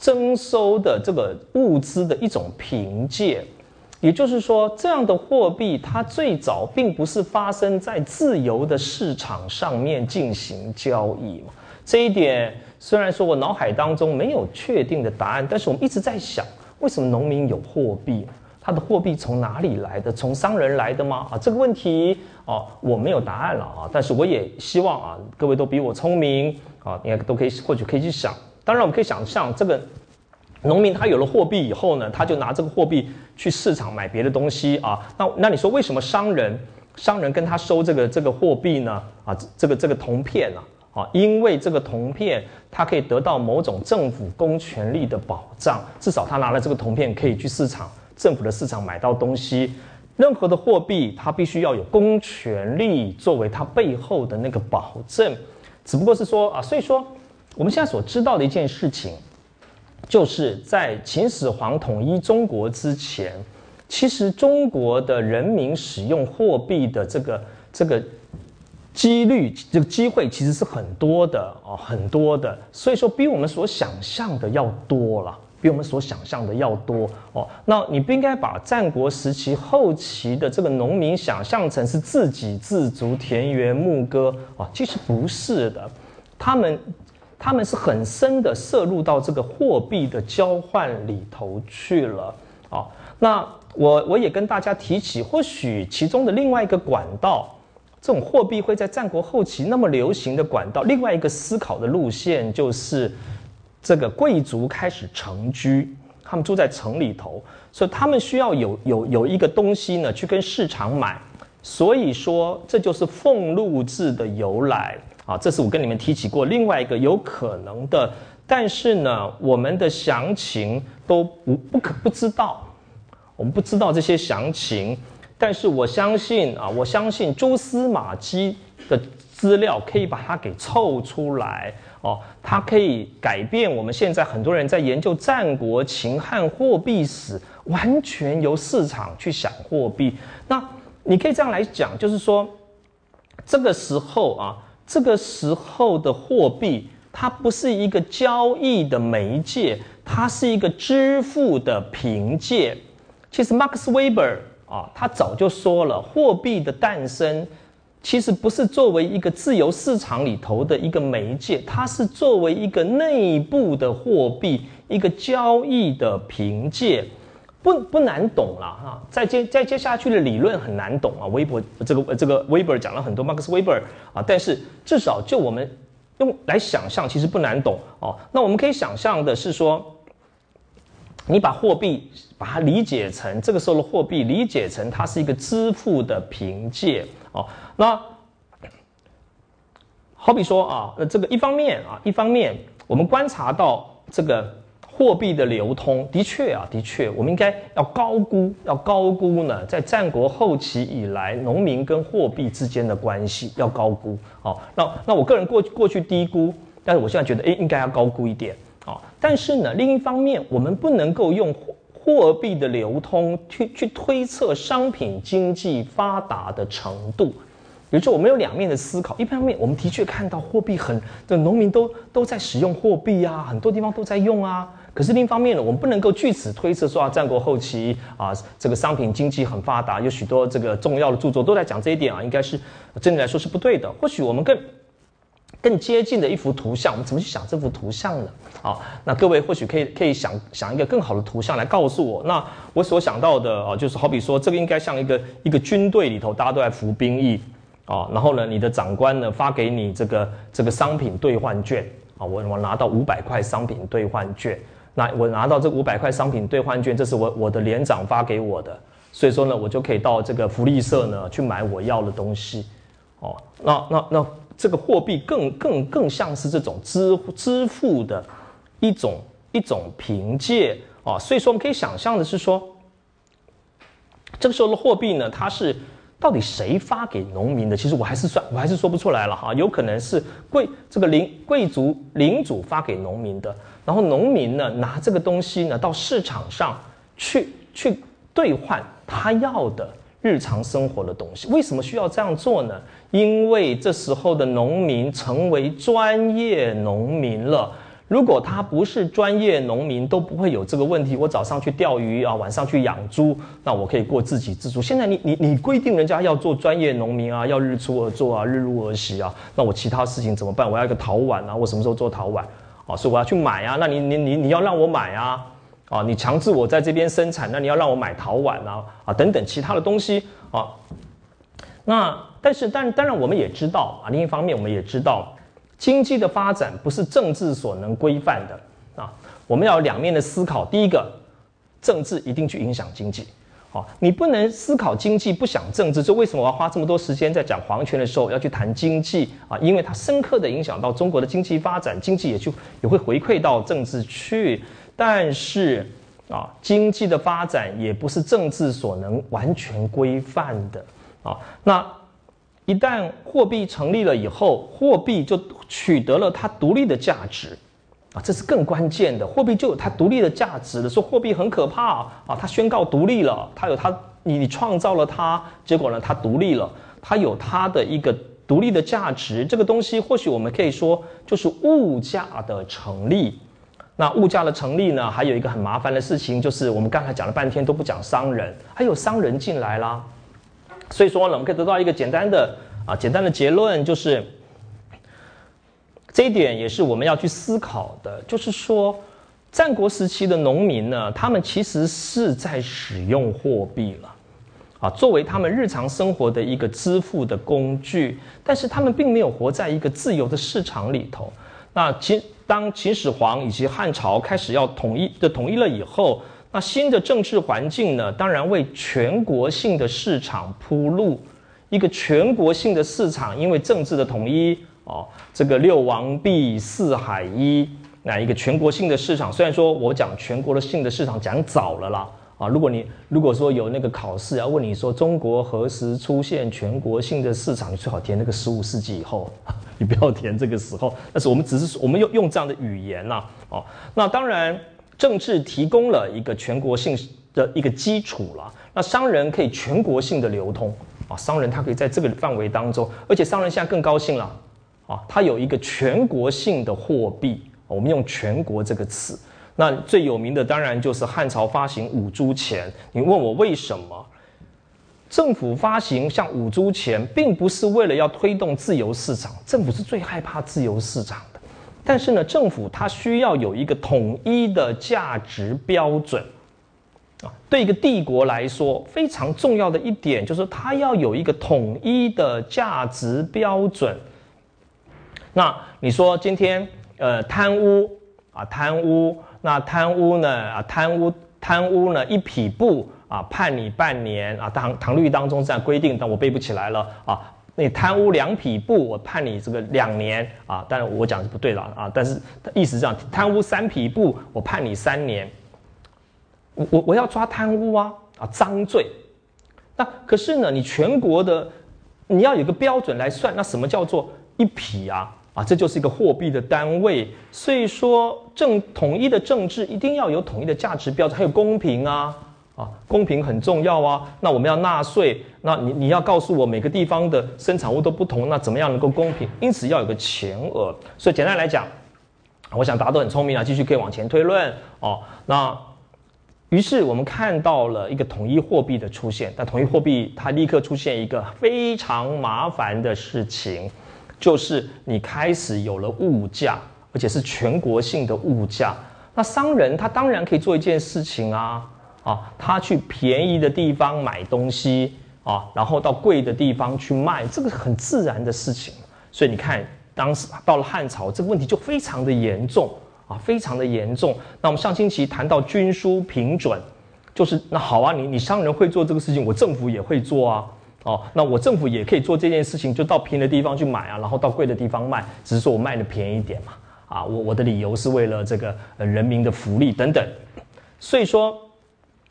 征收的这个物资的一种凭借，也就是说，这样的货币它最早并不是发生在自由的市场上面进行交易嘛。这一点虽然说我脑海当中没有确定的答案，但是我们一直在想，为什么农民有货币？他的货币从哪里来的？从商人来的吗？啊，这个问题哦，我没有答案了啊。但是我也希望啊，各位都比我聪明啊，应该都可以，或许可以去想。当然，我们可以想象，这个农民他有了货币以后呢，他就拿这个货币去市场买别的东西啊。那那你说为什么商人商人跟他收这个这个货币呢？啊，这个这个铜片呢？啊，因为这个铜片它可以得到某种政府公权力的保障，至少他拿了这个铜片可以去市场。政府的市场买到东西，任何的货币它必须要有公权力作为它背后的那个保证。只不过是说啊，所以说我们现在所知道的一件事情，就是在秦始皇统一中国之前，其实中国的人民使用货币的这个这个几率、这个机会其实是很多的哦，很多的。所以说，比我们所想象的要多了。比我们所想象的要多哦。那你不应该把战国时期后期的这个农民想象成是自给自足、田园牧歌啊，其实不是的。他们他们是很深的摄入到这个货币的交换里头去了啊。那我我也跟大家提起，或许其中的另外一个管道，这种货币会在战国后期那么流行的管道，另外一个思考的路线就是。这个贵族开始成居，他们住在城里头，所以他们需要有有有一个东西呢，去跟市场买。所以说，这就是俸禄制的由来啊。这是我跟你们提起过另外一个有可能的，但是呢，我们的详情都不不可不知道，我们不知道这些详情。但是我相信啊，我相信蛛丝马迹的资料可以把它给凑出来。哦，它可以改变我们现在很多人在研究战国秦汉货币史，完全由市场去想货币。那你可以这样来讲，就是说，这个时候啊，这个时候的货币，它不是一个交易的媒介，它是一个支付的凭借。其实，Max Weber 啊，他早就说了，货币的诞生。其实不是作为一个自由市场里头的一个媒介，它是作为一个内部的货币，一个交易的凭借，不不难懂了哈。再接再接下去的理论很难懂啊。微博这个这个韦伯讲了很多，Max Web 啊，但是至少就我们用来想象，其实不难懂哦。那我们可以想象的是说，你把货币把它理解成这个时候的货币，理解成它是一个支付的凭借。哦，那好比说啊，那这个一方面啊，一方面我们观察到这个货币的流通，的确啊，的确，我们应该要高估，要高估呢，在战国后期以来，农民跟货币之间的关系要高估。哦，那那我个人过过去低估，但是我现在觉得，哎，应该要高估一点。哦，但是呢，另一方面，我们不能够用。货币的流通去去推测商品经济发达的程度，也就是我们有两面的思考。一方面，我们的确看到货币很的农民都都在使用货币啊，很多地方都在用啊。可是另一方面呢，我们不能够据此推测说啊，战国后期啊，这个商品经济很发达，有许多这个重要的著作都在讲这一点啊，应该是真的来说是不对的。或许我们更。更接近的一幅图像，我们怎么去想这幅图像呢？好，那各位或许可以可以想想一个更好的图像来告诉我。那我所想到的啊，就是好比说，这个应该像一个一个军队里头，大家都在服兵役啊。然后呢，你的长官呢发给你这个这个商品兑换券啊，我我拿到五百块商品兑换券。那我拿到这五百块商品兑换券，这是我我的连长发给我的，所以说呢，我就可以到这个福利社呢去买我要的东西。哦，那那那这个货币更更更像是这种支支付的一种一种凭借啊，所以说我们可以想象的是说，这个时候的货币呢，它是到底谁发给农民的？其实我还是算我还是说不出来了哈，有可能是贵这个领贵族领主发给农民的，然后农民呢拿这个东西呢到市场上去去兑换他要的。日常生活的东西，为什么需要这样做呢？因为这时候的农民成为专业农民了。如果他不是专业农民，都不会有这个问题。我早上去钓鱼啊，晚上去养猪，那我可以过自给自足。现在你你你规定人家要做专业农民啊，要日出而作啊，日入而息啊，那我其他事情怎么办？我要一个陶碗啊，我什么时候做陶碗啊？所以我要去买啊。那你你你你要让我买啊？啊，你强制我在这边生产，那你要让我买陶碗啊，啊等等其他的东西啊。那但是，但当然我们也知道啊，另一方面我们也知道，经济的发展不是政治所能规范的啊。我们要两面的思考，第一个，政治一定去影响经济，好，你不能思考经济不想政治。这为什么我要花这么多时间在讲皇权的时候要去谈经济啊？因为它深刻的影响到中国的经济发展，经济也就也会回馈到政治去。但是啊，经济的发展也不是政治所能完全规范的啊。那一旦货币成立了以后，货币就取得了它独立的价值啊，这是更关键的。货币就有它独立的价值的。说货币很可怕啊，它宣告独立了，它有它，你你创造了它，结果呢，它独立了，它有它的一个独立的价值。这个东西或许我们可以说就是物价的成立。那物价的成立呢，还有一个很麻烦的事情，就是我们刚才讲了半天都不讲商人，还有商人进来啦。所以说呢，我们可以得到一个简单的啊，简单的结论，就是这一点也是我们要去思考的，就是说，战国时期的农民呢，他们其实是在使用货币了，啊，作为他们日常生活的一个支付的工具，但是他们并没有活在一个自由的市场里头。那秦当秦始皇以及汉朝开始要统一的统一了以后，那新的政治环境呢，当然为全国性的市场铺路。一个全国性的市场，因为政治的统一哦，这个六王毕四海一，那一个全国性的市场。虽然说我讲全国的性的市场讲早了啦。啊，如果你如果说有那个考试要问你说中国何时出现全国性的市场，你最好填那个十五世纪以后，你不要填这个时候。但是我们只是我们用用这样的语言呐，哦，那当然政治提供了一个全国性的一个基础了，那商人可以全国性的流通啊，商人他可以在这个范围当中，而且商人现在更高兴了啊，他有一个全国性的货币，我们用全国这个词。那最有名的当然就是汉朝发行五铢钱。你问我为什么？政府发行像五铢钱，并不是为了要推动自由市场。政府是最害怕自由市场。但是呢，政府它需要有一个统一的价值标准啊。对一个帝国来说，非常重要的一点就是它要有一个统一的价值标准。那你说今天呃贪污啊贪污。那贪污呢？啊，贪污贪污呢？一匹布啊，判你半年啊。唐唐律当中这样规定，但我背不起来了啊。你贪污两匹布，我判你这个两年啊。当然我讲是不对了啊。但是意思这样，贪污三匹布，我判你三年。我我我要抓贪污啊啊，赃罪。那可是呢，你全国的你要有个标准来算，那什么叫做一匹啊？啊，这就是一个货币的单位，所以说政统一的政治一定要有统一的价值标准，还有公平啊，啊，公平很重要啊。那我们要纳税，那你你要告诉我每个地方的生产物都不同，那怎么样能够公平？因此要有个前额。所以简单来讲，我想大家都很聪明啊，继续可以往前推论哦。那于是我们看到了一个统一货币的出现，但统一货币它立刻出现一个非常麻烦的事情。就是你开始有了物价，而且是全国性的物价。那商人他当然可以做一件事情啊，啊，他去便宜的地方买东西啊，然后到贵的地方去卖，这个是很自然的事情。所以你看，当时到了汉朝，这个问题就非常的严重啊，非常的严重。那我们上星期谈到均输平准，就是那好啊，你你商人会做这个事情，我政府也会做啊。哦，那我政府也可以做这件事情，就到平的地方去买啊，然后到贵的地方卖，只是说我卖的便宜点嘛。啊，我我的理由是为了这个人民的福利等等。所以说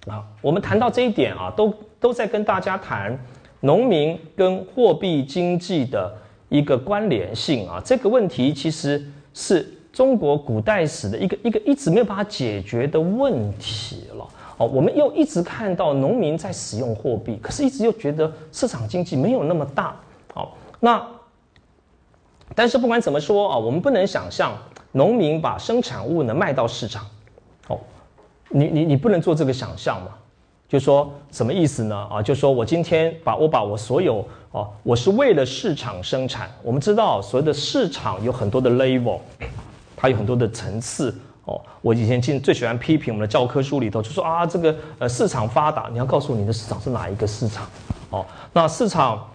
啊，我们谈到这一点啊，都都在跟大家谈农民跟货币经济的一个关联性啊。这个问题其实是中国古代史的一个一个一直没有办法解决的问题了。哦，我们又一直看到农民在使用货币，可是一直又觉得市场经济没有那么大。好，那但是不管怎么说啊，我们不能想象农民把生产物呢卖到市场。哦，你你你不能做这个想象嘛？就说什么意思呢？啊，就说我今天把我把我所有哦，我是为了市场生产。我们知道所谓的市场有很多的 level，它有很多的层次。哦，我以前经最喜欢批评我们的教科书里头，就说啊，这个呃市场发达，你要告诉你的市场是哪一个市场？哦，那市场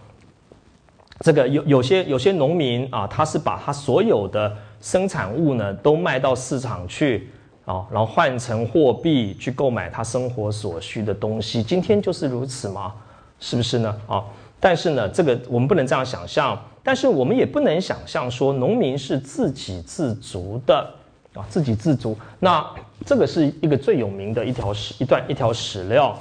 这个有有些有些农民啊，他是把他所有的生产物呢都卖到市场去，啊，然后换成货币去购买他生活所需的东西。今天就是如此吗？是不是呢？啊，但是呢，这个我们不能这样想象，但是我们也不能想象说农民是自给自足的。啊，自给自足，那这个是一个最有名的一条史一段一条史料，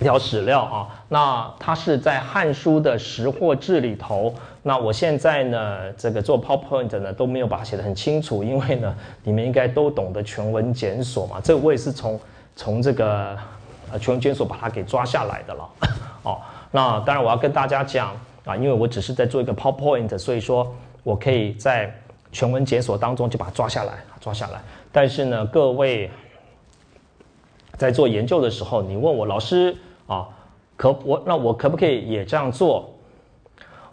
一条史料啊。那它是在《汉书》的《识货志》里头。那我现在呢，这个做 PowerPoint 呢都没有把它写得很清楚，因为呢，你们应该都懂得全文检索嘛。这我也是从从这个呃全文检索把它给抓下来的了。哦，那当然我要跟大家讲啊，因为我只是在做一个 PowerPoint，所以说我可以在。全文检索当中就把它抓下来，抓下来。但是呢，各位在做研究的时候，你问我老师啊，可我那我可不可以也这样做？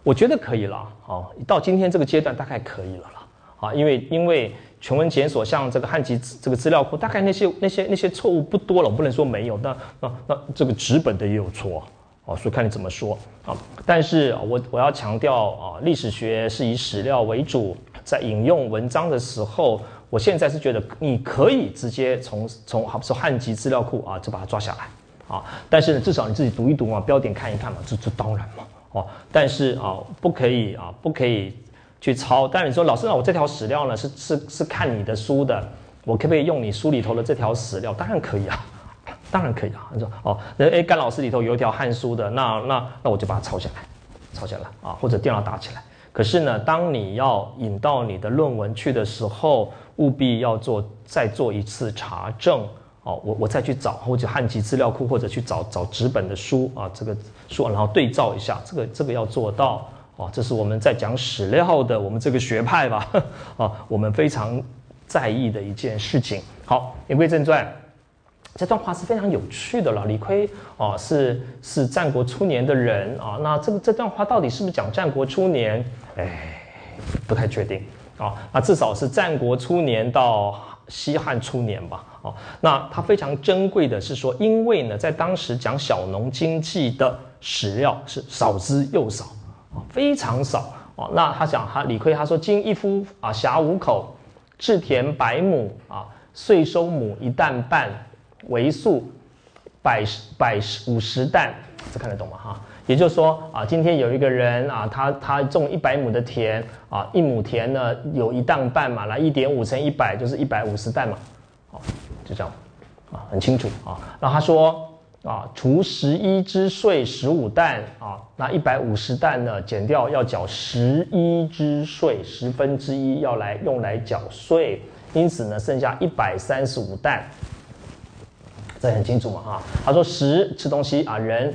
我觉得可以了。啊，到今天这个阶段大概可以了啦。啊，因为因为全文检索像这个汉籍这个资料库，大概那些那些那些错误不多了，我不能说没有。那那那这个纸本的也有错。哦，所以看你怎么说啊。但是我我要强调啊，历史学是以史料为主。在引用文章的时候，我现在是觉得你可以直接从从好比说汉籍资料库啊，就把它抓下来啊。但是呢，至少你自己读一读嘛，标点看一看嘛，这这当然嘛哦。但是啊，不可以啊，不可以去抄。但是你说老师，那我这条史料呢，是是是看你的书的，我可不可以用你书里头的这条史料？当然可以啊，当然可以啊。你说哦，那哎，甘老师里头有一条汉书的，那那那我就把它抄下来，抄下来啊，或者电脑打起来。可是呢，当你要引到你的论文去的时候，务必要做再做一次查证哦。我我再去找或者汉籍资料库，或者去找找纸本的书啊，这个书然后对照一下，这个这个要做到哦。这是我们在讲史料的我们这个学派吧 啊，我们非常在意的一件事情。好，言归正传。这段话是非常有趣的了。李逵哦，是是战国初年的人啊。那这个这段话到底是不是讲战国初年？哎，不太确定啊。那至少是战国初年到西汉初年吧。哦，那它非常珍贵的是说，因为呢，在当时讲小农经济的史料是少之又少啊，非常少哦。那他讲他李逵他说：“今一夫啊，辖五口，置田百亩啊，税收亩一担半。”为数百十百十五十担，这看得懂吗？哈，也就是说啊，今天有一个人啊，他他种一百亩的田啊，一亩田呢有一担半嘛，那一点五乘一百就是一百五十担嘛，好，就这样啊，很清楚啊。那他说啊，除十一之税十五担啊，那一百五十担呢减掉要缴十一之税，十分之一要来用来缴税，因此呢剩下一百三十五担。这很清楚嘛啊，他说十吃东西啊，人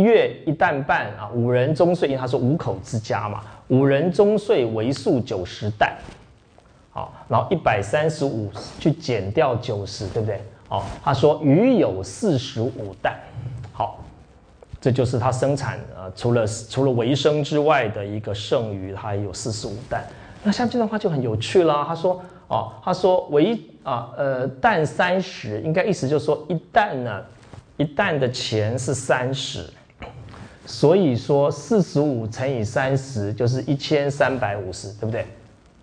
月一担半啊，五人中岁，因为他说五口之家嘛，五人中岁为数九十担，好，然后一百三十五去减掉九十，对不对？好，他说余有四十五担，好，这就是他生产呃除了除了维生之外的一个剩余，他有四十五担。那像这段话就很有趣了，他说哦，他说为。啊，呃，担三十，应该意思就是说，一担呢，一担的钱是三十，所以说四十五乘以三十就是一千三百五十，对不对？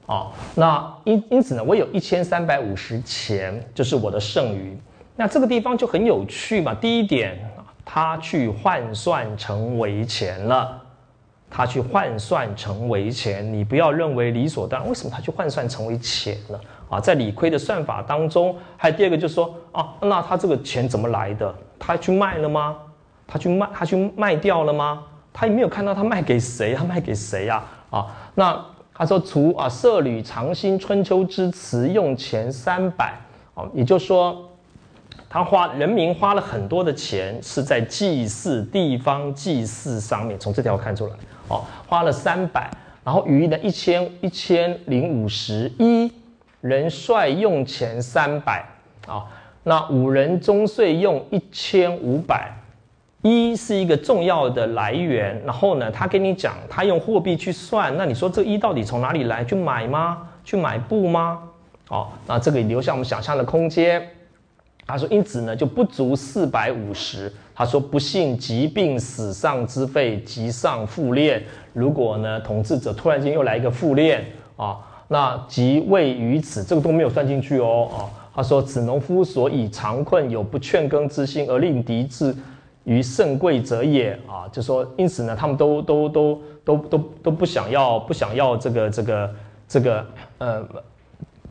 啊，那因因此呢，我有一千三百五十钱，就是我的剩余。那这个地方就很有趣嘛。第一点，他去换算成为钱了。他去换算成为钱，你不要认为理所当然。为什么他去换算成为钱呢？啊，在理亏的算法当中，还有第二个就是说啊，那他这个钱怎么来的？他去卖了吗？他去卖，他去卖掉了吗？他也没有看到他卖给谁，他卖给谁呀？啊，那他说除啊，色履长兴春秋之词用钱三百，啊，也就是说。他花人民花了很多的钱，是在祭祀地方祭祀上面。从这条看出来，哦，花了三百，然后余的一千一千零五十一人帅用钱三百啊，那五人中岁用一千五百，一是一个重要的来源。然后呢，他跟你讲，他用货币去算，那你说这一到底从哪里来？去买吗？去买布吗？哦，那这个留下我们想象的空间。他说：“因此呢，就不足四百五十。他说，不幸疾病死丧之费，即上复练。如果呢，统治者突然间又来一个复练啊，那即位于此，这个都没有算进去哦啊。他说，此农夫所以长困，有不劝耕之心，而令敌至于甚贵者也啊。就说，因此呢，他们都都都都都都不想要，不想要这个这个这个呃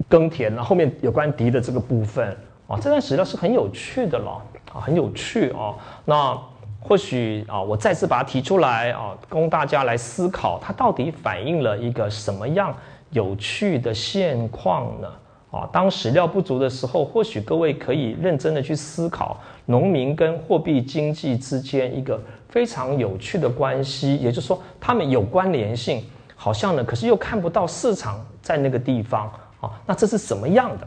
耕田了。后面有关敌的这个部分。”啊，这段史料是很有趣的了啊，很有趣啊。那或许啊，我再次把它提出来啊，供大家来思考，它到底反映了一个什么样有趣的现况呢？啊，当史料不足的时候，或许各位可以认真的去思考农民跟货币经济之间一个非常有趣的关系，也就是说，他们有关联性，好像呢，可是又看不到市场在那个地方啊，那这是什么样的？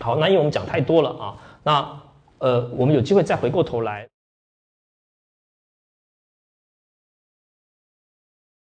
好，那因为我们讲太多了啊，那呃，我们有机会再回过头来。